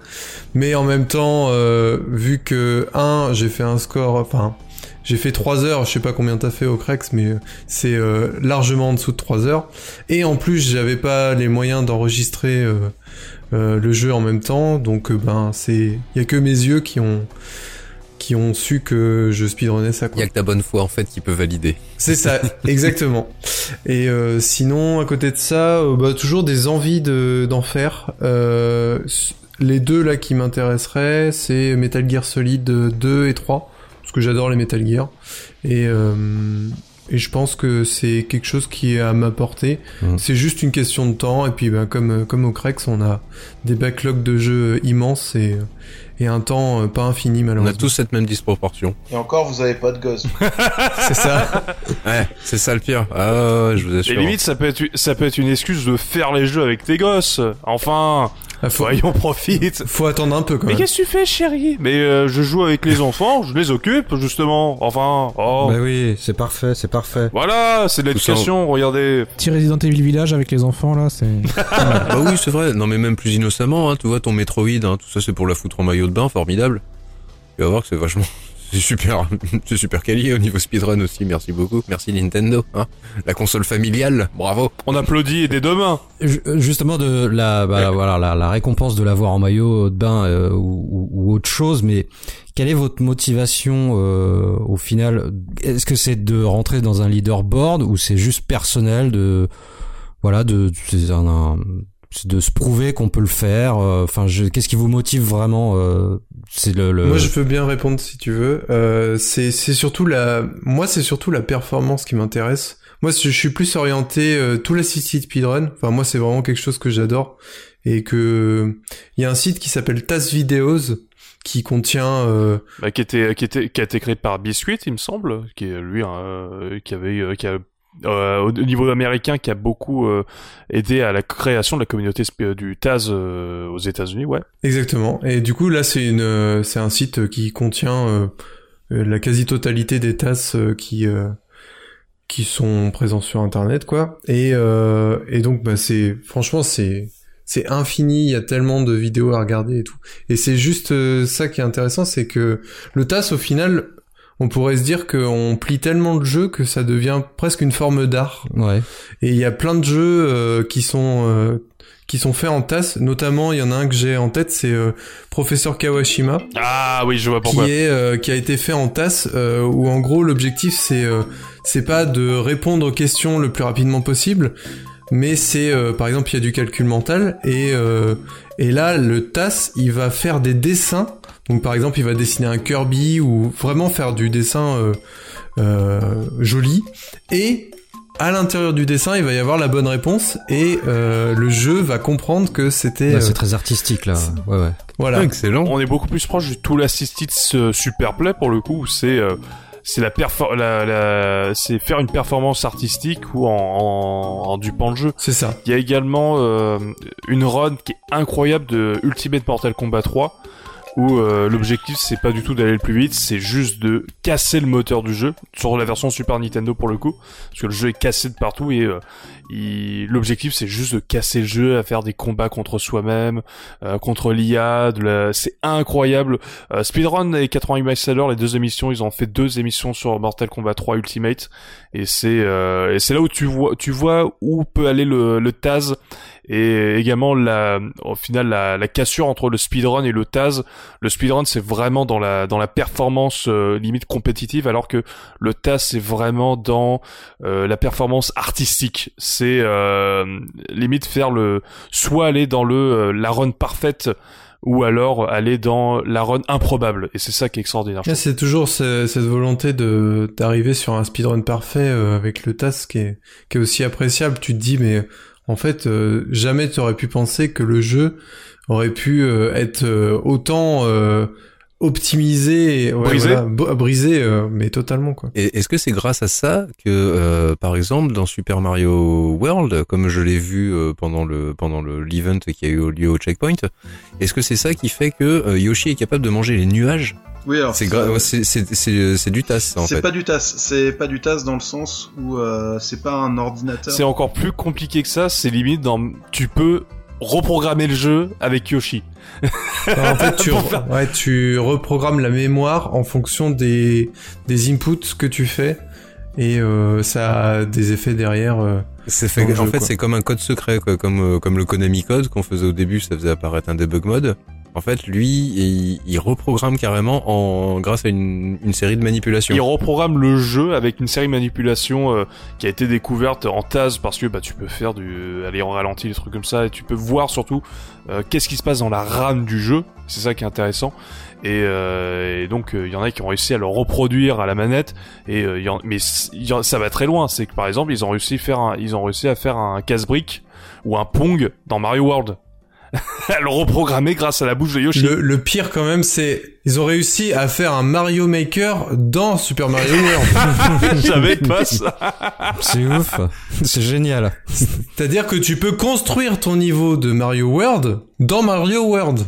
mais en même temps euh, vu que un, j'ai fait un score enfin j'ai fait 3 heures, je sais pas combien t'as fait au Crex, mais c'est euh, largement en dessous de 3 heures. Et en plus, j'avais pas les moyens d'enregistrer euh, euh, le jeu en même temps, donc euh, ben c'est, y a que mes yeux qui ont qui ont su que je speedrunnais ça. Il y a que ta bonne foi en fait qui peut valider. C'est ça, exactement. Et euh, sinon, à côté de ça, euh, bah, toujours des envies de d'en faire. Euh, les deux là qui m'intéresseraient, c'est Metal Gear Solid 2 et 3, parce que j'adore les Metal Gear. Et et je pense que c'est quelque chose qui est à ma portée. Mhm. C'est juste une question de temps. Et puis, ben, comme comme au Crex, on a des backlogs de jeux immenses et et un temps euh, pas infini On a malheureusement. tous cette même disproportion. Et encore, vous avez pas de gosse. C'est ça. Ouais, c'est ça le pire. Ah, ouais, je vous Et assure. limite, ça peut être, ça peut être une excuse de faire les jeux avec tes gosses. Enfin, Ah, faut, voyons, profite. faut attendre un peu quand Mais même. qu'est-ce que tu fais, chérie? Mais euh, je joue avec les enfants, je les occupe, justement. Enfin, oh. Bah oui, c'est parfait, c'est parfait. Voilà, c'est de ça, l'éducation, regardez. Petit Resident Evil Village avec les enfants là, c'est. Bah oui, c'est vrai. Non, mais même plus innocemment, hein, tu vois, ton Metroid, hein, tout ça, c'est pour la foutre en maillot de bain, formidable. Tu vas voir que c'est vachement, c'est super, c'est super quali au niveau speedrun aussi. Merci beaucoup. Merci Nintendo, hein. La console familiale, bravo. On applaudit et des deux mains. Ju- Justement de la bah, voilà la, la récompense de l'avoir en maillot de bain euh, ou, autre chose, mais quelle est votre motivation euh, au final? Est-ce que c'est de rentrer dans un leaderboard ou c'est juste personnel de voilà de c'est un, un- de se prouver qu'on peut le faire euh, Enfin, je- qu'est-ce qui vous motive vraiment euh, C'est le, le... Moi, je peux bien répondre si tu veux. Euh, c'est c'est surtout la, moi, c'est surtout la performance qui m'intéresse. Moi, je suis plus orienté euh, tout l'assisted speedrun. Enfin, moi, c'est vraiment quelque chose que j'adore et que il y a un site qui s'appelle Tas Videos qui contient euh, Bah, qui était, qui était, qui a été créé par Biscuit, il me semble, qui est lui, euh, qui avait, euh, qui a, euh, au niveau américain, qui a beaucoup euh, aidé à la création de la communauté sp- du Taz euh, aux États-Unis, ouais. exactement. Et du coup, là, c'est une, euh, c'est un site qui contient euh, euh, la quasi-totalité des euh, qui euh, qui sont présents sur Internet, quoi. Et euh, et donc, bah, c'est franchement, c'est c'est infini. Il y a tellement de vidéos à regarder et tout. Et c'est juste euh, ça qui est intéressant, c'est que le TAS, au final, on pourrait se dire qu'on plie tellement le jeu que ça devient presque une forme d'art. ouais. Et il y a plein de jeux euh, qui sont euh, qui sont faits en TAS. Notamment, il y en a un que j'ai en tête, c'est euh, Professeur Kawashima, Ah oui, je vois pourquoi. qui est euh, qui a été fait en TAS, euh, où en gros l'objectif c'est euh, c'est pas de répondre aux questions le plus rapidement possible, mais c'est euh, par exemple il y a du calcul mental et euh, et là le TAS il va faire des dessins. Donc par exemple il va dessiner un Kirby ou vraiment faire du dessin euh, euh, joli et à l'intérieur du dessin, il va y avoir la bonne réponse et euh, le jeu va comprendre que c'était Ouais, euh, c'est très artistique là. Ouais, ouais. voilà. Excellent. On est beaucoup plus proche du Tool Assisted euh, Superplay pour le coup, où c'est euh, c'est la, perfor- la, la c'est faire une performance artistique ou en, en, en dupant le jeu. C'est ça. Il y a également euh, une run qui est incroyable de Ultimate Mortal Kombat 3 où euh, l'objectif c'est pas du tout d'aller le plus vite, c'est juste de casser le moteur du jeu sur la version Super Nintendo pour le coup, parce que le jeu est cassé de partout et euh, l'objectif c'est juste de casser le jeu, à faire des combats contre soi-même, euh, contre l'IA, la... c'est incroyable. Euh, Speedrun et 88 miles les deux émissions, ils ont fait deux émissions sur Mortal Kombat 3 Ultimate. Et c'est euh, et c'est là où tu vois tu vois où peut aller le, le Taz. Et également la au final la, la cassure entre le speedrun et le Taz. Le speedrun c'est vraiment dans la dans la performance euh, limite compétitive alors que le Taz c'est vraiment dans euh, la performance artistique c'est euh, limite faire le soit aller dans le euh, la run parfaite ou alors aller dans la run improbable et c'est ça qui est extraordinaire c'est toujours ce- cette volonté de d'arriver sur un speedrun parfait euh, avec le TAS qui est, qui est aussi appréciable. Tu te dis, mais en fait, euh, jamais tu aurais pu penser que le jeu aurait pu euh, être euh, autant euh, optimisé, ouais, Brisé. voilà, brisé, euh, mais totalement quoi. Est-ce que c'est grâce à ça que, euh, par exemple, dans Super Mario World, comme je l'ai vu euh, pendant le pendant le l'event qui a eu lieu au checkpoint, est-ce que c'est ça qui fait que euh, Yoshi est capable de manger les nuages? Oui, alors C'est gra- c'est c'est c'est c'est du tas en c'est fait. pas du TAS, c'est pas du TAS dans le sens où euh, c'est pas un ordinateur. C'est encore plus compliqué que ça, c'est limite dans tu peux reprogrammer le jeu avec Yoshi. En fait, tu, ouais, tu reprogrammes la mémoire en fonction des, des inputs que tu fais et euh, ça a des effets derrière. euh. C'est fait, en jeu, fait, c'est comme un code secret, quoi, comme euh, comme le Konami Code qu'on faisait au début, ça faisait apparaître un debug mode. En fait, lui, il, il reprogramme carrément en grâce à une, série de manipulations. Il reprogramme le jeu avec une série de manipulations euh, qui a été découverte en TAS parce que bah tu peux faire du aller en ralenti des trucs comme ça et tu peux voir surtout euh, qu'est-ce qui se passe dans la RAM du jeu. C'est ça qui est intéressant. Et, euh, donc il y en a qui ont réussi à le reproduire à la manette et mais ça va très loin. C'est que par exemple ils ont réussi à faire un, ils ont réussi à faire un casse-brique ou un pong dans Mario World. à le reprogrammer grâce à la bouche de Yoshi. Le, le pire quand même, c'est ils ont réussi à faire un Mario Maker dans Super Mario World. Je savais pas ça. C'est ouf. C'est génial. C'est-à-dire que tu peux construire ton niveau de Mario World dans Mario World.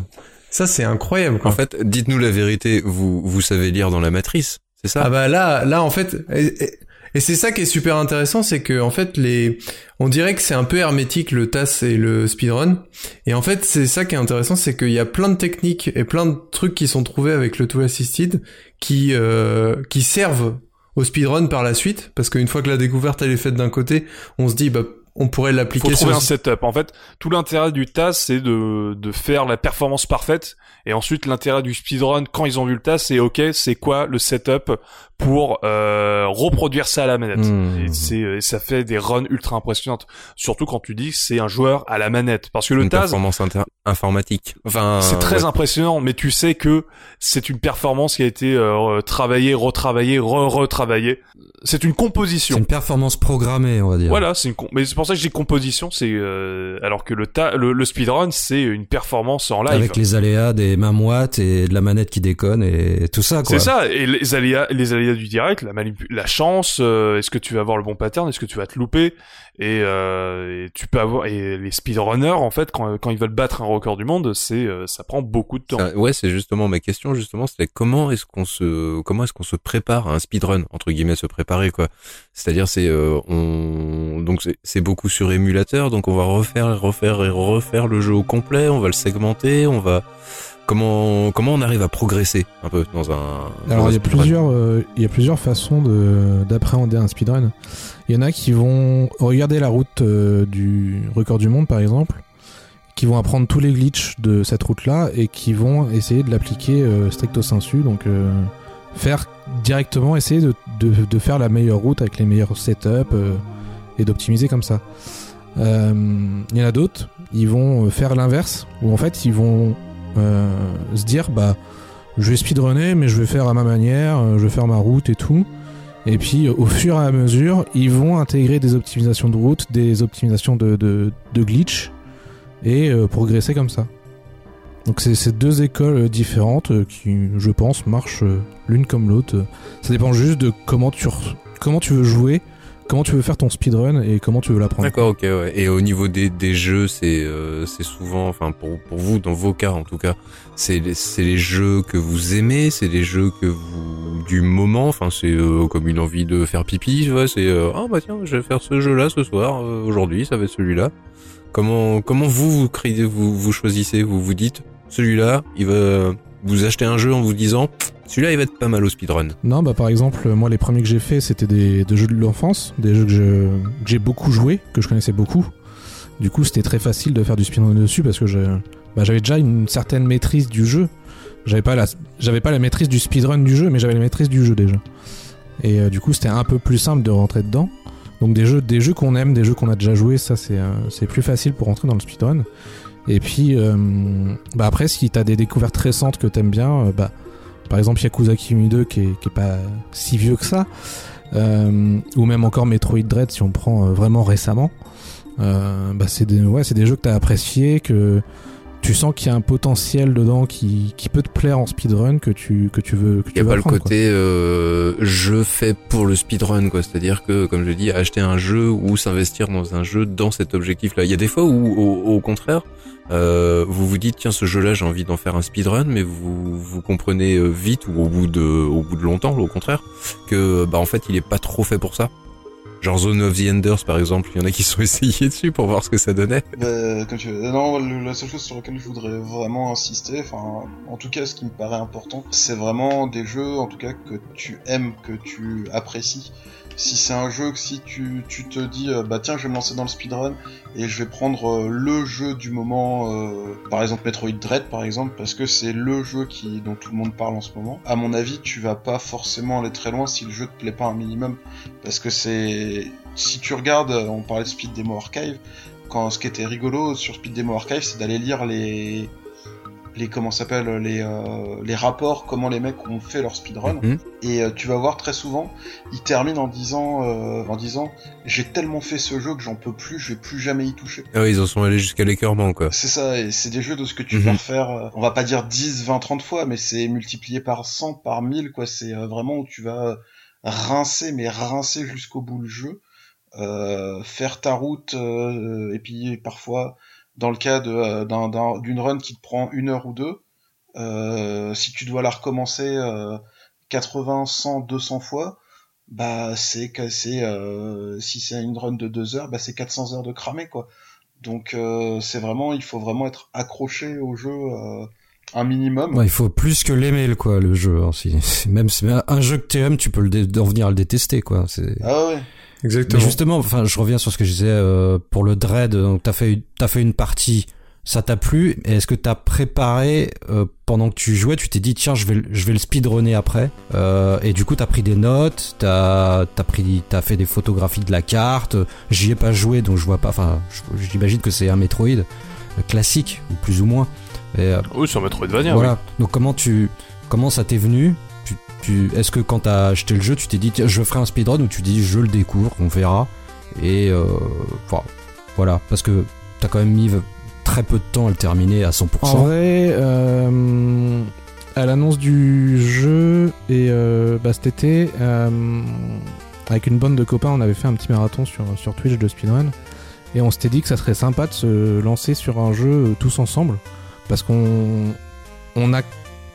Ça, c'est incroyable. Quoi. En fait, dites-nous la vérité, vous vous savez lire dans la matrice, c'est ça? Ah bah là, là en fait, et, et- et c'est ça qui est super intéressant, c'est que en fait les, on dirait que c'est un peu hermétique le TAS et le speedrun, et en fait c'est ça qui est intéressant, c'est qu'il y a plein de techniques et plein de trucs qui sont trouvés avec le tool assisted qui euh, qui servent au speedrun par la suite, parce qu'une fois que la découverte elle est faite d'un côté, on se dit bah on pourrait faut l'appliquer trouver sur un setup. En fait, tout l'intérêt du TAS, c'est de, de faire la performance parfaite. Et ensuite, l'intérêt du speedrun, quand ils ont vu le TAS, c'est OK, c'est quoi le setup pour euh, reproduire ça à la manette? Mmh. Et, c'est, et ça fait des runs ultra impressionnantes. Surtout quand tu dis que c'est un joueur à la manette. Parce que le Une TAS, performance inter- informatique. Enfin, c'est très ouais. impressionnant, mais tu sais que c'est une performance qui a été euh, travaillée, retravaillée, re-retravaillée. C'est une C'est composition. une performance programmée, on va dire. Voilà, c'est une mais c'est pour ça que dis composition, c'est euh, alors que le, ta... le le speedrun c'est une performance en live. Avec les aléas des mains moites et de la manette qui déconne et tout ça. C'est ça, et les aléas, les aléas du direct, la, la chance, euh, est-ce que tu vas avoir le bon pattern, est-ce que tu vas te louper, et, euh, et tu peux avoir, et les speedrunners en fait quand, quand ils veulent battre un record du monde, c'est euh, ça prend beaucoup de temps. Ça- ouais, c'est justement ma question. Justement, c'est comment est-ce qu'on se, comment est-ce qu'on se prépare à un speedrun entre guillemets, se préparer quoi. C'est-à-dire, c'est euh, on, donc c'est- c'est beaucoup sur émulateur, donc on va refaire, refaire et refaire le jeu au complet. On va le segmenter, on va comment comment on arrive à progresser un peu dans un. dans Alors un il y a plusieurs, euh, il y a plusieurs façons de d'appréhender un speedrun. Il y en a qui vont regarder la route euh, du record du monde par exemple, qui vont apprendre tous les glitches de cette route-là et qui vont essayer de l'appliquer euh, stricto sensu, donc euh, faire directement essayer de, de, faire la meilleure route avec les meilleurs setups euh, et d'optimiser comme ça. Il y en a d'autres, ils vont faire l'inverse, où en fait ils vont se dire bah je vais speedrunner, mais je vais faire à ma manière, je vais faire ma route et tout. Et puis, au fur et à mesure, ils vont intégrer des optimisations de route, des optimisations de, de, glitch, et euh, progresser comme ça. Donc, c'est c'est deux écoles euh, différentes euh, qui, je pense, marchent l'une comme l'autre. Ça dépend juste de comment tu veux jouer, comment tu veux faire ton speedrun et comment tu veux l'apprendre. D'accord, ok, ouais. Et au niveau des, des jeux, c'est euh, souvent, enfin pour pour vous, dans vos cas en tout cas, c'est les- jeux que vous aimez, c'est les jeux que vous du moment, enfin c'est euh, comme une envie de faire pipi, tu vois, c'est euh, ah bah tiens, je vais faire ce jeu-là ce soir, euh, aujourd'hui, ça va être celui-là. Comment comment vous vous créez, vous vous choisissez, vous vous dites celui-là, il va vous achetez un jeu en vous disant celui-là il va être pas mal au speedrun. Non, bah par exemple, moi les premiers que j'ai fait c'était des, jeux de l'enfance, des jeux que j'ai beaucoup joué, que je connaissais beaucoup. Du coup, c'était très facile de faire du speedrun dessus parce que bah, j'avais déjà une certaine maîtrise du jeu. J'avais pas la, j'avais pas la maîtrise du speedrun du jeu, mais j'avais la maîtrise du jeu déjà. Et euh, du coup, c'était un peu plus simple de rentrer dedans. Donc des jeux, des jeux qu'on aime, des jeux qu'on a déjà joué, ça c'est euh, c'est plus facile pour rentrer dans le speedrun. Et puis, euh, bah après, si t'as des découvertes récentes que t'aimes bien, euh, bah par exemple Yakuza Kiwami 2 qui est, pas si vieux que ça, euh, ou même encore Metroid Dread si on prend vraiment récemment, bah c'est des, ouais, des jeux que t'as apprécié, que tu sens qu'il y a un potentiel dedans qui, qui peut te plaire en speedrun, que tu, que tu veux. Que Il tu y a pas le côté euh, je fais pour le speedrun quoi, c'est-à-dire que comme je dis acheter un jeu ou s'investir dans un jeu dans cet objectif-là. Il y a des fois où au, au contraire euh, vous vous dites tiens ce jeu-là j'ai envie d'en faire un speedrun mais vous vous comprenez euh, vite ou au bout de au bout de longtemps au contraire que bah en fait il est pas trop fait pour ça. Genre Zone of the Enders par exemple, il y en a qui sont essayés dessus pour voir ce que ça donnait. Bah, comme tu veux. Non, la seule chose sur laquelle je voudrais vraiment insister, enfin, en tout cas, ce qui me paraît important, c'est vraiment des jeux, en tout cas, que tu aimes, que tu apprécies. Si c'est un jeu que si tu, te dis, euh, bah tiens, je vais me lancer dans le speedrun et je vais prendre euh, le jeu du moment, euh, par exemple Metroid Dread, par exemple, parce que c'est le jeu qui dont tout le monde parle en ce moment. À mon avis, tu vas pas forcément aller très loin si le jeu te plaît pas un minimum, parce que c'est, si tu regardes, on parlait de Speed Demo Archive, quand ce qui était rigolo sur Speed Demo Archive, c'est d'aller lire les les comment s'appelle les euh, les rapports comment les mecs ont fait leur speedrun Mhm. et euh, tu vas voir très souvent ils terminent en disant euh, en disant j'ai tellement fait ce jeu que j'en peux plus je vais plus jamais y toucher Ah ouais, ils en sont allés jusqu'à l'écœurement quoi. c'est ça et c'est des jeux de ce que tu Mhm. vas refaire euh, on va pas dire 10 20 30 fois mais c'est multiplié par 100 par 1000 quoi c'est euh, vraiment où tu vas rincer mais rincer jusqu'au bout le jeu euh, faire ta route euh, et puis parfois dans le cas de, euh, d'un- d'un- d'une run qui te prend une heure ou deux euh, si tu dois la recommencer euh, 80 100 200 fois bah c'est que c'est euh, si c'est une run de deux heures bah c'est 400 heures de cramé quoi donc c'est vraiment il faut vraiment être accroché au jeu un minimum Ouais, il faut plus que l'aimer, le- quoi, le jeu. hein. Si- même si un jeu que tu aimes, tu peux le en venir à le détester, quoi. C'est. ah ouais Exactement. Mais justement, enfin, je reviens sur ce que je disais euh, pour le dread. Donc, t'as fait, t'as fait une partie, ça t'a plu. Et est-ce que t'as préparé euh, pendant que tu jouais, tu t'es dit tiens, je vais, le- je vais le speedrunner après. Euh, et du coup, t'as pris des notes, t'as, t'as pris, t'as fait des photographies de la carte. J'y ai pas joué, donc je vois pas. Enfin, j'imagine que c'est un Metroid euh, classique ou plus ou moins. Et, euh, Oui, sur Metroidvania. voilà. Donc comment tu comment ça t'est venu est-ce que quand t'as acheté le jeu, tu t'es dit je ferai un speedrun ou tu dis je le découvre, on verra. Et euh, voilà. Parce que t'as quand même mis très peu de temps à le terminer à 100%. En vrai, euh, à l'annonce du jeu et euh, bah, cet été, euh, avec une bande de copains, on avait fait un petit marathon sur, Twitch de speedrun. Et on s'était dit que ça serait sympa de se lancer sur un jeu tous ensemble. Parce qu'on on a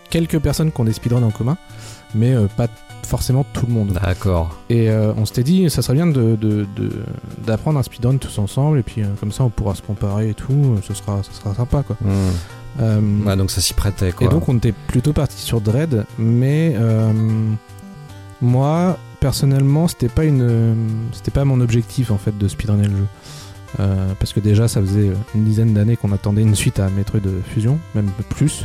quelques personnes qui ont des speedruns en commun, mais euh, pas forcément tout le monde. D'accord. Et euh, on s'était dit, ça serait bien de, d'apprendre un speedrun tous ensemble, et puis euh, comme ça on pourra se comparer et tout, ce sera, ce sera sympa quoi. Euh, Ouais, donc ça s'y prêtait quoi. et donc on était plutôt parti sur Dread, mais euh, moi personnellement c'était pas une, c'était pas mon objectif en fait de speedrunner le jeu. Euh, parce que déjà ça faisait une dizaine d'années qu'on attendait une suite à Metroid Fusion, même plus.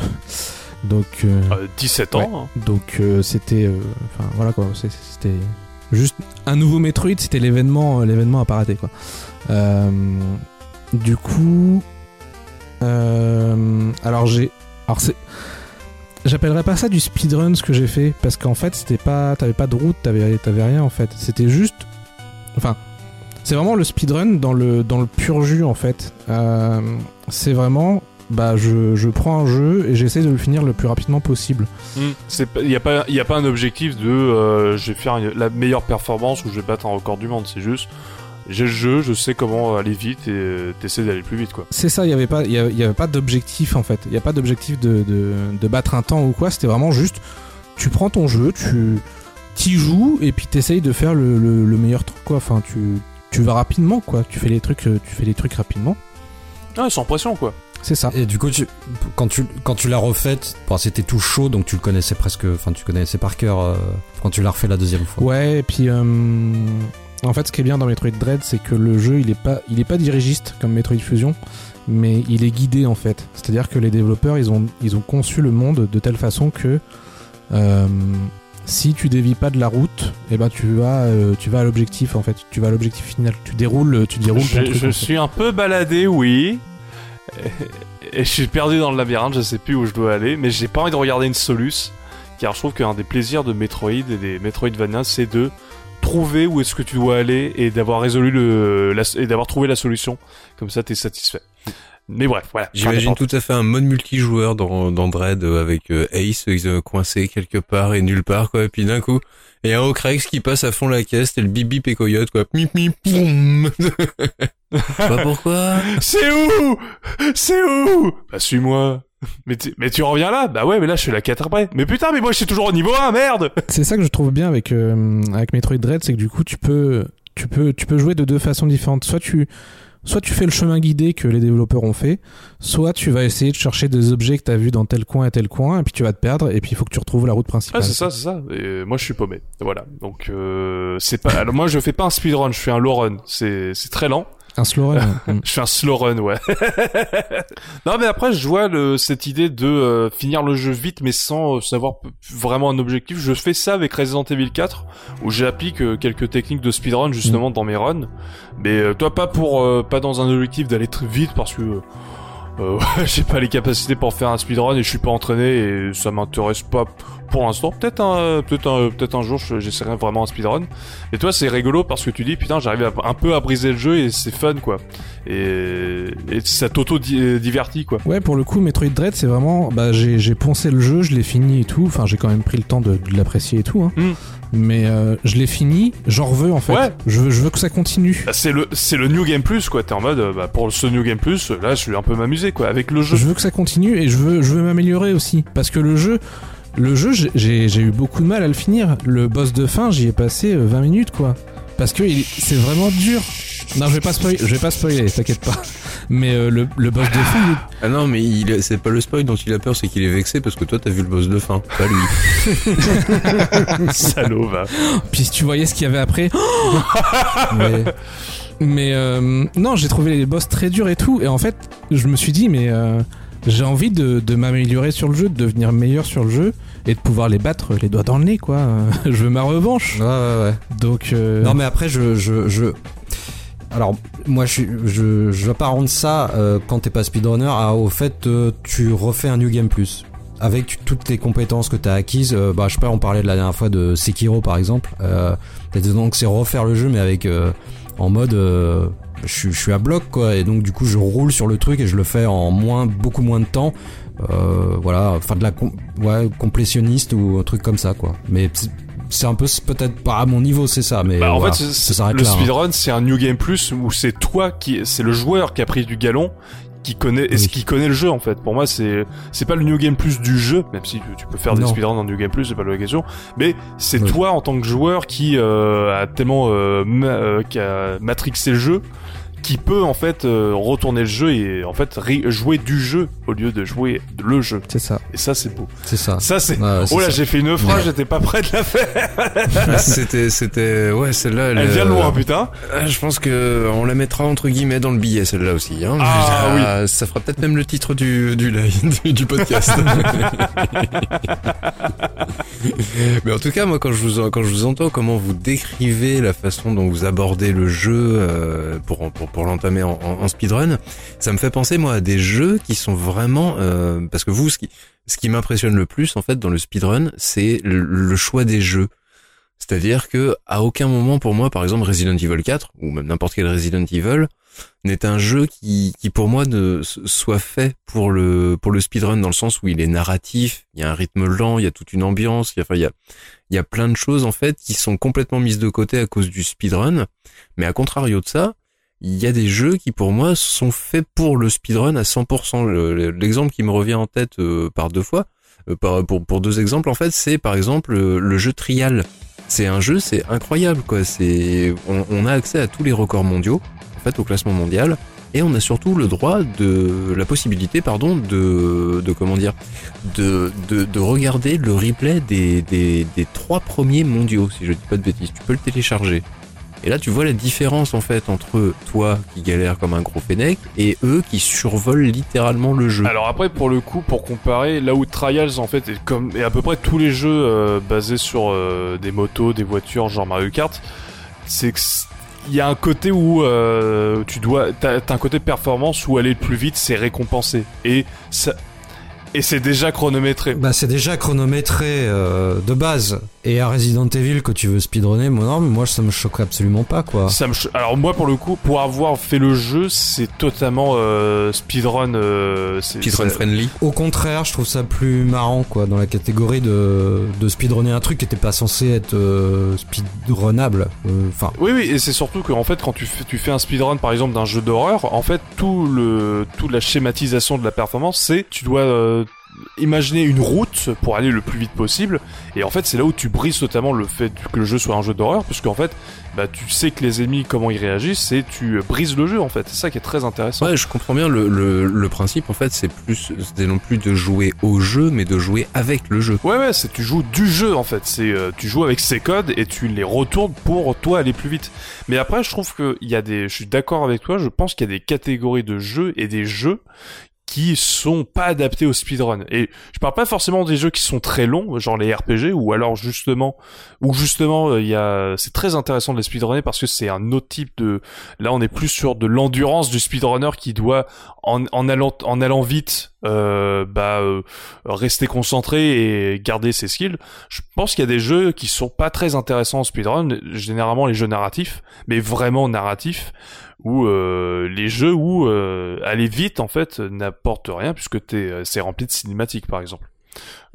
Donc euh, Euh, 17 ans. hein. donc euh, c'était, euh, enfin voilà quoi, c'était juste un nouveau Metroid, c'était l'événement, euh, l'événement à pas rater quoi. Du coup, alors j'ai, alors c'est, j'appellerais pas ça du speedrun ce que j'ai fait parce qu'en fait c'était pas, t'avais pas de route, t'avais, t'avais rien en fait, c'était juste, enfin. C'est vraiment le speedrun dans le, dans le pur jus en fait. Euh, c'est vraiment, bah je, je prends un jeu et j'essaie de le finir le plus rapidement possible. Il n'y a, pas- y a pas un objectif de euh, je vais faire une- la meilleure performance ou je vais battre un record du monde. C'est juste j'ai le jeu, je sais comment aller vite et euh, t'essaies d'aller plus vite quoi. C'est ça, il n'y avait pas, il y avait, y avait pas d'objectif en fait. Il n'y a pas d'objectif de, de, de battre un temps ou quoi. C'était vraiment juste, tu prends ton jeu, tu t'y joues et puis t'essayes de faire le, le, le meilleur truc quoi. Enfin, tu, tu vas rapidement quoi. Tu fais les trucs, euh, tu fais les trucs rapidement. Ah, sans pression quoi. C'est ça. Et du coup, tu, quand tu quand tu l'as refaite, bon, c'était tout chaud, donc tu le connaissais presque, enfin tu connaissais par cœur euh, quand tu l'as refait la deuxième fois. Ouais, et puis euh, en fait, ce qui est bien dans Metroid Dread, c'est que le jeu, il est pas, il est pas dirigiste comme Metroid Fusion, mais il est guidé en fait. C'est-à-dire que les développeurs, ils ont, ils ont conçu le monde de telle façon que euh, si tu dévis pas de la route, eh ben tu vas, euh, tu vas à l'objectif en fait. Tu vas à l'objectif final. Tu déroules, tu déroules ton Je, truc. je en fait. suis un peu baladé, oui. Et, je suis perdu dans le labyrinthe, je sais plus où je dois aller, mais j'ai pas envie de regarder une soluce. Car je trouve qu'un des plaisirs de Metroid et des Metroidvania, c'est de trouver où est-ce que tu dois aller et d'avoir résolu le et d'avoir trouvé la solution. Comme ça, t'es satisfait. Mais bref, voilà. J'imagine tout à fait un mode multijoueur dans, dans Dread avec euh, Ace euh, coincé quelque part et nulle part quoi. Et puis d'un coup, et un Ocrex qui passe à fond la caisse, et le bip bip et coyote quoi. Mip mip poum. Pas pourquoi. C'est où? C'est où? Bah suis-moi. Mais, tu- mais tu reviens là? Bah ouais, mais là je suis la 4 après. Mais putain, mais moi je suis toujours au niveau 1, merde C'est ça que je trouve bien avec, euh, avec Metroid Dread, c'est que du coup tu peux, tu peux, tu peux jouer de deux façons différentes. Soit tu, soit tu fais le chemin guidé que les développeurs ont fait, soit tu vas essayer de chercher des objets que tu as vus dans tel coin et tel coin, et puis tu vas te perdre, et puis il faut que tu retrouves la route principale. Ah, c'est ça, c'est ça. Et moi, je suis paumé. Voilà. Donc, euh, c'est pas. Alors, moi, je fais pas un speedrun, je fais un low run. C'est très lent. Un slow run. Mm. Je fais un slow run, ouais. non, mais après, je vois le, cette idée de euh, finir le jeu vite, mais sans euh, savoir vraiment un objectif. Je fais ça avec Resident Evil 4, où j'applique euh, quelques techniques de speedrun justement dans mes runs. Mais euh, toi, pas pour, euh, pas dans un objectif d'aller très vite, parce que euh, j'ai pas les capacités pour faire un speedrun et je suis pas entraîné et ça m'intéresse pas pour l'instant. Peut-être un, peut-être un, peut-être un jour, je- j'essaierai vraiment un speedrun. Et toi, c'est rigolo parce que tu dis, putain, j'arrive à- un peu à briser le jeu et c'est fun, quoi. Et, et ça t'auto-divertit, quoi. Ouais, pour le coup, Metroid Dread, c'est vraiment. Bah, j'ai poncé le jeu, je l'ai fini et tout. Enfin, j'ai quand même pris le temps de, de l'apprécier et tout. Hein. Mm. Mais euh, je l'ai fini, j'en veux en fait. Ouais. Je, veux, je veux que ça continue. Bah, c'est le, c'est le New Game Plus, quoi. T'es en mode, bah, pour ce New Game Plus, là, je suis un peu m'amuser, quoi, avec le jeu. Je veux que ça continue et je veux, je veux m'améliorer aussi. Parce que le jeu, le jeu, j'ai- eu beaucoup de mal à le finir. Le boss de fin, j'y ai passé euh, 20 minutes, quoi. Parce que c'est vraiment dur. Non, je vais pas spoiler, je vais pas spoiler, t'inquiète pas. Mais euh, le, le boss de fin, il Ah non, mais c'est pas le spoil dont il a peur, c'est qu'il est vexé parce que toi t'as vu le boss de fin, pas lui. Salaud, va. Puis si tu voyais ce qu'il y avait après. mais mais euh, non, j'ai trouvé les boss très durs et tout. Et en fait, je me suis dit, mais euh, j'ai envie de, de m'améliorer sur le jeu, de devenir meilleur sur le jeu et de pouvoir les battre les doigts dans le nez, quoi. je veux ma revanche. Ouais, ouais, ouais. Donc. euh, Non mais après je je je alors moi je je je veux pas rendre ça euh, quand t'es pas speedrunner à- au fait euh, tu refais un new game plus avec toutes les compétences que t'as acquises euh, bah je sais pas on parlait de la dernière fois de Sekiro par exemple euh, donc c'est refaire le jeu mais avec euh, en mode euh, je suis- je suis à bloc quoi et donc du coup je roule sur le truc et je le fais en moins beaucoup moins de temps euh, voilà enfin de la com- ouais, complétionniste ou un truc comme ça quoi mais c'est- un peu peut-être pas à mon niveau c'est ça mais Bah, en voilà, fait, ça le hein. speedrun, c'est un New Game Plus où c'est toi qui, c'est le joueur qui a pris du galon, qui connaît, et Oui. qui connaît le jeu en fait. Pour moi, c'est, c'est pas le New Game Plus du jeu, même si tu, peux faire des speedruns dans New Game Plus, c'est pas la question. Mais c'est Oui. toi en tant que joueur qui euh, a tellement euh, ma- euh, qui a matrixé le jeu, qui peut en fait euh, retourner le jeu et en fait jouer du jeu au lieu de jouer le jeu. C'est ça. Et ça, c'est beau. c'est ça Ça, c'est. Ouais, oh là, j'ai fait une phrase, j'étais pas prêt de la faire. C'était, c'était, ouais, celle-là. Elle vient de loin, putain. Ah, Je pense que on la mettra entre guillemets dans le billet celle-là aussi. Hein. Ah, Ça fera peut-être même le titre du du, du, du podcast. Mais en tout cas, moi, quand je vous quand je vous entends, comment vous décrivez la façon dont vous abordez le jeu euh, pour pour pour l'entamer en, speedrun, ça me fait penser moi à des jeux qui sont vraiment euh, parce que vous, ce qui ce qui m'impressionne le plus en fait dans le speedrun, c'est le, choix des jeux. C'est-à-dire que à aucun moment pour moi, par exemple Resident Evil 4 ou même n'importe quel Resident Evil n'est un jeu qui, qui pour moi ne soit fait pour le pour le speedrun dans le sens où il est narratif, il y a un rythme lent, il y a toute une ambiance, enfin, il y a il y a plein de choses en fait qui sont complètement mises de côté à cause du speedrun. Mais à contrario de ça, il y a des jeux qui pour moi sont faits pour le speedrun à 100%. Le- le- L'exemple qui me revient en tête euh, par deux fois, euh, par, pour, deux exemples en fait, c'est par exemple euh, le jeu Trial. C'est un jeu, c'est incroyable quoi. C'est on, a accès à tous les records mondiaux en fait au classement mondial et on a surtout le droit de la possibilité pardon de de comment dire de regarder le replay des, des des trois premiers mondiaux si je dis pas de bêtises. Tu peux le télécharger. Et là, tu vois la différence en fait entre toi qui galère comme un gros fennec et eux qui survolent littéralement le jeu. Alors après, pour le coup, pour comparer, là où Trials en fait est comme et à peu près tous les jeux euh, basés sur euh, des motos, des voitures, genre Mario Kart, c'est que il y a un côté où euh, tu dois, t'as t'as un côté performance où aller le plus vite, c'est récompensé et ça et c'est déjà chronométré. Bah c'est déjà chronométré euh, de base. Et à Resident Evil que tu veux speedrunner, moi non, mais moi ça me choque absolument pas quoi. Ça me Alors moi pour le coup, pour avoir fait le jeu, c'est totalement euh, speedrun. Euh, c'est- Speedrun friendly. Au contraire, je trouve ça plus marrant quoi, dans la catégorie de, de speedrunner un truc qui était pas censé être euh, speedrunnable. Euh, Enfin, Oui, oui, et c'est surtout qu'en fait, quand tu fais, tu fais un speedrun, par exemple, d'un jeu d'horreur, en fait, tout le, toute la schématisation de la performance, c'est, tu dois, euh, imaginer une route pour aller le plus vite possible. Et en fait, c'est là où tu brises totalement le fait que le jeu soit un jeu d'horreur, parce qu'en fait, bah, tu sais que les ennemis, comment ils réagissent, et tu euh, brises le jeu, en fait. C'est ça qui est très intéressant. Ouais, je comprends bien le, le, le principe. En fait, c'est plus, c'est non plus de jouer au jeu, mais de jouer avec le jeu. Ouais, ouais, c'est tu joues du jeu, en fait. C'est euh, tu joues avec ses codes et tu les retournes pour toi aller plus vite. Mais après, je trouve que il y a des, je suis d'accord avec toi. Je pense qu'il y a des catégories de jeux et des jeux qui sont pas adaptés au speedrun. Et je parle pas forcément des jeux qui sont très longs, genre les RPG, ou alors justement, ou justement, il y a, c'est très intéressant de les speedrunner parce que c'est un autre type de, là on est plus sur de l'endurance du speedrunner qui doit, en, en allant, en allant vite, euh, bah, euh, rester concentré et garder ses skills. Je pense qu'il y a des jeux qui sont pas très intéressants en speedrun, généralement les jeux narratifs, mais vraiment narratifs, où euh, les jeux où euh, aller vite en fait n'apporte rien puisque t'es euh, c'est rempli de cinématiques par exemple.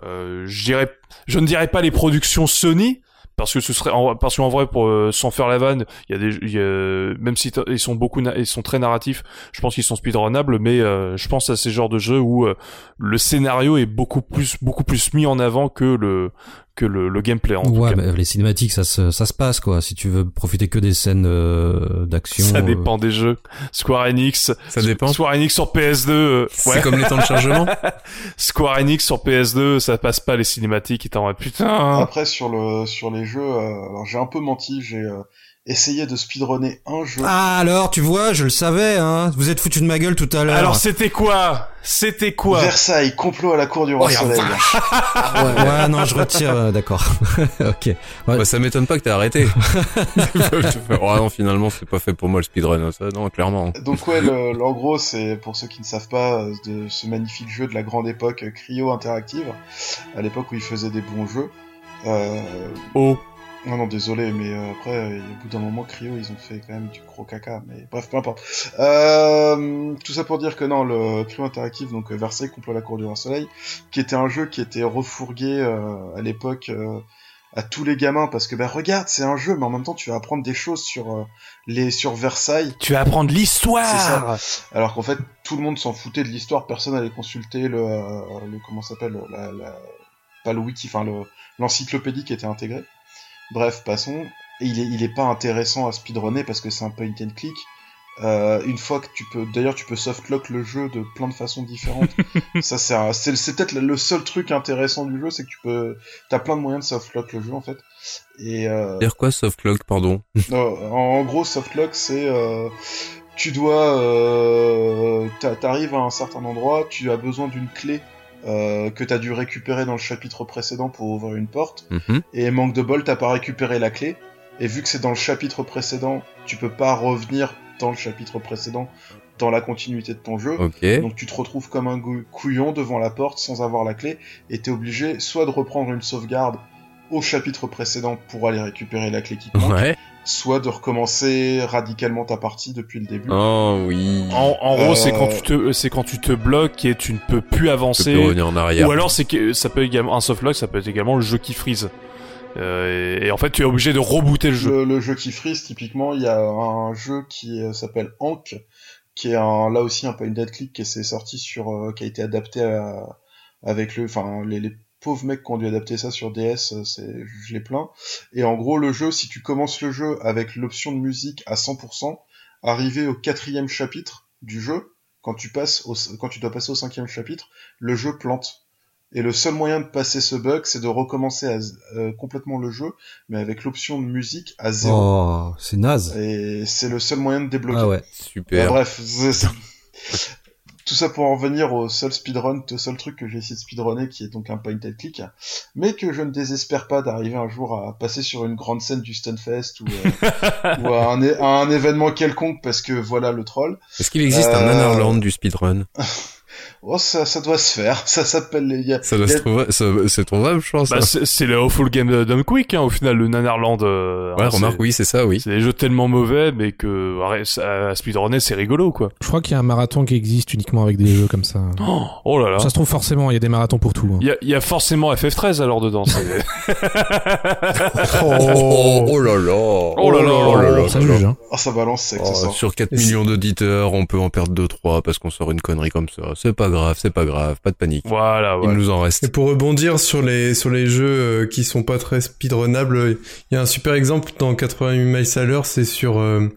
Euh, je dirais, je ne dirais pas les productions Sony parce que ce serait parce qu'en vrai pour euh, sans faire la vanne, il y a des y a, même si ils sont beaucoup ils sont très narratifs, je pense qu'ils sont speedrunnables mais euh, je pense à ces genres de jeux où euh, le scénario est beaucoup plus beaucoup plus mis en avant que le que le, le gameplay en tout Ouais, cas. mais les cinématiques, ça se, ça se passe quoi. Si tu veux profiter que des scènes euh, d'action. Ça euh, dépend des jeux. Square Enix, Ça dépend. Square Enix sur PS2, euh, C'est ouais. comme les temps de chargement. Square Enix sur PS2, ça passe pas les cinématiques, et t'en putain. Après sur le sur les jeux, euh, alors j'ai un peu menti, j'ai essayé de speedrunner un jeu. Ah alors, tu vois, je le savais. Hein. Vous êtes foutu de ma gueule tout à l'heure. Alors c'était quoi? C'était quoi? Versailles, complot à la cour du roi Oh, soleil. ouais, ouais, non, je retire. euh, D'accord. ok. Ouais. Bah, ça m'étonne pas que t'aies arrêté. oh non, finalement, c'est pas fait pour moi le speedrun, ça, non, clairement. Donc ouais, le, le- en gros, c'est pour ceux qui ne savent pas euh, de ce magnifique jeu de la grande époque euh, Cryo Interactive, à l'époque où ils faisaient des bons jeux. Euh, Oh, non, non, désolé, mais euh, après, euh, au bout d'un moment, Cryo, ils ont fait quand même du gros caca, mais bref, peu importe. Euh, tout ça pour dire que non, le Cryo Interactive, donc euh, Versailles contre la Cour du Roi Soleil, qui était un jeu qui était refourgué euh, à l'époque euh, à tous les gamins, parce que, bah regarde, c'est un jeu, mais en même temps, tu vas apprendre des choses sur, euh, les, sur Versailles, tu vas apprendre l'histoire. alors qu'en fait, tout le monde s'en foutait de l'histoire, personne allait consulter le, euh, le comment ça s'appelle, la, la, pas le wiki, enfin le, l'encyclopédie qui était intégrée. Bref, passons. Et il est, il est pas intéressant à speedrunner parce que c'est un point and click. Euh, une fois que tu peux, d'ailleurs, tu peux softlock le jeu de plein de façons différentes. ça, c'est, un- c'est, c'est peut-être le seul truc intéressant du jeu, c'est que tu peux, t'as plein de moyens de softlock le jeu en fait. Et euh, Dire quoi, softlock, pardon? en gros, softlock, c'est euh, tu dois, euh, t'a- t'arrives à un certain endroit, tu as besoin d'une clé euh, que t'as dû récupérer dans le chapitre précédent pour ouvrir une porte, Mhm. et manque de bol, t'as pas récupéré la clé, et vu que c'est dans le chapitre précédent, tu peux pas revenir dans le chapitre précédent dans la continuité de ton jeu. Donc tu te retrouves comme un couillon devant la porte sans avoir la clé et t'es obligé soit de reprendre une sauvegarde au chapitre précédent pour aller récupérer la clé qui manque, Ouais. soit de recommencer radicalement ta partie depuis le début. Oh oui. En, en gros, Euh, c'est quand tu te, c'est quand tu te bloques et tu ne peux plus Tu avancer. peux revenir en arrière. Ou alors c'est que ça peut également un softlock, ça peut être également le jeu qui freeze. Euh, et, et en fait, tu es obligé de rebooter le jeu. Le, le jeu qui freeze, typiquement, il y a un jeu qui euh, s'appelle Hank, qui est un, là aussi un point and click qui s'est sorti sur, euh, qui a été adapté à- avec le, enfin les, les pauvres mecs qui ont dû adapter ça sur DS, euh, c'est, je les plains. Et en gros, le jeu, si tu commences le jeu avec l'option de musique à 100%, arrivé au quatrième chapitre du jeu, quand tu passes au, quand tu dois passer au cinquième chapitre, le jeu plante. Et le seul moyen de passer ce bug, c'est de recommencer à, euh, complètement le jeu, mais avec l'option de musique à zéro. Oh, c'est naze. Et c'est le seul moyen de débloquer. Ah ouais. Super. Bah, bref, tout ça pour en venir au seul speedrun, au seul truc que j'ai essayé de speedrunner, qui est donc un point and click, mais que je ne désespère pas d'arriver un jour à passer sur une grande scène du Stunfest ou, euh, ou à, un, é- à un événement quelconque, parce que voilà le troll. Est-ce qu'il existe un Euh, Nanarland du speedrun? Oh, ça, ça doit se faire. Ça s'appelle les. il y a- Ça doit y se trouver, c'est trouvable, je pense. Bah, hein. c'est le Awful Game Dumb Quick, hein, au final, le Nanarland. Euh, ouais, hein, remarque, oui, c'est ça, oui. C'est des jeux tellement mauvais, mais que ça- à speedrunner, c'est rigolo, quoi. Je crois qu'il y a un marathon qui existe uniquement avec des jeux comme ça. Oh, oh là là. Ça se trouve forcément, il y a des marathons pour tout. hein. Il y a, il y a forcément FF13 alors dedans. c'est- Oh, oh là là. Oh là là. Oh là là. ça juge, hein. Oh, ça balance, c'est Oh, sur 4 Et c'est- millions d'auditeurs, on peut en perdre 2-3 parce qu'on sort une connerie comme ça. C'est pas grave, c'est pas grave, pas de panique. Voilà, Il nous en reste. Et pour rebondir sur les sur les jeux euh, qui sont pas très speedrunnables, il y a un super exemple dans 88 miles à l'heure, c'est sur euh,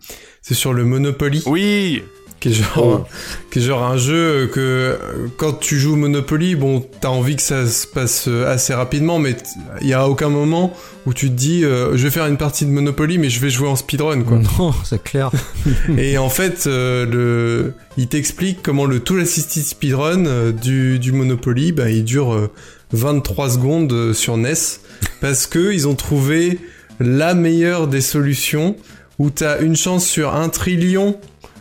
c'est sur le Monopoly, Oui, qui est genre qui est genre un jeu que quand tu joues Monopoly, bon, t'as envie que ça se passe euh, assez rapidement, mais il y a aucun moment où tu te dis euh, je vais faire une partie de Monopoly, mais je vais jouer en speedrun quoi. Non, c'est clair. Et en fait, euh, le, il t'explique comment le Tool Assisted Speedrun du, du Monopoly, bah, il dure euh, 23 secondes sur NES parce que ils ont trouvé la meilleure des solutions où t'as une chance sur un trillion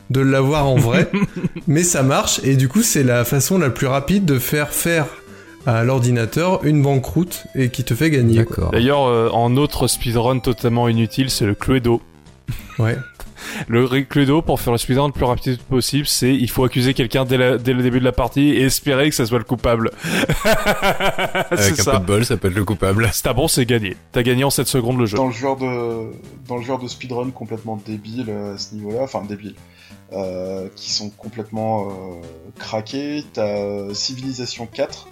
de l'avoir en vrai, mais ça marche et du coup c'est la façon la plus rapide de faire faire à l'ordinateur une banqueroute et qui te fait gagner. D'accord. D'ailleurs, euh, en autre speedrun totalement inutile, c'est le Cluedo. Ouais. Le Cluedo, pour faire le speedrun le plus rapide possible, c'est il faut accuser quelqu'un dès, la- dès le début de la partie et espérer que ça soit le coupable. Avec c'est un ça. peu de bol, ça peut être le coupable. Si t'as bon, c'est gagné. T'as gagné en 7 secondes le jeu. Dans le genre de dans le genre de speedrun complètement débile euh, à ce niveau-là, enfin débile, euh, qui sont complètement euh, craqués, t'as euh, Civilization 4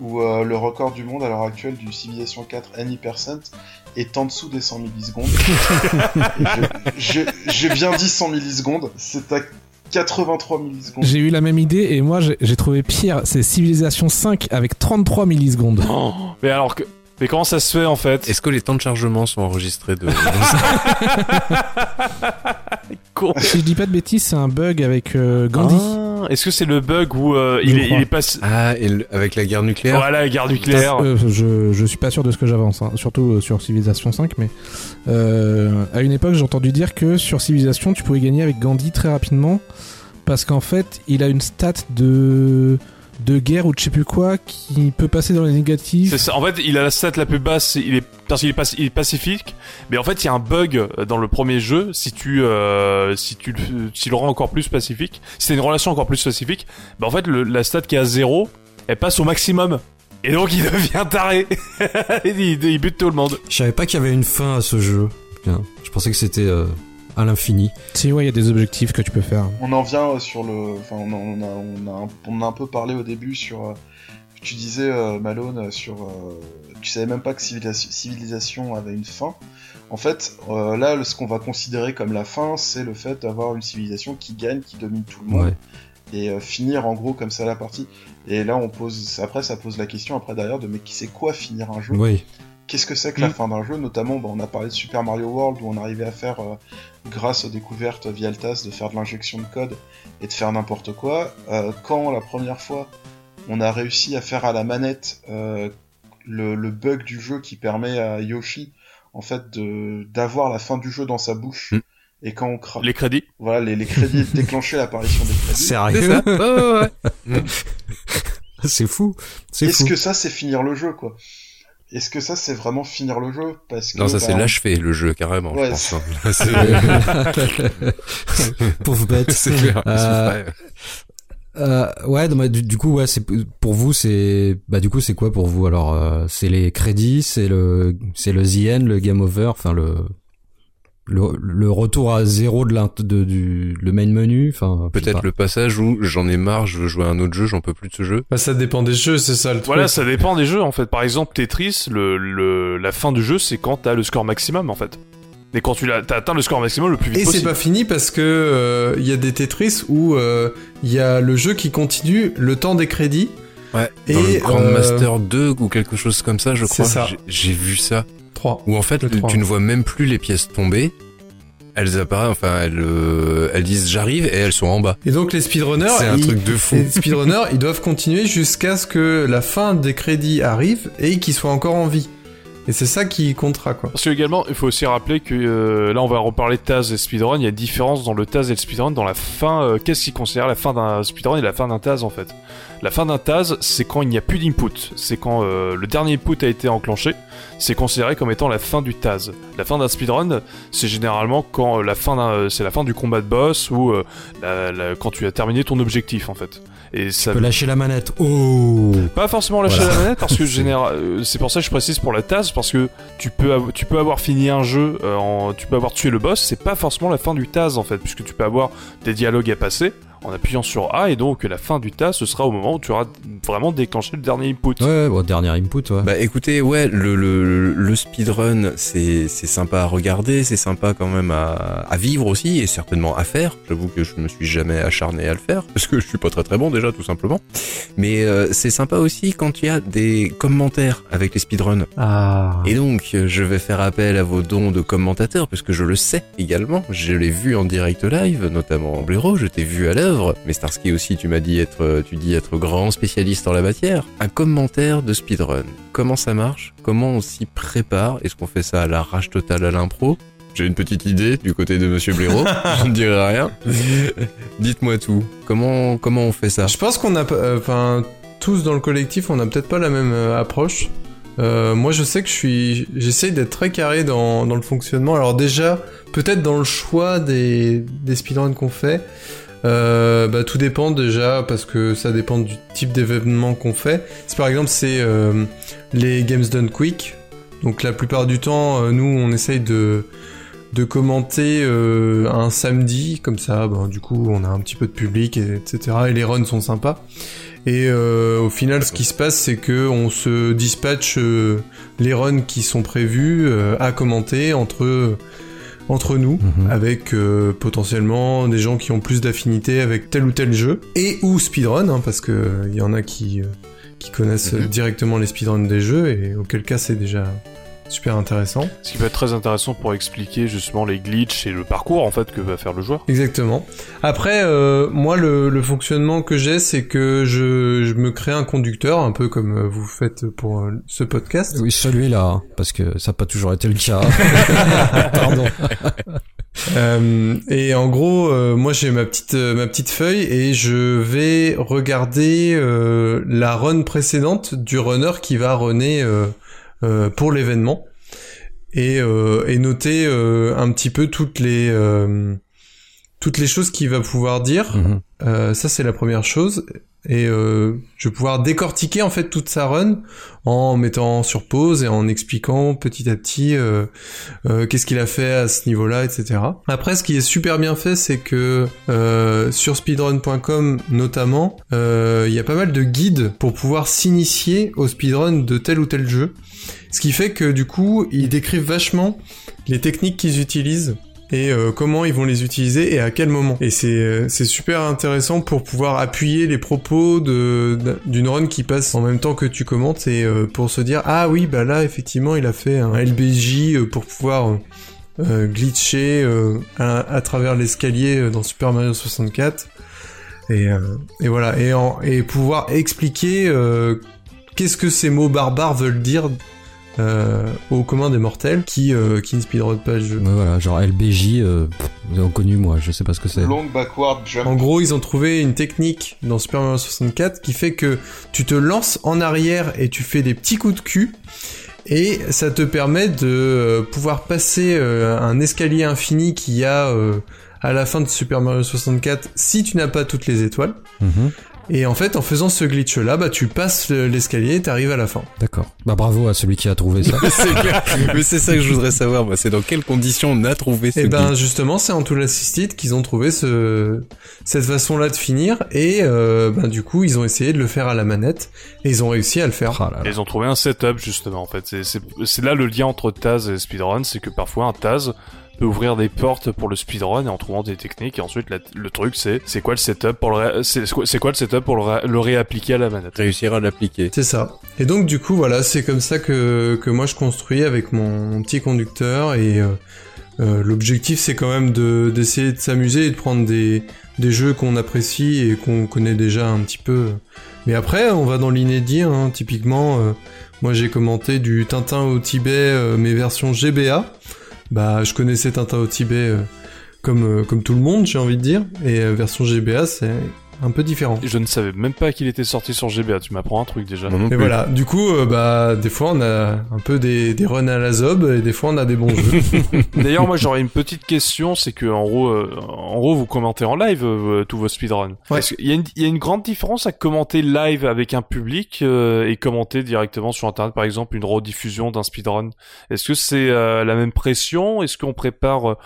où euh, le record du monde à l'heure actuelle du Civilization 4 any percent est en dessous des 100 millisecondes. Et je- je- J'ai bien dit 100 millisecondes, c'est à 83 millisecondes. J'ai eu la même idée et moi j'ai j'ai trouvé pire, c'est Civilization 5 avec 33 millisecondes. Oh, mais alors que. Mais comment ça se fait en fait Est-ce que les temps de chargement sont enregistrés de... Con. si je dis pas de bêtises, c'est un bug avec euh, Gandhi. Ah, Est-ce que c'est le bug où euh, il, est, il est pas. Ah, et le- avec la guerre nucléaire Voilà, la guerre nucléaire. Euh, je, je suis pas sûr de ce que j'avance, hein, surtout sur Civilization 5, mais euh, à une époque j'ai entendu dire que sur Civilization tu pouvais gagner avec Gandhi très rapidement parce qu'en fait il a une stat de de guerre ou de je sais plus quoi qui peut passer dans les négatifs. C'est ça. En fait, il a la stat la plus basse, il est parce qu'il est, pacifique. Mais en fait, il y a un bug dans le premier jeu. Si tu, euh, si tu, le- si le rends encore plus pacifique, si c'est une relation encore plus pacifique, bah en fait, le- la stat qui est à zéro, elle passe au maximum. Et donc, il devient taré. il, il bute tout le monde. Je savais pas qu'il y avait une fin à ce jeu. Je pensais que c'était euh, à l'infini. Si ouais, il y a des objectifs que tu peux faire. On en vient euh, sur le. Enfin, on, a, on, a, on, a un, on a un peu parlé au début sur. euh, Tu disais, euh, Malone, sur. euh, tu savais même pas que civilisation, civilisation avait une fin. En fait, euh, là, ce qu'on va considérer comme la fin, c'est le fait d'avoir une civilisation qui gagne, qui domine tout le monde. Ouais. Et euh, finir en gros comme ça la partie. Et là, on pose. Après, ça pose la question, après derrière, de mais qui c'est quoi finir un jeu Oui. Qu'est-ce que c'est que la Mm. fin d'un jeu Notamment, bah, on a parlé de Super Mario World où on arrivait à faire, euh, grâce aux découvertes via le TAS, de faire de l'injection de code et de faire n'importe quoi. Euh, quand la première fois on a réussi à faire à la manette euh, le, le bug du jeu qui permet à Yoshi en fait de d'avoir la fin du jeu dans sa bouche. Mm. Et quand on cra... Les crédits. voilà les, les crédits déclenchaient l'apparition des crédits. C'est Sérieux Ouais, ouais, ouais. C'est fou. C'est Est-ce que ça c'est finir le jeu quoi? Est-ce que ça c'est vraiment finir le jeu Parce que Non, ça c'est bah, l'achevé, le jeu, carrément, Ouais, je pense. hein. Là, c'est- Pauvre bête. C'est clair. Euh, Euh, ouais, non, mais du, du coup, ouais, c'est pour vous, c'est bah du coup, c'est quoi pour vous alors euh, C'est les crédits, c'est le c'est le the end, le game over, enfin le le, le retour à zéro de, l'int- de du le main menu, enfin Peut-être le passage où j'en ai marre, je veux jouer à un autre jeu, j'en peux plus de ce jeu. Bah, ça dépend des jeux, c'est ça le truc. Voilà, ça dépend des jeux en fait. Par exemple, Tetris, le, le, la fin du jeu, c'est quand t'as le score maximum en fait. Et quand tu l'as, t'as atteint le score maximum le plus vite Et c'est possible. pas fini parce que euh, il y a des Tetris où euh, il y a le jeu qui continue le temps des crédits. Ouais. Et, Dans le Grand euh, Master 2 ou quelque chose comme ça, je c'est crois. J'ai vu ça. 3. Où en fait, Le tu ne vois même plus les pièces tomber. Elles apparaissent, enfin, elles, euh, elles disent j'arrive et elles sont en bas. Et donc les speedrunners, C'est un ils- truc de fou. les speedrunners, ils doivent continuer jusqu'à ce que la fin des crédits arrive et qu'ils soient encore en vie. Et c'est ça qui comptera quoi. Parce que également, il faut aussi rappeler que euh, là, on va reparler de Taz et speedrun. Il y a une différence dans le Taz et le speedrun dans la fin. euh, Qu'est-ce qui considère la fin d'un speedrun et la fin d'un Taz en fait? La fin d'un Taz, c'est quand il n'y a plus d'input. C'est quand euh, le dernier input a été enclenché. C'est considéré comme étant la fin du Taz. La fin d'un speedrun, c'est généralement quand euh, la fin d'un, euh, c'est la fin du combat de boss ou euh, la- la- quand tu as terminé ton objectif en fait. Et ça Tu peux lâcher la manette. Oh. pas forcément lâcher Voilà. la manette parce que C'est- général, c'est pour ça que je précise pour la tasse parce que tu peux av- tu peux avoir fini un jeu, euh, en, tu peux avoir tué le boss, c'est pas forcément la fin du Taz en fait puisque tu peux avoir des dialogues à passer en appuyant sur A et donc la fin du tas ce sera au moment où tu auras vraiment déclenché le dernier input. Ouais, bon, dernier input, ouais. Bah écoutez, ouais, le, le, le speedrun, c'est c'est sympa à regarder, c'est sympa quand même à, à vivre aussi et certainement à faire. J'avoue que je me suis jamais acharné à le faire parce que je suis pas très très bon déjà tout simplement. Mais euh, c'est sympa aussi quand il y a des commentaires avec les speedruns. Ah. Et donc, je vais faire appel à vos dons de commentateurs, parce que je le sais également. Je l'ai vu en direct live, notamment en Blaireau, je t'ai vu à Mais Starsky aussi, tu m'as dit être, euh, tu dis être grand spécialiste en la matière. Un commentaire de speedrun. Comment ça marche? Comment on s'y prépare? Est-ce qu'on fait ça à l'arrache totale à l'impro? J'ai une petite idée du côté de Monsieur Blaireau, je ne dirai rien. Dites-moi tout. Comment comment on fait ça? Je pense qu'on a, euh, enfin, tous dans le collectif, on n'a peut-être pas la même euh, approche. Euh, moi, je sais que je suis, j'essaye d'être très carré dans, dans le fonctionnement. Alors déjà, peut-être dans le choix des, des speedruns qu'on fait. Euh, bah, tout dépend déjà parce que ça dépend du type d'événement qu'on fait. Si par exemple c'est euh, les games done quick, donc la plupart du temps, euh, nous on essaye de de commenter euh, un samedi comme ça. Ben, du coup, on a un petit peu de public, et, etc. Et les runs sont sympas. Et au final, ce qui se passe, c'est que on se dispatche les runs qui sont prévus à commenter entre entre nous, Mhm. avec euh, potentiellement des gens qui ont plus d'affinité avec tel ou tel jeu et ou speedrun, hein, parce que il y en a qui euh, qui connaissent Mhm. euh, directement les speedruns des jeux et auquel cas c'est déjà super intéressant. Ce qui peut être très intéressant pour expliquer justement les glitches et le parcours en fait que va faire le joueur. Exactement. Après, euh, moi, le, le fonctionnement que j'ai, c'est que je, je me crée un conducteur, un peu comme euh, vous faites pour euh, ce podcast. Oui, celui-là, hein, parce que ça n'a pas toujours été le cas. Pardon. Euh, et en gros, euh, moi, j'ai ma petite euh, ma petite feuille et je vais regarder euh, la run précédente du runner qui va runner pour l'événement et, euh, et noter euh, un petit peu toutes les euh, toutes les choses qu'il va pouvoir dire. Mhm. Euh, ça c'est la première chose et euh, je vais pouvoir décortiquer en fait toute sa run en mettant sur pause et en expliquant petit à petit euh, euh, qu'est-ce qu'il a fait à ce niveau-là, etc. Après, ce qui est super bien fait, c'est que euh, sur speedrun.com notamment, il y a pas mal de guides pour pouvoir s'initier au speedrun de tel ou tel jeu. Ce qui fait que du coup, ils décrivent vachement les techniques qu'ils utilisent et euh, comment ils vont les utiliser et à quel moment. Et c'est euh, super intéressant pour pouvoir appuyer les propos d'une run qui passe en même temps que tu commentes et euh, pour se dire ah oui bah là effectivement il a fait un LBJ pour pouvoir glitcher à, travers l'escalier dans Super Mario 64 et, et voilà et, et pouvoir expliquer qu'est-ce que ces mots barbares veulent dire euh, aux communs des mortels qui euh, qui ne speedrun pas le jeu. Ouais, voilà, genre LBJ, euh, pff, vous avez connu moi, je sais pas ce que c'est. Long backward jump. En gros, ils ont trouvé une technique dans Super Mario 64 qui fait que tu te lances en arrière et tu fais des petits coups de cul. Et ça te permet de pouvoir passer un escalier infini qu'il y a à la fin de Super Mario 64 si tu n'as pas toutes les étoiles. Mhm. Et en fait, en faisant ce glitch-là, bah, tu passes le- l'escalier et t'arrives à la fin. D'accord. Bah bravo à celui qui a trouvé ça. C'est clair. Mais c'est ça que je voudrais savoir, moi. C'est dans quelles conditions on a trouvé ce Et ben guide justement, c'est en Tool Assisted qu'ils ont trouvé ce cette façon-là de finir et euh, ben du coup, ils ont essayé de le faire à la manette et ils ont réussi à le faire. Ah là Et là. ils ont trouvé un setup justement en fait. C'est- C'est c'est là le lien entre Taz et speedrun, c'est que parfois un Taz peut ouvrir des portes pour le speedrun et en trouvant des techniques et ensuite la- le truc c'est c'est quoi le setup pour le c'est quoi- c'est quoi le setup pour le, ré- le réappliquer à la manette? Réussir à l'appliquer. C'est ça. Et donc du coup, voilà, c'est comme ça que que moi je construis avec mon, petit conducteur et euh, euh, l'objectif c'est quand même de d'essayer de s'amuser et de prendre des des jeux qu'on apprécie et qu'on connaît déjà un petit peu. Mais après, on va dans l'inédit. Hein. Typiquement, euh, moi j'ai commenté du Tintin au Tibet, euh, mes versions GBA. Bah, je connaissais Tintin au Tibet euh, comme euh, comme tout le monde, j'ai envie de dire. Et euh, version GBA, c'est un peu différent. Je ne savais même pas qu'il était sorti sur GBA. Tu m'apprends un truc déjà. Non Et voilà, du coup, euh, bah, des fois on a un peu des, des runs à la zob et des fois on a des bons jeux. D'ailleurs, moi j'aurais une petite question, c'est que en gros, euh, en gros, vous commentez en live euh, tous vos speedruns. Ouais. Qu'il y, a une- il y a une grande différence à commenter live avec un public euh, et commenter directement sur internet, par exemple une rediffusion d'un speedrun. Est-ce que c'est euh, la même pression? Est-ce qu'on prépare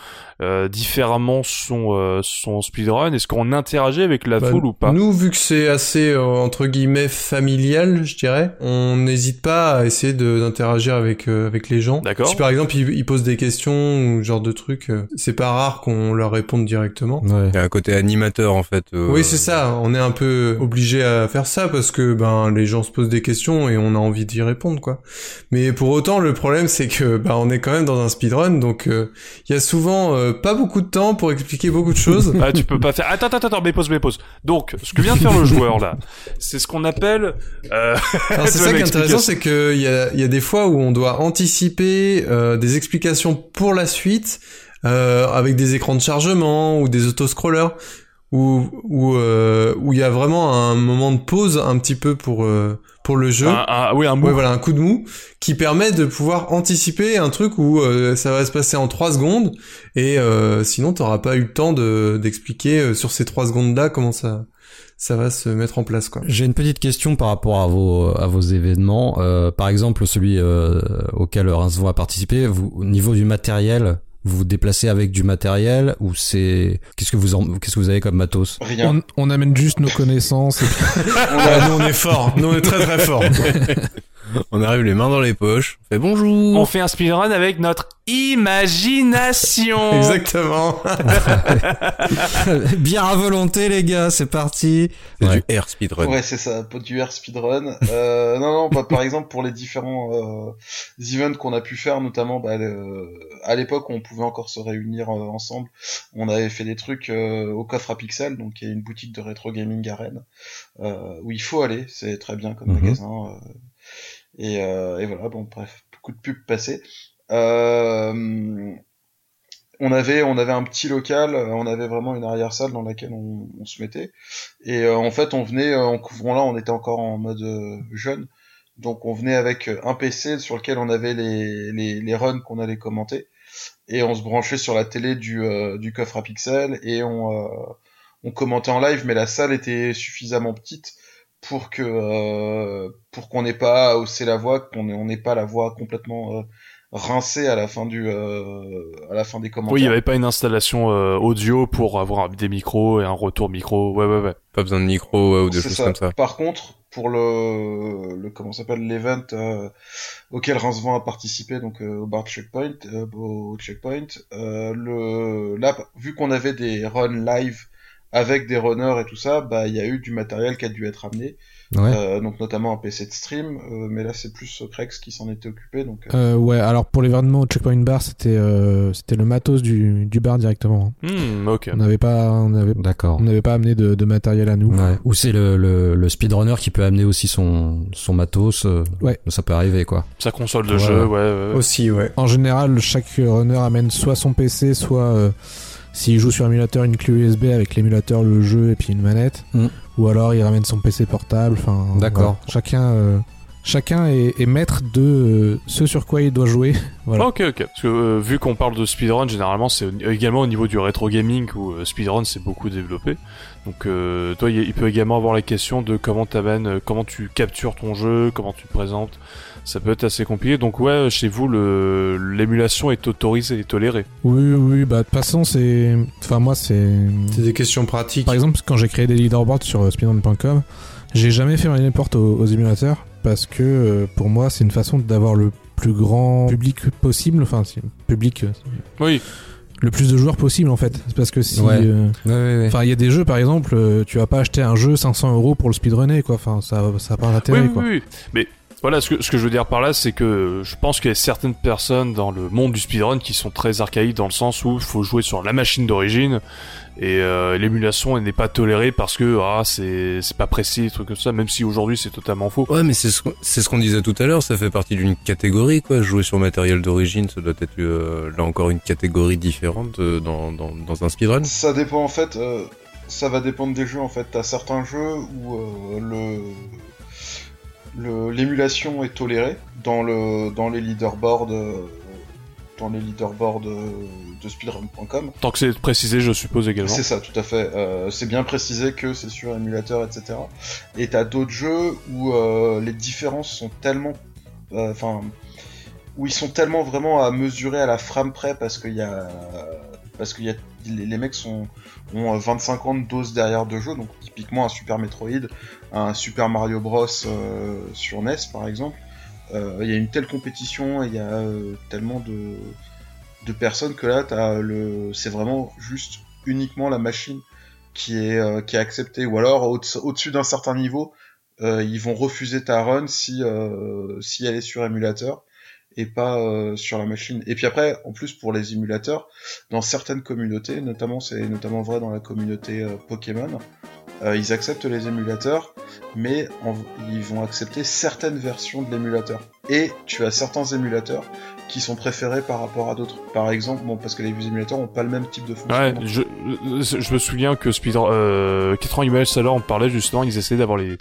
euh, différemment son euh, son speedrun? Est-ce qu'on interagit avec la Bah, foule ou pas? Nous, vu que c'est assez euh, entre guillemets familial, je dirais, on n'hésite pas à essayer de- d'interagir avec euh, avec les gens. D'accord. Si par exemple ils, ils posent des questions ou ce genre de trucs, euh, c'est pas rare qu'on leur réponde directement. Ouais. Il y a un côté animateur en fait. euh, Oui, c'est ça. On est un peu obligé à faire ça parce que ben les gens se posent des questions et on a envie d'y répondre quoi. Mais pour autant, le problème c'est que ben on est quand même dans un speedrun, donc euh, il y a souvent euh, pas beaucoup de temps pour expliquer beaucoup de choses. Ah, tu peux pas faire. Attends, attends, attends, mais pause, mais pause. Donc, ce que vient de faire le joueur là, c'est ce qu'on appelle. Euh... Alors c'est ça qui est intéressant, c'est que il y a, y a des fois où on doit anticiper euh, des explications pour la suite euh, avec des écrans de chargement ou des autoscrollers où où où il y a vraiment un moment de pause un petit peu pour pour le jeu. un- un- oui, un mot. Ouais, voilà, un coup de mou qui permet de pouvoir anticiper un truc où euh, ça va se passer en 3 secondes et euh, sinon t'auras pas eu le temps de d'expliquer euh, sur ces 3 secondes là comment ça ça va se mettre en place quoi. J'ai une petite question par rapport à vos à vos événements. Euh, par exemple, celui euh, auquel Rincevent a participé. Vous, au niveau du matériel, vous vous déplacez avec du matériel ou c'est qu'est-ce que vous en... qu'est-ce que vous avez comme matos? Rien. On, on amène juste nos connaissances et puis On a- nous on est fort, nous on est très très fort. On arrive les mains dans les poches. On fait bonjour. On fait un speedrun avec notre imagination. Exactement. Bien à volonté, les gars. C'est parti. C'est Ouais. du air speedrun. Ouais, c'est ça, pas du air speedrun. Euh, non, non, bah, par exemple, pour les différents euh, events qu'on a pu faire, notamment bah, le- à l'époque où on pouvait encore se réunir euh, ensemble, on avait fait des trucs euh, au coffre à pixels, donc il y a une boutique de rétro gaming à Rennes, euh, où il faut aller, c'est très bien comme Mhm. magasin. Et, euh, et voilà, bon, bref, beaucoup de pubs passées. Euh, on avait on avait un petit local, euh, on avait vraiment une arrière salle dans laquelle on, se mettait. Et euh, en fait, on venait euh, en couvrant là, on était encore en mode jeune, donc on venait avec un PC sur lequel on avait les les, les runs qu'on allait commenter, et on se branchait sur la télé du euh, du coffre à pixels et on euh, on commentait en live, mais la salle était suffisamment petite pour que euh, pour qu'on n'ait pas à hausser la voix, qu'on ait- on n'ait pas la voix complètement euh, rincée à la fin du euh, à la fin des commentaires. Oui, il y avait pas une installation euh, audio pour avoir des micros et un retour micro. Ouais, ouais, ouais. Pas besoin de micro ouais, ou des C'est choses ça. comme ça. Par contre, pour le, le comment ça s'appelle l'event euh, auquel Rincevent a participé, donc euh, au bar checkpoint, euh, au checkpoint, euh, le là vu qu'on avait des runs live avec des runners et tout ça, bah il y a eu du matériel qui a dû être amené, Ouais. euh, donc notamment un PC de stream, euh, mais là c'est plus Crex qui s'en était occupé, donc euh, euh, ouais. Alors pour l'événement au Checkpoint Bar, c'était euh, c'était le matos du, du bar directement. hein. Ok. On n'avait pas on n'avait D'accord. on n'avait pas amené de, de matériel à nous. Ouais. Ou c'est le, le, le speedrunner qui peut amener aussi son, son matos. euh, Ouais. Ça peut arriver, quoi. Sa console de Ouais. jeu, ouais, ouais. ouais. Aussi, ouais. En général, chaque runner amène soit son PC, soit euh, s'il joue sur émulateur une clé USB avec l'émulateur, le jeu et puis une manette, Mm. ou alors il ramène son PC portable. Enfin, D'accord. voilà. Chacun, euh, chacun est, est maître de euh, ce sur quoi il doit jouer. Voilà. Ok, ok. Parce que euh, vu qu'on parle de speedrun, généralement, c'est également au niveau du rétro gaming où euh, speedrun c'est beaucoup développé. Donc, euh, toi, il peut également avoir la question de comment t'amènes, comment tu captures ton jeu, comment tu le présentes. Ça peut être assez compliqué. Donc, ouais, chez vous, le l'émulation est autorisée et tolérée. Oui, oui, bah de toute façon, c'est. Enfin, moi, c'est. C'est des questions pratiques. Par exemple, quand j'ai créé des leaderboards sur euh, speedrun.com, j'ai jamais fait un import aux, aux émulateurs parce que euh, pour moi, c'est une façon d'avoir le plus grand public possible. Enfin, public. euh, Oui. le plus de joueurs possible en fait. Parce que si. Ouais. euh, Ouais, ouais, ouais. Enfin, il y a des jeux par exemple, euh, tu vas pas acheter un jeu 500 euros pour le speedrunner quoi. Enfin, ça, ça a pas Oui, d'intérêt oui, quoi. oui, oui. Mais voilà, ce que, ce que je veux dire par là, c'est que je pense qu'il y a certaines personnes dans le monde du speedrun qui sont très archaïques dans le sens où il faut jouer sur la machine d'origine et euh, l'émulation elle n'est pas tolérée parce que ah c'est c'est pas précis, des trucs comme ça, même si aujourd'hui c'est totalement faux. Ouais, mais c'est ce qu'on c'est ce qu'on disait tout à l'heure, ça fait partie d'une catégorie, quoi. Jouer sur matériel d'origine, ça doit être euh, là encore une catégorie différente euh, dans, dans, dans un speedrun. Ça dépend en fait. euh, Ça va dépendre des jeux en fait. T'as certains jeux où euh, le le- l'émulation est tolérée dans le dans les leaderboards euh, dans les leaderboards euh, de speedrun.com. Tant que c'est précisé, je suppose également. C'est ça, tout à fait. Euh, c'est bien précisé que c'est sur émulateur, etc. Et t'as d'autres jeux où euh, les différences sont tellement, enfin, où ils sont tellement vraiment à mesurer à la frame près parce qu'il y a, parce qu'il y a, les, mecs ont euh, 25 ans de dose derrière de jeu, donc typiquement un Super Metroid, un Super Mario Bros euh, sur NES par exemple. Euh, Il y a une telle compétition, il y a euh, tellement de personnes que là le c'est vraiment juste uniquement la machine qui est euh, acceptée ou alors au- au-dessus d'un certain niveau euh, ils vont refuser ta run si euh, si elle est sur émulateur et pas euh, sur la machine et puis après en plus pour les émulateurs dans certaines communautés notamment c'est notamment vrai dans la communauté euh, Pokémon euh, ils acceptent les émulateurs mais ils vont accepter certaines versions de l'émulateur et tu as certains émulateurs qui sont préférés par rapport à d'autres. Par exemple, bon, parce que les émulateurs ont pas le même type de Ouais, fonctionnement. je, je me souviens que Speedrun, euh, 4 images tout à l'heure, on parlait justement, ils essayaient d'avoir les,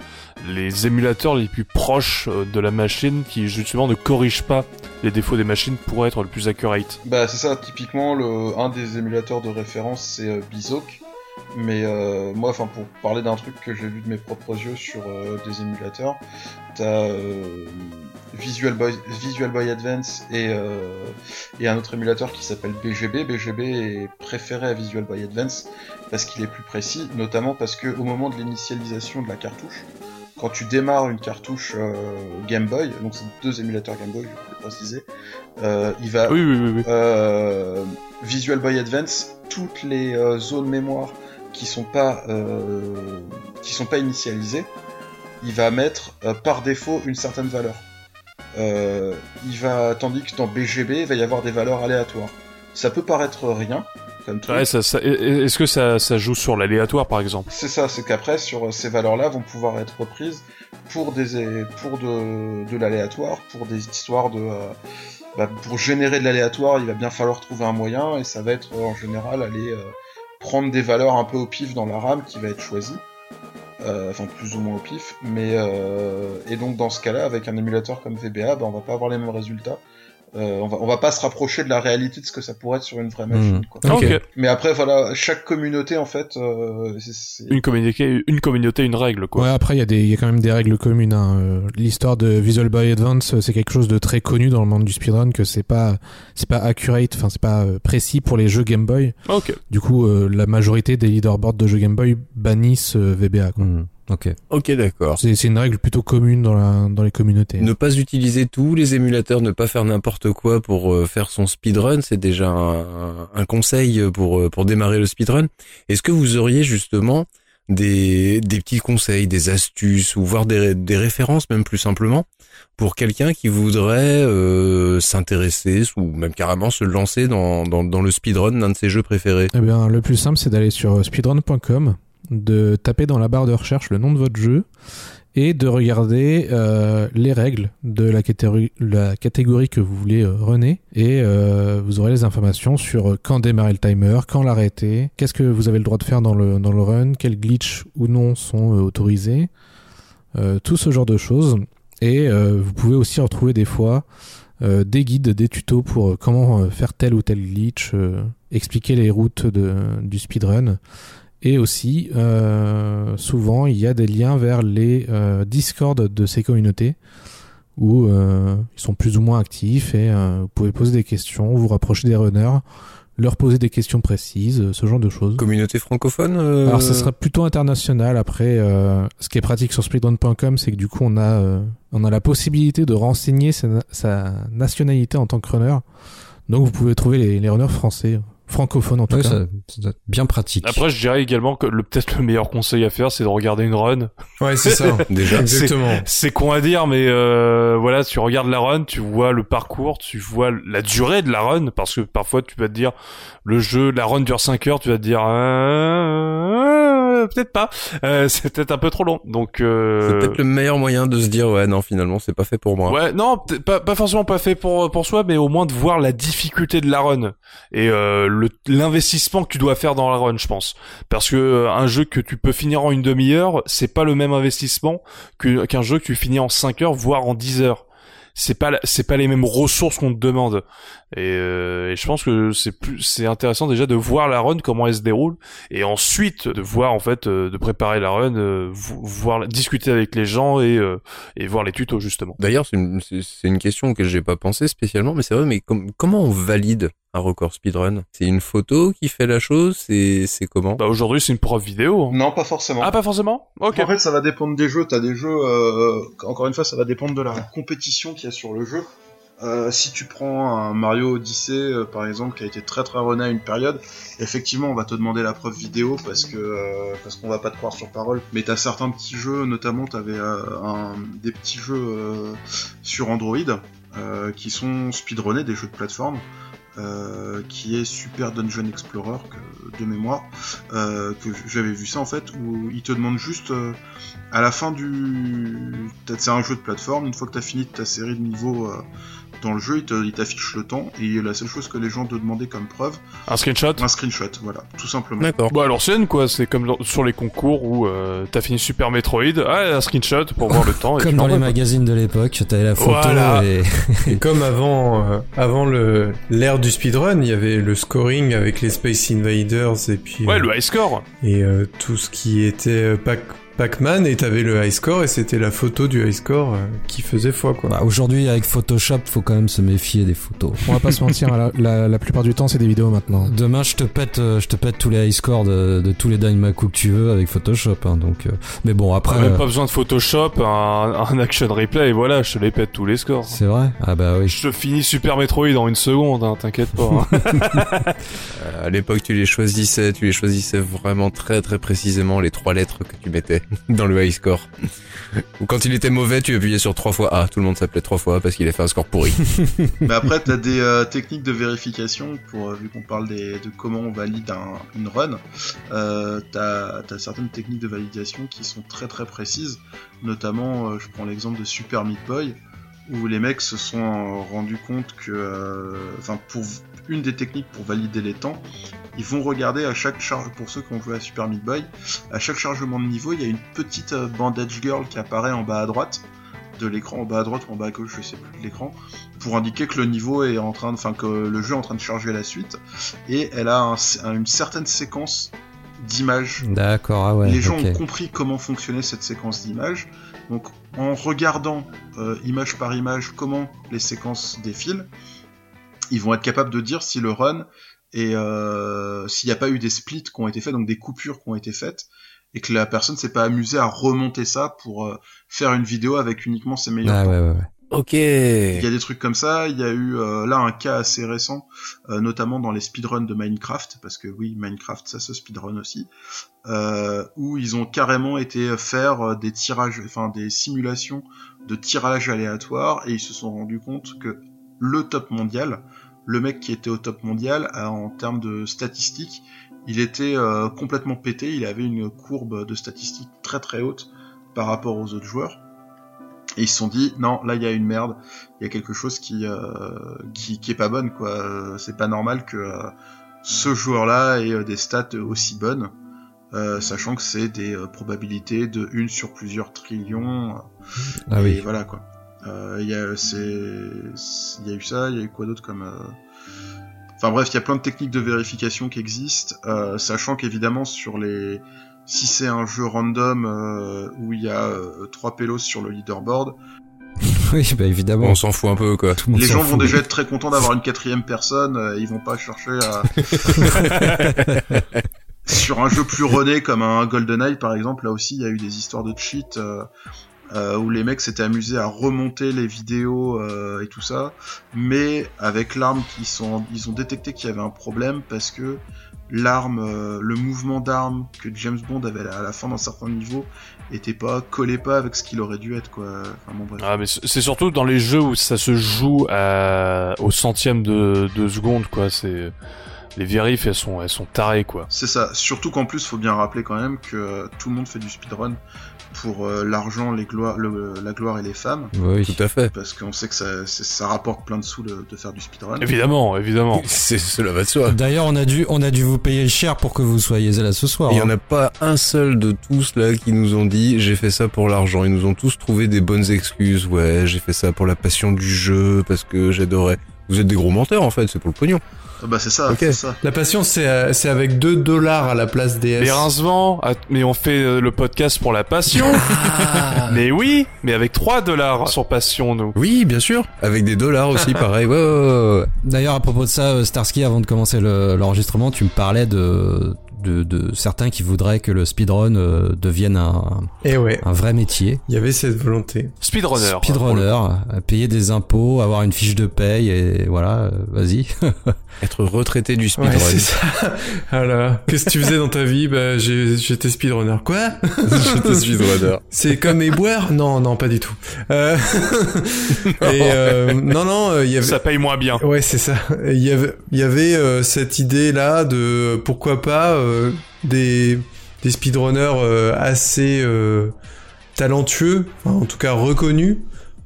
les émulateurs les plus proches de la machine qui justement ne corrigent pas les défauts des machines pour être le plus accurate. Bah c'est ça, typiquement le un des émulateurs de référence c'est euh. Mais euh, moi, enfin pour parler d'un truc que j'ai vu de mes propres yeux sur euh, des émulateurs, t'as euh, Visual Boy, Visual Boy Advance et, euh, et un autre émulateur qui s'appelle BGB. BGB est préféré à Visual Boy Advance parce qu'il est plus précis, notamment parce que au moment de l'initialisation de la cartouche, quand tu démarres une cartouche euh, Game Boy, donc c'est deux émulateurs Game Boy, je vais le préciser, euh, il va Oui, oui, oui, euh, Visual Boy Advance, toutes les zones mémoire qui sont pas qui sont pas initialisées, il va mettre par défaut une certaine valeur. Il va tandis que dans BGB, il va y avoir des valeurs aléatoires. Ça peut paraître rien comme. Ouais, ça, ça- est-ce que ça, ça joue sur l'aléatoire par exemple? C'est ça, c'est qu'après, sur ces valeurs-là vont pouvoir être reprises pour des pour de, de l'aléatoire, pour des histoires de euh, bah, pour générer de l'aléatoire, il va bien falloir trouver un moyen et ça va être euh, en général aller euh, prendre des valeurs un peu au pif dans la RAM qui va être choisie. Euh, enfin plus ou moins au pif, mais euh, et donc dans ce cas-là, avec un émulateur comme VBA, bah, on va pas avoir les mêmes résultats. Euh, on va on va pas se rapprocher de la réalité de ce que ça pourrait être sur une vraie machine. Mhm. Quoi. Ok. Mais après voilà, chaque communauté en fait, euh, c'est- c'est Une communauté, une communauté, une règle quoi. Ouais, après, il y, a des- il y a quand même des règles communes. hein. Euh, L'histoire de Visual Boy Advance, euh, c'est quelque chose de très connu dans le monde du speedrun, que c'est pas, c'est pas accurate, enfin, c'est pas euh, précis pour les jeux Game Boy. Ok. Du coup, euh, la majorité des leaderboards de jeux Game Boy bannissent euh, VBA. quoi. Hmm, ok. Ok, d'accord. C'est c'est une règle plutôt commune dans, la, dans les communautés. Ne pas utiliser tous les émulateurs, ne pas faire n'importe quoi pour euh, faire son speedrun, c'est déjà un, un conseil pour euh, pour démarrer le speedrun. Est-ce que vous auriez justement des des petits conseils, des astuces ou voire des des références même plus simplement pour quelqu'un qui voudrait euh, s'intéresser ou même carrément se lancer dans dans dans le speedrun d'un de ses jeux préférés? Eh bien, le plus simple, c'est d'aller sur speedrun.com, de taper dans la barre de recherche le nom de votre jeu et de regarder euh, les règles de la catégorie, que vous voulez euh, runner et euh, vous aurez les informations sur quand démarrer le timer, quand l'arrêter, qu'est-ce que vous avez le droit de faire dans le, run, quels glitch ou non sont autorisés, tout ce genre de choses. Et vous pouvez aussi retrouver des fois des guides, des tutos pour comment faire tel ou tel glitch, expliquer les routes du speedrun. Et aussi, euh, souvent, il y a des liens vers les euh, Discord de ces communautés où euh, ils sont plus ou moins actifs et euh, vous pouvez poser des questions, vous rapprocher des runners, leur poser des questions précises, euh, ce genre de choses. Communauté francophone euh, Alors ça sera plutôt international. Après, euh, ce qui est pratique sur speedrun.com, c'est que du coup on a euh, on a la possibilité de renseigner sa, na- sa nationalité en tant que runner. Donc vous pouvez trouver les, les runners français, francophones en tout Ouais, cas. ça, ça doit être bien pratique. Après, je dirais également que le peut-être le meilleur conseil à faire, c'est de regarder une run. Ouais, c'est ça. déjà Exactement. C'est con à dire, mais euh, voilà, tu regardes la run, tu vois le parcours, tu vois la durée de la run, parce que parfois tu vas te dire, le jeu, la run dure 5 heures, tu vas te dire, euh, peut-être pas. Euh, c'est peut-être un peu trop long. Donc euh... C'est peut-être le meilleur moyen de se dire ouais non finalement c'est pas fait pour moi. Ouais non pas pas forcément pas fait pour pour soi, mais au moins de voir la difficulté de la run et euh, le l'investissement que tu dois faire dans la run, je pense. Parce que euh, un jeu que tu peux finir en une demi-heure, c'est pas le même investissement qu'un jeu que tu finis en 5 heures, voire en 10 heures. C'est pas c'est pas les mêmes ressources qu'on te demande. Et, euh, et je pense que c'est plus c'est intéressant déjà de voir la run comment elle se déroule et ensuite de voir en fait euh, de préparer la run, euh, vo- voir discuter avec les gens et euh, et voir les tutos justement. D'ailleurs c'est une, c'est- une question auquel j'ai pas pensé spécialement mais c'est vrai mais com- comment on valide un record speedrun? C'est une photo qui fait la chose? C'est c'est comment? Bah aujourd'hui c'est une preuve vidéo. hein. Non, pas forcément. Ah pas forcément? Ok. En fait, ça va dépendre des jeux. T'as des jeux, euh, encore une fois, ça va dépendre de la compétition qu'il y a sur le jeu. Euh, si tu prends un Mario Odyssey, euh, par exemple, qui a été très très runné à une période, effectivement, on va te demander la preuve vidéo parce que euh, parce qu'on va pas te croire sur parole. Mais t'as certains petits jeux, notamment t'avais euh, un, des petits jeux euh, sur Android qui sont speedrunnés, des jeux de plateforme. euh, qui est Super Dungeon Explorer que- de mémoire euh, que j'avais vu ça en fait où ils te demandent juste euh, à la fin du c'est un jeu de plateforme une fois que t'as fini ta série de niveaux dans le jeu il te- il t'affiche le temps et la seule chose que les gens te demandaient comme preuve Un screenshot. un screenshot voilà tout simplement D'accord. Bah à l'ancienne quoi, c'est comme dans- sur les concours où euh, t'as fini Super Metroid, ah un screenshot pour voir le temps. et Comme dans les magazines de l'époque, t'avais la photo Voilà. et Et comme avant, euh, avant le l'ère du speedrun, il y avait le scoring avec les Space Invaders et puis Ouais, euh, le high score. et euh, tout ce qui était euh, Pac Pac-Man et t'avais le high score et c'était la photo du high score euh, qui faisait foi quoi. Bah, aujourd'hui avec Photoshop, faut quand même se méfier des photos. On va pas se mentir, la, la, la plupart du temps, c'est des vidéos maintenant. Demain, je te pète, euh, je te pète tous les high scores de, de tous les Dynamaku que tu veux avec Photoshop. hein, donc, euh, mais bon, après, même euh, pas besoin de Photoshop, un, un action replay et voilà, je te les pète tous les scores. c'est vrai? Ah bah oui. Je te finis Super Metroid en une seconde, hein, t'inquiète pas. hein. Euh, à l'époque tu les choisissais, tu les choisissais vraiment très très précisément les trois lettres que tu mettais dans le high score. Ou quand il était mauvais tu appuyais sur trois fois A, tout le monde s'appelait trois fois A parce qu'il a fait un score pourri. mais après t'as des euh, techniques de vérification pour euh, vu qu'on parle des, de comment on valide un- une run euh, t'as as certaines techniques de validation qui sont très très précises notamment euh, je prends l'exemple de Super Meat Boy où les mecs se sont rendus compte que, euh, enfin, pour une des techniques pour valider les temps, ils vont regarder à chaque charge, pour ceux qui ont joué à Super Meat Boy, à chaque chargement de niveau, il y a une petite euh, bandage girl qui apparaît en bas à droite de l'écran, en bas à droite ou en bas à gauche, je sais plus de l'écran, pour indiquer que le niveau est en train de, enfin, que le jeu est en train de charger la suite, et elle a un- un- une certaine séquence d'images D'accord. Ah ouais. les gens ont compris comment fonctionnait cette séquence d'images. Donc, en regardant euh, image par image comment les séquences défilent, ils vont être capables de dire si le run et euh, s'il n'y a pas eu des splits qui ont été faits, donc des coupures qui ont été faites, et que la personne s'est pas amusée à remonter ça pour euh, faire une vidéo avec uniquement ses meilleurs Ah temps. ouais, ouais, ouais. Ok. Il y a des trucs comme ça. Il y a eu euh, là un cas assez récent, euh, notamment dans les speedruns de Minecraft, parce que oui, Minecraft ça se speedrun aussi, euh, où ils ont carrément été faire des tirages, enfin des simulations de tirage aléatoire, et ils se sont rendus compte que le top mondial, le mec qui était au top mondial euh, en termes de statistiques, il était euh, complètement pété. Il avait une courbe de statistiques très très haute par rapport aux autres joueurs. Et ils se sont dit non, là il y a une merde, il y a quelque chose qui euh, qui, qui est pas bonne quoi. Euh, C'est pas normal que euh, ce joueur-là ait des stats aussi bonnes, sachant que c'est des probabilités de 1 sur plusieurs trillions. Ah et oui. voilà quoi. Euh, Il y a y eu ça, il y a eu quoi d'autre comme euh, Enfin bref, il y a plein de techniques de vérification qui existent, euh, sachant qu'évidemment sur les si c'est un jeu random euh, où il y a euh, trois pélos sur le leaderboard, Oui, bah évidemment. On s'en fout un peu quoi. Tout le monde les gens vont fout. déjà être très contents d'avoir une quatrième personne, euh, ils vont pas chercher à... Sur un jeu plus runné comme un GoldenEye par exemple, là aussi il y a eu des histoires de cheat euh, où les mecs s'étaient amusés à remonter les vidéos euh, et tout ça, mais avec l'arme qui sont, ils ont détecté qu'il y avait un problème parce que l'arme, euh, le mouvement d'arme que James Bond avait à la fin d'un certain niveau était pas collé pas avec ce qu'il aurait dû être quoi. Enfin bon bref. Ah, mais c'est surtout dans les jeux où ça se joue à, au centième de, de seconde, quoi. C'est les vérifs, elles sont, elles sont tarées, quoi. C'est ça. Surtout qu'en plus, faut bien rappeler quand même que tout le monde fait du speedrun pour euh, l'argent, les gloires, le- la gloire et les femmes. Oui. Tout à fait. Parce qu'on sait que ça, c'est- ça rapporte plein de sous de, de faire du speedrun. Évidemment, évidemment. C'est cela va de soi. D'ailleurs, on a dû, on a dû vous payer cher pour que vous soyez là ce soir. Il y en hein. a pas un seul de tous là qui nous ont dit j'ai fait ça pour l'argent. Ils nous ont tous trouvé des bonnes excuses. Ouais, j'ai fait ça pour la passion du jeu parce que j'adorais. Vous êtes des gros menteurs en fait, c'est pour le pognon. Ah Bah c'est ça, ça. La passion, c'est euh, c'est avec 2 dollars à la place des S. Les rincements, att- mais on fait euh, le podcast pour la passion. mais oui, mais avec 3 dollars sur passion, nous. Oui, bien sûr. Avec des dollars aussi, pareil. Ouais, ouais, ouais, ouais. D'ailleurs, à propos de ça, euh, Starsky, avant de commencer le- l'enregistrement, tu me parlais de, de, de certains qui voudraient que le speedrun euh, devienne un, Et Eh ouais, un vrai métier. il y avait cette volonté. Speedrunner. Speedrunner, euh, payer des impôts, avoir une fiche de paye et voilà, euh, vas-y. Être retraité du Ouais, speedrun. c'est ça. Alors, qu'est-ce que tu faisais dans ta vie? Bah, j'étais speedrunner. Quoi? J'étais speedrunner. C'est comme éboueur Non, non, pas du tout. Euh... Et euh, non, non, euh, il y avait. Ça paye moins bien. Ouais, c'est ça. Il y avait, il y avait euh, cette idée là de pourquoi pas euh, des des speedrunners euh, assez euh, talentueux, enfin, en tout cas reconnus,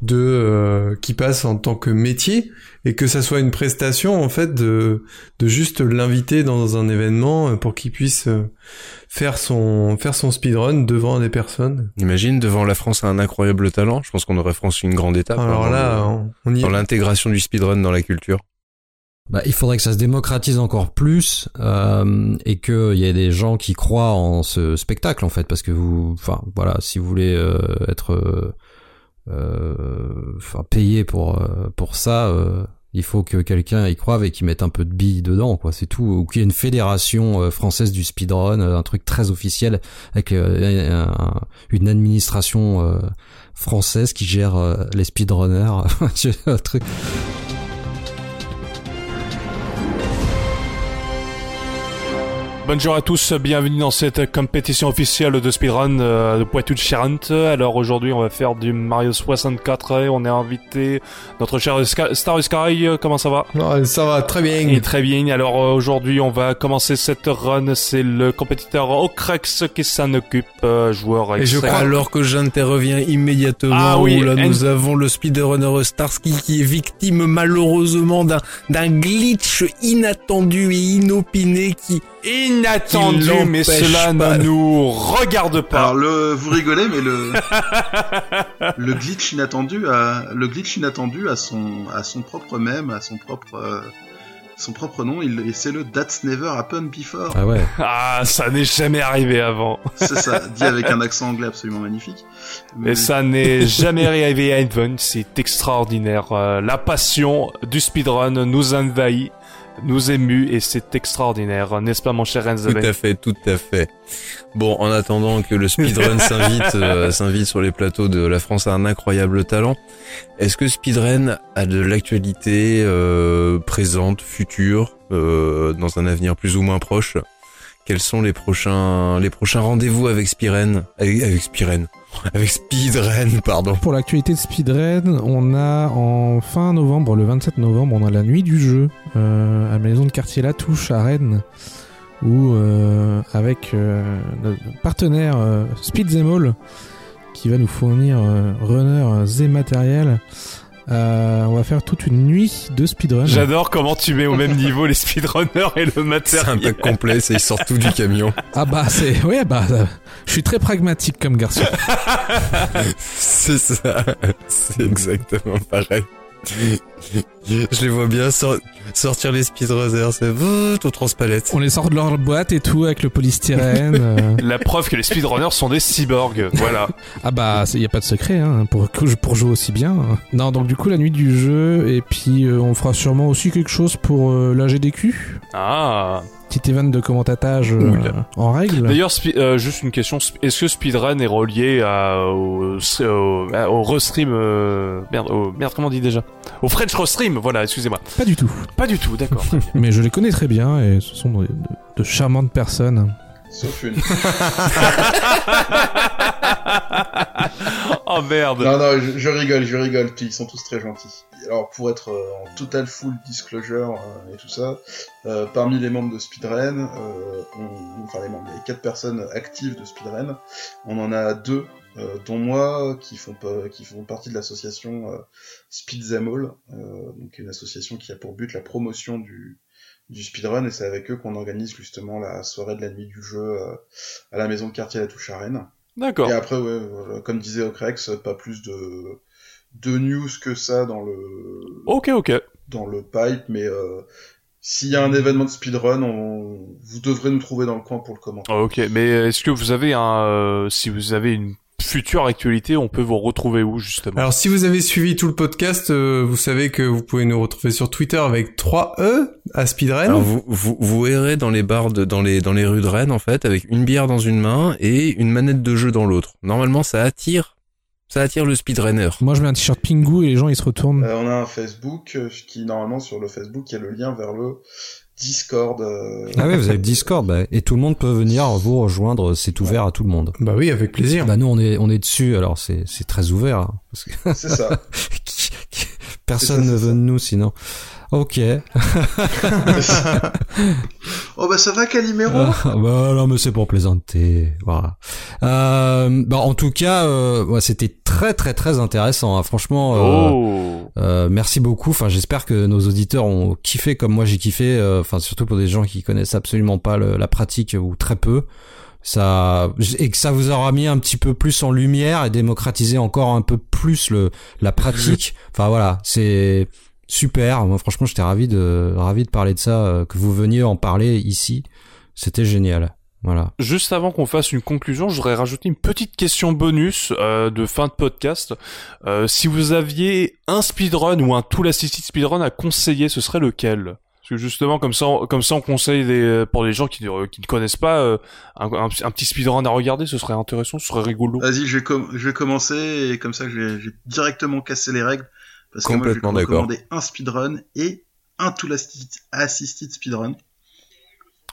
de euh, qui passent en tant que métier et que ça soit une prestation en fait de de juste l'inviter dans un événement euh, pour qu'il puisse euh, faire son faire son speedrun devant des personnes. Imagine devant la France a un incroyable talent. Je pense qu'on aurait franchi une grande étape. Alors hein, là, dans, on, on y dans l'intégration du speedrun dans la culture. Bah, il faudrait que ça se démocratise encore plus euh, et qu'il y ait des gens qui croient en ce spectacle en fait, parce que vous, enfin voilà, si vous voulez euh, être, euh, euh, enfin payé pour euh, pour ça, euh, il faut que quelqu'un y croive et qu'il mette un peu de billes dedans, quoi. C'est tout. Ou qu'il y ait une fédération française du speedrun, un truc très officiel avec un- une administration française qui gère les speedrunners, un truc. Bonjour à tous, bienvenue dans cette compétition officielle de speedrun euh, de Poitou-Charentes. Alors aujourd'hui on va faire du Mario 64 et on est invité notre cher Sky- Star Sky, euh, comment ça va? Ça va très bien. Et très bien, alors euh, aujourd'hui on va commencer cette run, c'est le compétiteur Ocrex qui s'en occupe, euh, joueur Et je crois- Alors que j'interreviens immédiatement, Ah oui, où là and- nous avons le speedrunner Starsky qui est victime malheureusement d'un d'un glitch inattendu et inopiné qui Inattendu, mais cela pas. ne nous regarde pas. Alors le, vous rigolez, mais le le glitch inattendu a le glitch inattendu a son à son propre même, à son propre euh, son propre nom. Il et c'est le That's Never Happened Before. Ah ouais. Ah, ça n'est jamais arrivé avant. C'est ça, dit avec un accent anglais absolument magnifique. Mais- Et ça n'est jamais arrivé à Edmund, c'est extraordinaire. Euh, la passion du speedrun nous envahit, nous émue et c'est extraordinaire, n'est-ce pas mon cher Tout Renzo à fait, tout à fait. Bon, en attendant que le speedrun s'invite, euh, s'invite sur les plateaux de La France a un incroyable talent, est-ce que speedrun a de l'actualité euh, présente, future, euh, dans un avenir plus ou moins proche? Quels sont les prochains, les prochains rendez-vous avec Spiren, avec, avec Spiren, avec Speedrun, pardon. Pour l'actualité de Speedrun, on a en fin novembre, le 27 novembre, on a la nuit du jeu euh, à la maison de quartier La Touche à Rennes, où euh, avec notre partenaire euh, Speed Zemol, qui va nous fournir runners et matériel, euh, on va faire toute une nuit de speedrun. J'adore comment tu mets au même niveau les speedrunners et le C'est un matériel. pack complet, c'est ils sortent tout du camion. Ah bah c'est ouais bah euh, je suis très pragmatique comme garçon. C'est ça, c'est exactement pareil. Je les vois bien sor- sortir les speedrunners, c'est tout transpalette. On les sort de leur boîte et tout avec le polystyrène. euh. La preuve que les speedrunners sont des cyborgs, voilà. Ah bah, il y a pas de secret hein, pour pour jouer aussi bien. Non, donc du coup la nuit du jeu et puis euh, on fera sûrement aussi quelque chose pour euh, la GDQ, Ah. petit event de commentatage euh, en règle. D'ailleurs, euh, juste une question, est-ce que speedrun est relié à, au, au, au restream euh, merde, au, merde, comment on dit déjà? Au French restream, voilà, excusez-moi. Pas du tout. Pas du tout, d'accord. Mais je les connais très bien et ce sont de, de- de charmantes personnes. Sauf une. oh merde. Non, non, je, je rigole, je rigole. Ils sont tous très gentils. Alors, pour être euh, en total full disclosure euh, et tout ça, euh, parmi les membres de Speedrun, euh, on- enfin les membres, il y a quatre personnes actives de Speedrun. On en a deux, dont moi, qui font, qui font partie de l'association euh, Speed Them All, euh, donc une association qui a pour but la promotion du, du speedrun, et c'est avec eux qu'on organise justement la soirée de la nuit du jeu euh, à la maison de quartier La Touche à Rennes. D'accord. Et après, ouais, comme disait Ocrex, pas plus de, de news que ça dans le, Ok, ok. dans le pipe, mais euh, s'il y a un événement de speedrun, on, vous devrez nous trouver dans le coin pour le commenter. Ok, mais est-ce que vous avez un, euh, si vous avez une future actualité, on peut vous retrouver où justement? Alors si vous avez suivi tout le podcast, euh, vous savez que vous pouvez nous retrouver sur Twitter avec 3 E à Speedrun. Alors vous, vous, vous errez dans les bars de, dans les, dans les rues de Rennes, en fait, avec une bière dans une main et une manette de jeu dans l'autre. Normalement, ça attire, ça attire le speedrunner. Moi, je mets un t-shirt Pingu et les gens ils se retournent. Euh, on a un Facebook euh, qui, normalement, sur le Facebook, il y a le lien vers le Discord. euh, Ah ouais, vous avez le Discord, bah, et tout le monde peut venir vous rejoindre, c'est ouvert à tout le monde. Bah oui, avec plaisir. Bah nous on est on est dessus, alors c'est c'est très ouvert. hein, parce que C'est ça. personne ça, ne veut ça. de nous sinon. Ok. oh bah ça va, Calimero? Ah, bah non mais c'est pour plaisanter. Voilà. Euh, bah en tout cas, euh, ouais, c'était très très très intéressant. hein. Franchement, euh, Oh. euh, merci beaucoup. Enfin, j'espère que nos auditeurs ont kiffé comme moi j'ai kiffé. euh, Enfin, surtout pour des gens qui connaissent absolument pas le- la pratique ou très peu. Ça et que ça vous aura mis un petit peu plus en lumière et démocratisé encore un peu plus le la pratique. Enfin voilà, c'est super. Moi, franchement, j'étais ravi de ravi de parler de ça, euh, que vous veniez en parler ici. C'était génial. Voilà. Juste avant qu'on fasse une conclusion, je voudrais rajouter une petite question bonus euh, de fin de podcast. Euh, si vous aviez un speedrun ou un tool assisted speedrun à conseiller, ce serait lequel? Parce que justement, comme ça, on- comme ça, on conseille des, pour les gens qui, ne- qui ne connaissent pas euh, un, un- un petit speedrun à regarder. Ce serait intéressant, ce serait rigolo. Vas-y, je vais, com- je vais commencer, et comme ça, j'ai j'ai directement cassé les règles. Parce que moi, Complètement je vais d'accord. recommander un speedrun et un tool assisted, speedrun.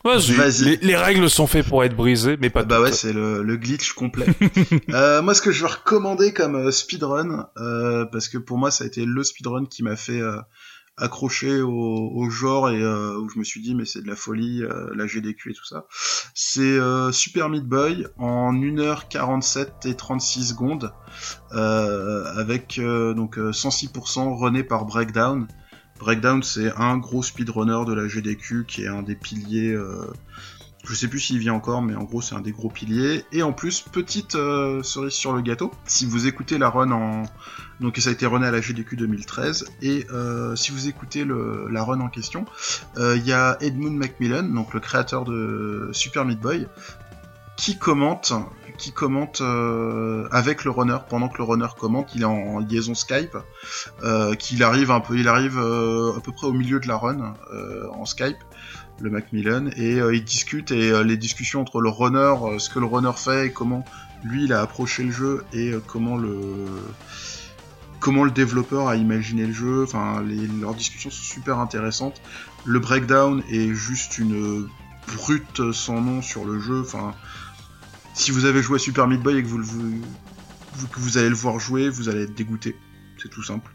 Vas-y. Les, les règles sont faites pour être brisées, mais pas bah ouais, toutes. c'est le, le glitch complet. euh, moi, ce que je vais recommander comme euh, speedrun, euh, parce que pour moi, ça a été le speedrun qui m'a fait accrocher au, au genre et euh, où je me suis dit, mais c'est de la folie, euh, la GDQ et tout ça. C'est euh, Super Meat Boy en 1h47 et 36 secondes, euh, avec euh, donc euh, 106% rené par Breakdown. Breakdown, c'est un gros speedrunner de la GDQ qui est un des piliers. je sais plus s'il vient encore, mais en gros, c'est un des gros piliers. Et en plus, petite euh, cerise sur le gâteau. Si vous écoutez la run en. Donc, ça a été runné à la GDQ 2013. Et euh, si vous écoutez la run en question, euh, il y a Edmund Macmillan, donc le créateur de Super Meat Boy, qui commente qui commente euh, avec le runner. Pendant que le runner commente il est en, liaison Skype. Qu'il arrive un peu il arrive à peu près au milieu de la run en Skype le Macmillan. Et euh, ils discutent et les discussions entre le runner ce que le runner fait et comment lui il a approché le jeu et comment le comment le développeur a imaginé le jeu leurs discussions sont super intéressantes le breakdown est juste une brute sans nom sur le jeu si vous avez joué à Super Meat Boy et que vous, allez le voir jouer, vous allez être dégoûté. C'est tout simple.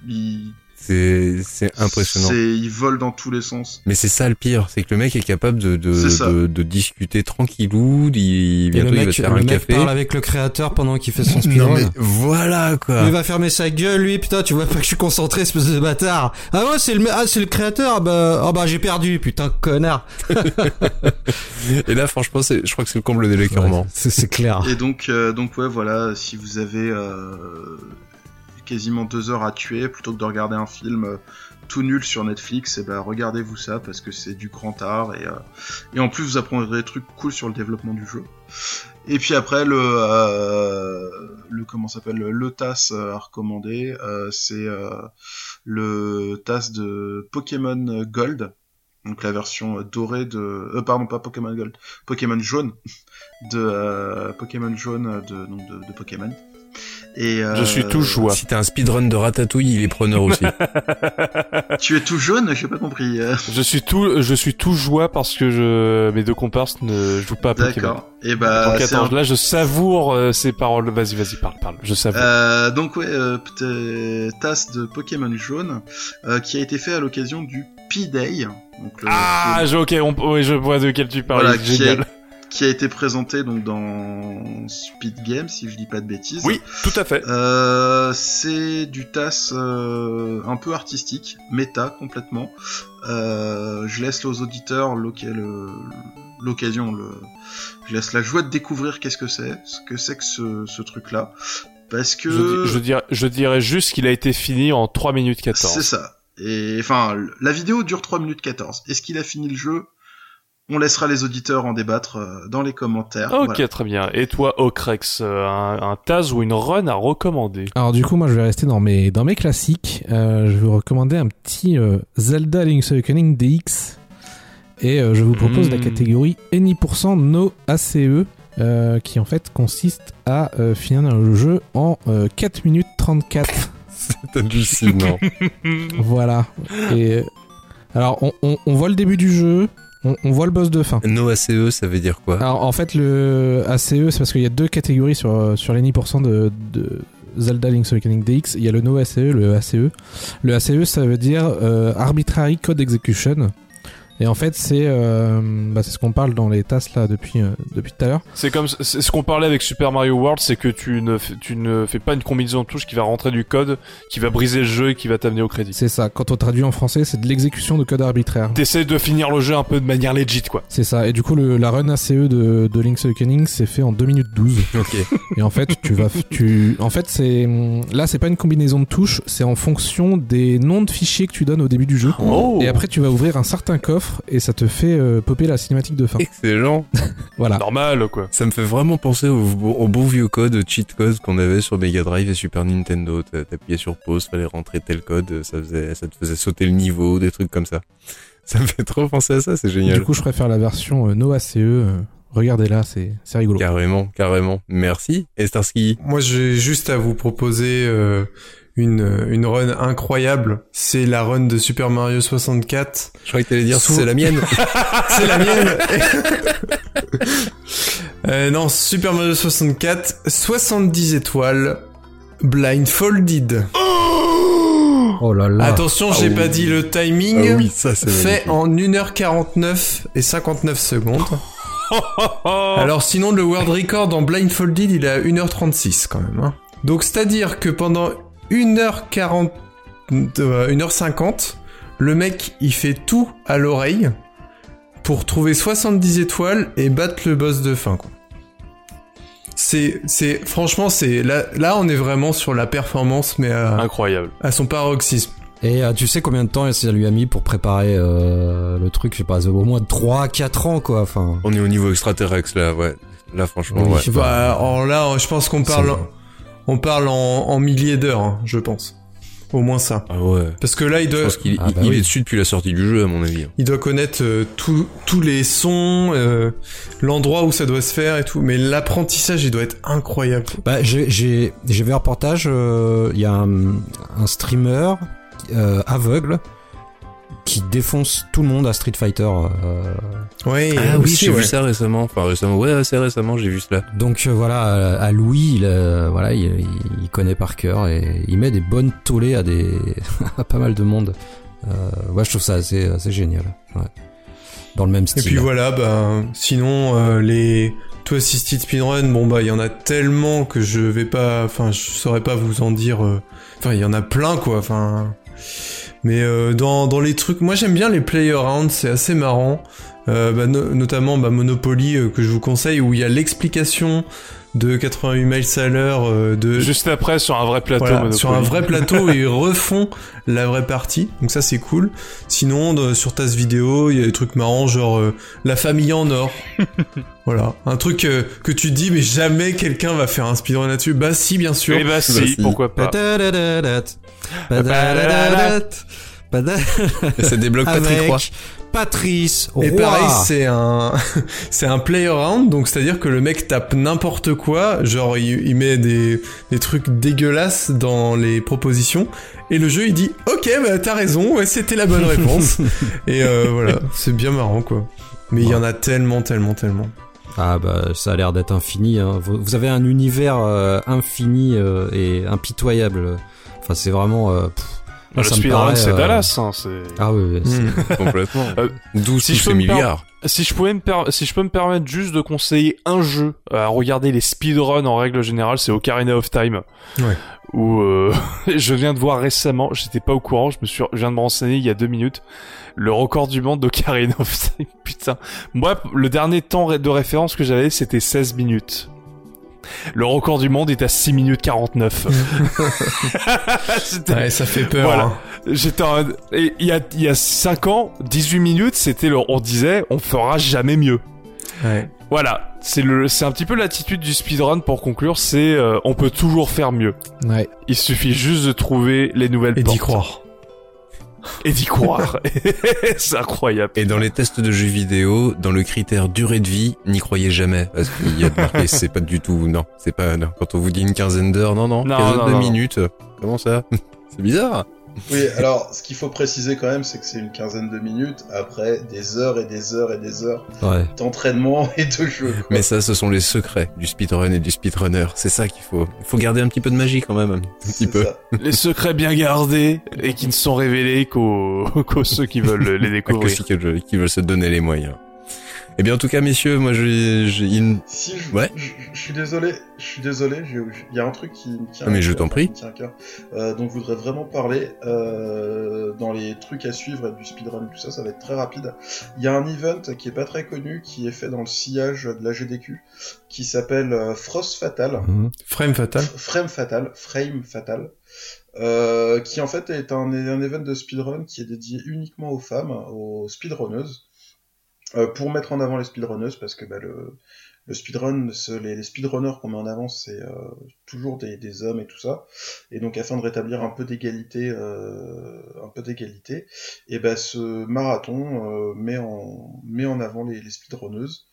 C'est, c'est impressionnant. c'est- il vole dans tous les sens. Mais c'est ça le pire, c'est que le mec est capable de, de, de, de discuter tranquillou, il, bientôt le il va mec, se faire le un mec café. parle avec le créateur pendant qu'il fait son speedrun. mais voilà quoi. Il va fermer sa gueule, lui, putain, tu vois pas que je suis concentré, espèce de bâtard. Ah ouais, c'est le, ah, c'est le créateur, ah bah, ah bah, j'ai perdu, putain, connard. Et là franchement, c'est, je crois que c'est le comble de l'écœurement. Ouais, c'est, c'est clair. Et donc, euh, donc ouais, voilà, si vous avez euh, quasiment deux heures à tuer, plutôt que de regarder un film euh, tout nul sur Netflix, et ben regardez-vous ça parce que c'est du grand art et, euh, et en plus vous apprendrez des trucs cool sur le développement du jeu. Et puis après le euh, le comment s'appelle le TAS à recommander, euh, c'est euh, le TAS de Pokémon Gold, donc la version dorée de euh, pardon pas Pokémon Gold, Pokémon jaune de euh, Pokémon jaune de, donc de Pokémon. Et euh, Je suis tout joie. Si t'as un speedrun de Ratatouille, il est preneur aussi. Tu es tout jaune, j'ai pas compris. euh. Je suis tout, je suis tout joie parce que je, mes deux comparses ne jouent pas à Pokémon. D'accord. Et bah, Donc attends, un- là je savoure euh, ces paroles. Vas-y, vas-y, parle, parle. Je savoure. Euh, donc ouais, euh, tasse de Pokémon jaune euh, qui a été fait à l'occasion du P-Day. Donc le- ah, je, ok, on, ouais, je vois de quel tu parles. Voilà, qui Génial. a, qui a été présenté donc dans Speed Game, si je dis pas de bêtises. Oui, tout à fait. Euh, c'est du TAS euh, un peu artistique, méta complètement. Euh, je laisse aux auditeurs le- l'occasion, le, je laisse la joie de découvrir qu'est-ce que c'est, ce que c'est que ce, ce truc-là. Parce que je, dirais, je dirais juste qu'il a été fini en 3 minutes 14. c'est ça. Et enfin, la vidéo dure 3 minutes 14. Est-ce qu'il a fini le jeu? On laissera les auditeurs en débattre euh, dans les commentaires. Ok, Voilà. très bien. Et toi, Ocrex, euh, un, un Taz ou une run à recommander? Alors du coup, moi, je vais rester dans mes dans mes classiques. Euh, je vais vous recommander un petit euh, Zelda Link's Awakening DX. Et euh, je vous propose la catégorie Any% No ACE, euh, qui en fait consiste à euh, finir le jeu en euh, 4 minutes 34. C'est hallucinant. voilà. Et alors, on, on- on voit le début du jeu, on, on voit le boss de fin. No ACE, ça veut dire quoi? Alors en fait, le ACE, c'est parce qu'il y a deux catégories sur, euh, sur les 10% de, de Zelda Link's Awakening DX. Il y a le No ACE, le ACE. Le ACE, ça veut dire euh, Arbitrary Code Execution. Et en fait, c'est euh, bah, c'est ce qu'on parle dans les tasses là depuis, euh, depuis tout à l'heure. C'est comme c'est ce qu'on parlait avec Super Mario World, c'est que tu ne, fais- tu ne fais pas une combinaison de touches qui va rentrer du code, qui va briser le jeu et qui va t'amener au crédit. C'est ça. Quand on traduit en français, c'est de l'exécution de code arbitraire. T'essaies de finir le jeu un peu de manière legit, quoi. C'est ça. Et du coup, le, la run ACE de, de Link's Awakening, c'est fait en 2 minutes 12. Ok. Et en fait, tu vas, tu, en fait, c'est, là, c'est pas une combinaison de touches, c'est en fonction des noms de fichiers que tu donnes au début du jeu. Oh Et après, tu vas ouvrir un certain coffre et ça te fait euh, popper la cinématique de fin. Excellent. Voilà. Normal, quoi. Ça me fait vraiment penser au, au beau vieux code, cheat code qu'on avait sur Mega Drive et Super Nintendo. T'a- T'appuyais sur pause, fallait rentrer tel code, ça faisait, ça te faisait sauter le niveau, des trucs comme ça. Ça me fait trop penser à ça, c'est génial. Du coup, je préfère la version euh, No ACE. euh, Regardez-la, c'est, c'est rigolo. Carrément, carrément. Merci. Et Starsky Moi, j'ai juste à vous proposer euh, une, une run incroyable. C'est la run de Super Mario 64. Je croyais que t'allais dire Sous- c'est la mienne. C'est la mienne Euh, Non, Super Mario 64, 70 étoiles, blindfolded. Oh là là. Attention, j'ai Ah pas oui. dit le timing. Ah oui, ça c'est Fait magnifique. en 1h49 et 59 secondes. Alors sinon le world record en blindfolded il est à 1h36 quand même. hein. Donc c'est-à-dire que pendant 1h40, euh, 1h50, le mec il fait tout à l'oreille pour trouver 70 étoiles et battre le boss de fin quoi. C'est, c'est, franchement, c'est, là, là, on est vraiment sur la performance, mais à, Incroyable. à son paroxysme. Et euh, tu sais combien de temps ça lui a mis pour préparer euh, le truc? Je sais pas, au moins 3-4 ans quoi. Enfin, On est au niveau extraterrestre là, ouais. Là franchement, Oui, ouais. je sais pas. Bah, alors là, je pense qu'on parle, C'est- on parle en, en milliers d'heures, hein, je pense. Au moins ça. Ah ouais. Parce que là, il Je doit, pense qu'il Ah bah il oui. est dessus depuis la sortie du jeu à mon avis. il doit connaître euh, tout- tous les sons, euh, l'endroit où ça doit se faire et tout. Mais l'apprentissage, il doit être incroyable. Bah, j'ai j'ai j'ai vu un reportage. euh, Il y a un, un streamer euh, aveugle qui défonce tout le monde à Street Fighter. euh, Ouais. Ah oui, aussi, j'ai ouais. vu ça récemment. Enfin récemment, ouais, assez récemment, j'ai vu cela. donc euh, voilà, à- Louis, il, euh, voilà, il, il connaît par cœur et il met des bonnes tollées à des à pas mal de monde. Euh, ouais, je trouve ça assez assez génial. Ouais. Dans le même Et style. puis voilà, bah, sinon, euh, les To Assisted Speedrun, bon bah, il y en a tellement que je vais pas, enfin, je saurais pas vous en dire, euh, enfin, il y en a plein, quoi, enfin. Mais euh, dans, dans les trucs, moi j'aime bien les play around, c'est assez marrant. Euh, bah, no- notamment bah, Monopoly euh, que je vous conseille où il y a l'explication de 88 miles à l'heure euh, de Juste après, sur un vrai plateau. voilà, sur un vrai plateau et ils refont la vraie partie. Donc ça c'est cool. Sinon de- sur Tasse Vidéo, il y a des trucs marrants genre euh, la famille en or. voilà, un truc euh, que tu te dis mais jamais quelqu'un va faire un speedrun là-dessus. Bah si bien sûr. Eh bah si, si. pourquoi pas. Et ça débloque Patrick Roy. Patrice Et Roy. pareil, c'est un, c'est un play around, donc c'est-à-dire que le mec tape n'importe quoi, genre il, il met des, des trucs dégueulasses dans les propositions, et le jeu il dit ok bah t'as raison, ouais c'était la bonne réponse, et euh, voilà, c'est bien marrant quoi. Mais il y en a tellement, tellement, tellement. Ah bah ça a l'air d'être infini. Hein. Vous, vous avez un univers euh, infini euh, et impitoyable. Enfin c'est vraiment. euh, Le speedrun, c'est euh, Dallas. Hein, c'est... Ah oui, Hmm. Complètement. Euh, 12 si je tous peux ces milliards. Si je pouvais me per- si je peux me permettre juste de conseiller un jeu à regarder les speedruns en règle générale, c'est Ocarina of Time. Ouais. Où euh, je viens de voir récemment, j'étais pas au courant, je me suis, je viens de me renseigner il y a deux minutes, le record du monde d'Ocarina of Time. Putain, moi le dernier temps de référence que j'avais c'était 16 minutes. Le record du monde est à 6 minutes 49. C'était- Ouais, ça fait peur. Voilà. hein. J'étais en... et il y a il y a 5 ans, 18 minutes, c'était le on disait on fera jamais mieux. Ouais. Voilà, c'est le c'est un petit peu l'attitude du speedrun pour conclure, c'est euh, on peut toujours faire mieux. Ouais. Il suffit juste de trouver les nouvelles Et portes d'y croire. Et d'y croire. c'est incroyable. Et dans les tests de jeux vidéo, dans le critère durée de vie, n'y croyez jamais. Parce qu'il y a de marqué, c'est pas du tout, non. C'est pas, non. Quand on vous dit une quinzaine d'heures, non, non. Non, quinzaine non, de non. minutes. Comment ça? C'est bizarre. Oui, alors ce qu'il faut préciser quand même, c'est que c'est une quinzaine de minutes après des heures et des heures et des heures ouais. d'entraînement et de jeu. quoi. Mais ça, ce sont les secrets du speedrun et du speedrunner. C'est ça qu'il faut. Il faut garder un petit peu de magie quand même. Un petit peu. ça. Les secrets bien gardés et qui ne sont révélés qu'aux qu'aux ceux qui veulent les que découvrir. ceux qui veulent se donner les moyens. Eh bien, en tout cas, messieurs, moi, j'ai, j'ai une- Si je, Ouais. je, je suis désolé, je suis désolé, j'ai- il y a un truc qui me tient. Ah, mais à je t'en prie. qui me tient à cœur, euh, dont je voudrais vraiment parler euh, dans les trucs à suivre et du speedrun et tout ça, ça va être très rapide. Il y a un event qui est pas très connu, qui est fait dans le sillage de la GDQ, qui s'appelle euh, Frost Fatal. Mhm. Frame fatal. Frame Fatal, Frame Fatal, euh, qui en fait est un, un event de speedrun qui est dédié uniquement aux femmes, aux speedrunneuses, euh, pour mettre en avant les speedrunneuses, parce que bah, le, le speedrun, ce- les, les speedrunners qu'on met en avant, c'est euh, toujours des, des hommes et tout ça, et donc afin de rétablir un peu d'égalité, euh, un peu d'égalité, et ben ce marathon euh, met en met en avant les, les speedrunneuses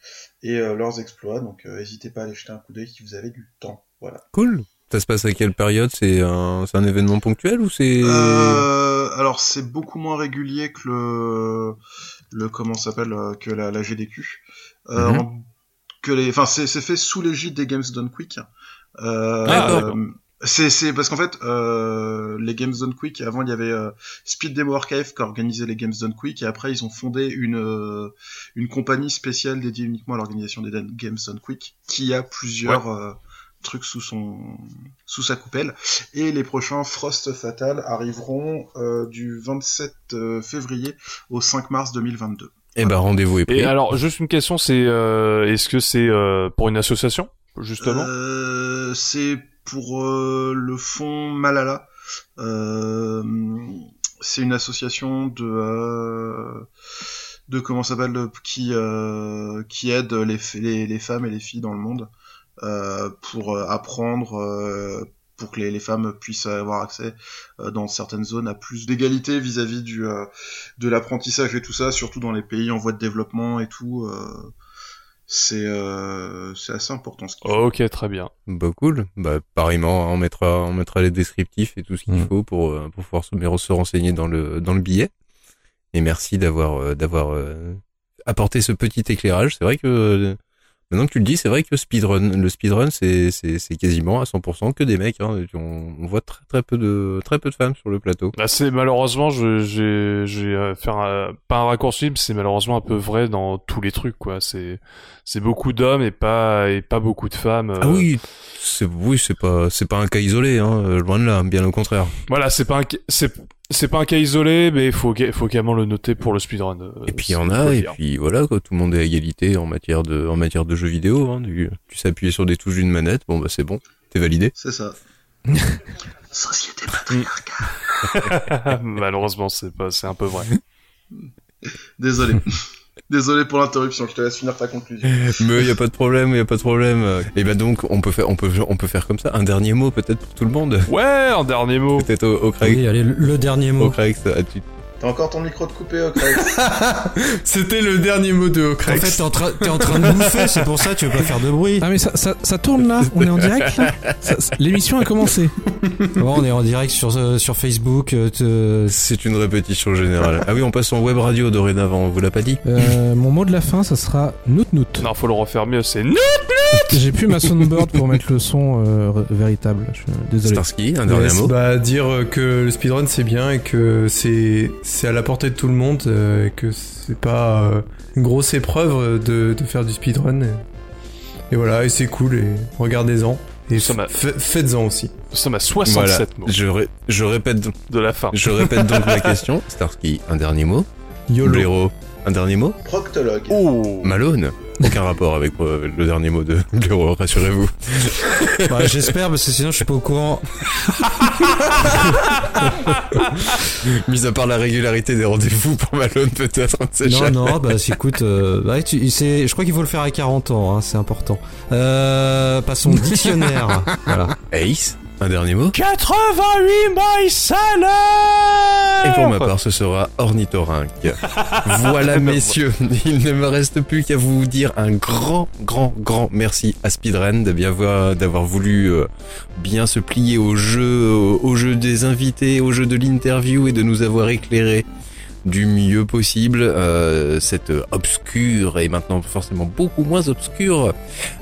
et euh, leurs exploits, donc euh, n'hésitez pas à aller jeter un coup d'œil si vous avez du temps, voilà. cool. Ça se passe à quelle période? C'est un, c'est un événement ponctuel ou c'est... Euh, alors c'est beaucoup moins régulier que le, le comment s'appelle euh, que la, la GDQ. Euh, Mhm. en- que les, enfin c'est c'est fait sous l'égide des Games Done Quick. Euh, Ah, c'est c'est parce qu'en fait euh, les Games Done Quick avant il y avait euh, Speed Demo Archive qui organisait les Games Done Quick et après ils ont fondé une euh, une compagnie spéciale dédiée uniquement à l'organisation des Games Done Quick qui a plusieurs euh, trucs sous son sous sa coupelle et les prochains Frost Fatal arriveront euh, du 27 euh, février au 5 mars 2022. Eh ben, rendez-vous est pris. Et alors, juste une question, c'est euh, est-ce que c'est euh, pour une association justement? Euh, c'est pour euh, le fonds Malala. Euh, c'est une association de euh, de comment ça s'appelle qui euh, qui aide les, les les femmes et les filles dans le monde pour euh, apprendre euh, pour que les, les femmes puissent avoir accès euh, dans certaines zones à plus d'égalité vis-à-vis du euh, de l'apprentissage et tout ça, surtout dans les pays en voie de développement et tout. euh, c'est euh, c'est assez important ce. Ok, très bien. Bah cool. Bah pareillement, on mettra on mettra les descriptifs et tout ce qu'il Mhm. faut pour euh, pour pouvoir se, se renseigner dans le dans le billet. Et merci d'avoir euh, d'avoir euh, apporté ce petit éclairage. C'est vrai que euh, maintenant que tu le dis, c'est vrai que speedrun le speedrun c'est c'est c'est quasiment à 100% que des mecs hein. on, on voit très très peu de très peu de femmes sur le plateau. Bah, c'est malheureusement, je- j'ai j'ai euh, faire un, pas un raccourci, mais c'est malheureusement un peu vrai dans tous les trucs quoi. C'est c'est beaucoup d'hommes et pas et pas beaucoup de femmes. euh. Ah oui, c'est oui, c'est pas c'est pas un cas isolé hein, euh, loin de là, bien au contraire. Voilà, c'est pas un c'est c'est pas un cas isolé, mais il faut faut également le noter pour le speedrun. euh, Et puis il y en a, et puis voilà, quoi, tout le monde est à égalité en matière de, en matière de jeux vidéo. Hein, du, tu sais appuyer sur des touches d'une manette, bon bah c'est bon, t'es validé. C'est ça. Société patriarcale. malheureusement, c'est pas c'est un peu vrai. Désolé. Désolé pour l'interruption, je te laisse finir ta conclusion. Mais il y a pas de problème, il y a pas de problème. Et ben donc on peut faire, on peut, on peut faire comme ça. Un dernier mot peut-être pour tout le monde. Ouais, en dernier mot. Peut-être au, au Craig, Oui, allez, le- dernier au mot. Craig, ça, tu, T'as encore ton micro de coupé, Ocrex. C'était le dernier mot de En Ocrex. fait, t'es en, en train de bouffer, c'est pour ça, tu veux pas faire de bruit. Ah mais ça, ça, ça tourne là On est en direct là Ça- ça- L'émission a commencé. Bon, on est en direct sur, euh, sur Facebook. euh, C'est une répétition générale. Ah oui, on passe en web radio dorénavant, on vous l'a pas dit Euh, mon mot de la fin, ça sera nout nout. Non, faut le refaire mieux, c'est nous J'ai plus ma soundboard pour mettre le son euh, véritable. Je suis désolé. Starsky, un dernier Ouais, mot Bah dire que le speedrun c'est bien et que c'est c'est à la portée de tout le monde euh, et que c'est pas euh, une grosse épreuve euh, de, de faire du speedrun et, et voilà et c'est cool et regardez-en et m'a- faites-en aussi. Nous sommes à Voilà, 67 mots je, ré- je répète de la fin. je répète donc la question. Starsky, un dernier mot YOLO. Blaireau, un dernier mot Proctologue. Oh Malone Aucun rapport avec euh, le dernier mot de Blaireau, rassurez-vous. Bah, J'espère, parce que sinon je suis pas au courant. Mis à part la régularité des rendez-vous pour Malone, peut-être, Non, jamais. non, bah écoute, euh, bah, tu- je crois qu'il faut le faire à 40 ans, hein, c'est important. Euh, passons au dictionnaire. voilà. Ace, un dernier mot. 88 miles l'heure Et pour ma part, ce sera ornithorynque. voilà, messieurs, il ne me reste plus qu'à vous dire un grand, grand, grand merci à Speedrun de bien voir, d'avoir voulu euh, bien se plier au jeu, au, au jeu des invités, au jeu de l'interview et de nous avoir éclairé du mieux possible euh, cette obscure et maintenant forcément beaucoup moins obscure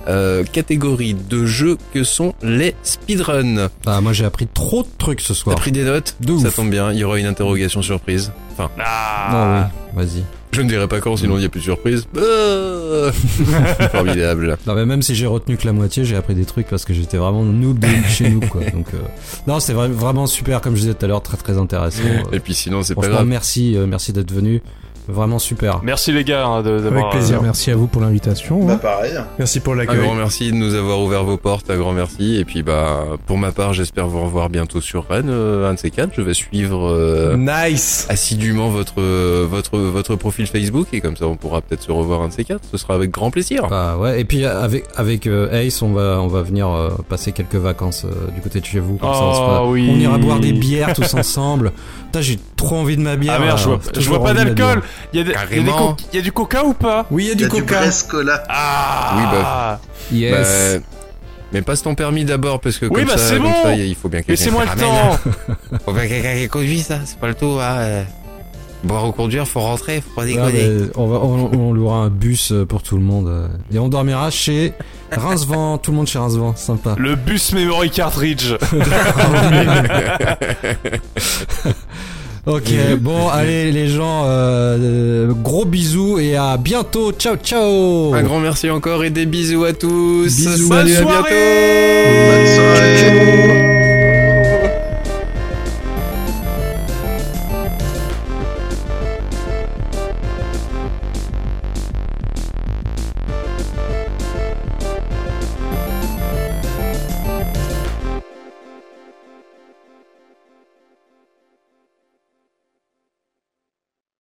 euh, catégorie de jeux que sont les speedruns. Ah, moi j'ai appris trop de trucs ce T'as soir. pris des notes De Ça ouf. tombe bien, il y aura une interrogation surprise. Enfin, Ah, Ah oui, vas-y. Je ne dirai pas quand, sinon il n'y a plus de surprise. Ah Formidable. Non, mais même si j'ai retenu que la moitié, j'ai appris des trucs parce que j'étais vraiment noob chez nous, quoi. Donc, euh, non, c'était vra- vraiment super, comme je disais tout à l'heure, très très intéressant. Et puis sinon, c'est pas grave. merci, euh, merci d'être venu. Vraiment super. Merci les gars hein, de- d'avoir. Avec plaisir. Merci à vous pour l'invitation. Bah hein. pareil. Merci pour Un l'accueil. grand merci de nous avoir ouvert vos portes, un grand merci. Et puis bah, pour ma part, j'espère vous revoir bientôt sur Rennes, euh, un de ces quatre. Je vais suivre euh, Nice. assidûment votre euh, votre votre profil Facebook et comme ça, on pourra peut-être se revoir un de ces quatre. Ce sera avec grand plaisir. Bah ouais, et puis avec avec euh, Ace, on va on va venir euh, passer quelques vacances euh, du côté de chez vous. Comme ça, on, se fera- Oh oui. on ira boire des bières tous ensemble. Putain, j'ai trop envie de ma bière. Ah merde, je vois, je pas d'alcool. Il y a, y du coca ou pas? Oui, il y a Il y du a du coca. Brescola. Ah Oui, bah, Yes. Bah, mais passe ton permis d'abord parce que Oui, comme bah, ça, comme bon. ça, il faut bien que quelqu'un Laissez-moi te le temps. Faut bien quelqu'un qui conduit ça, c'est pas le tout. Hein. Boire ou conduire, faut rentrer, faut pas Ah, déconner. mais on, va, on, on louera un bus euh, pour tout le monde. euh, Et on dormira chez Rincevent. tout le monde chez Rincevent. Sympa. Le bus memory cartridge. Ok, bon, allez les gens, euh, gros bisous et à bientôt. Ciao, ciao. Un grand merci encore et des bisous à tous. Bisous. Salut, Bonne à soirée bientôt. Bonne soirée.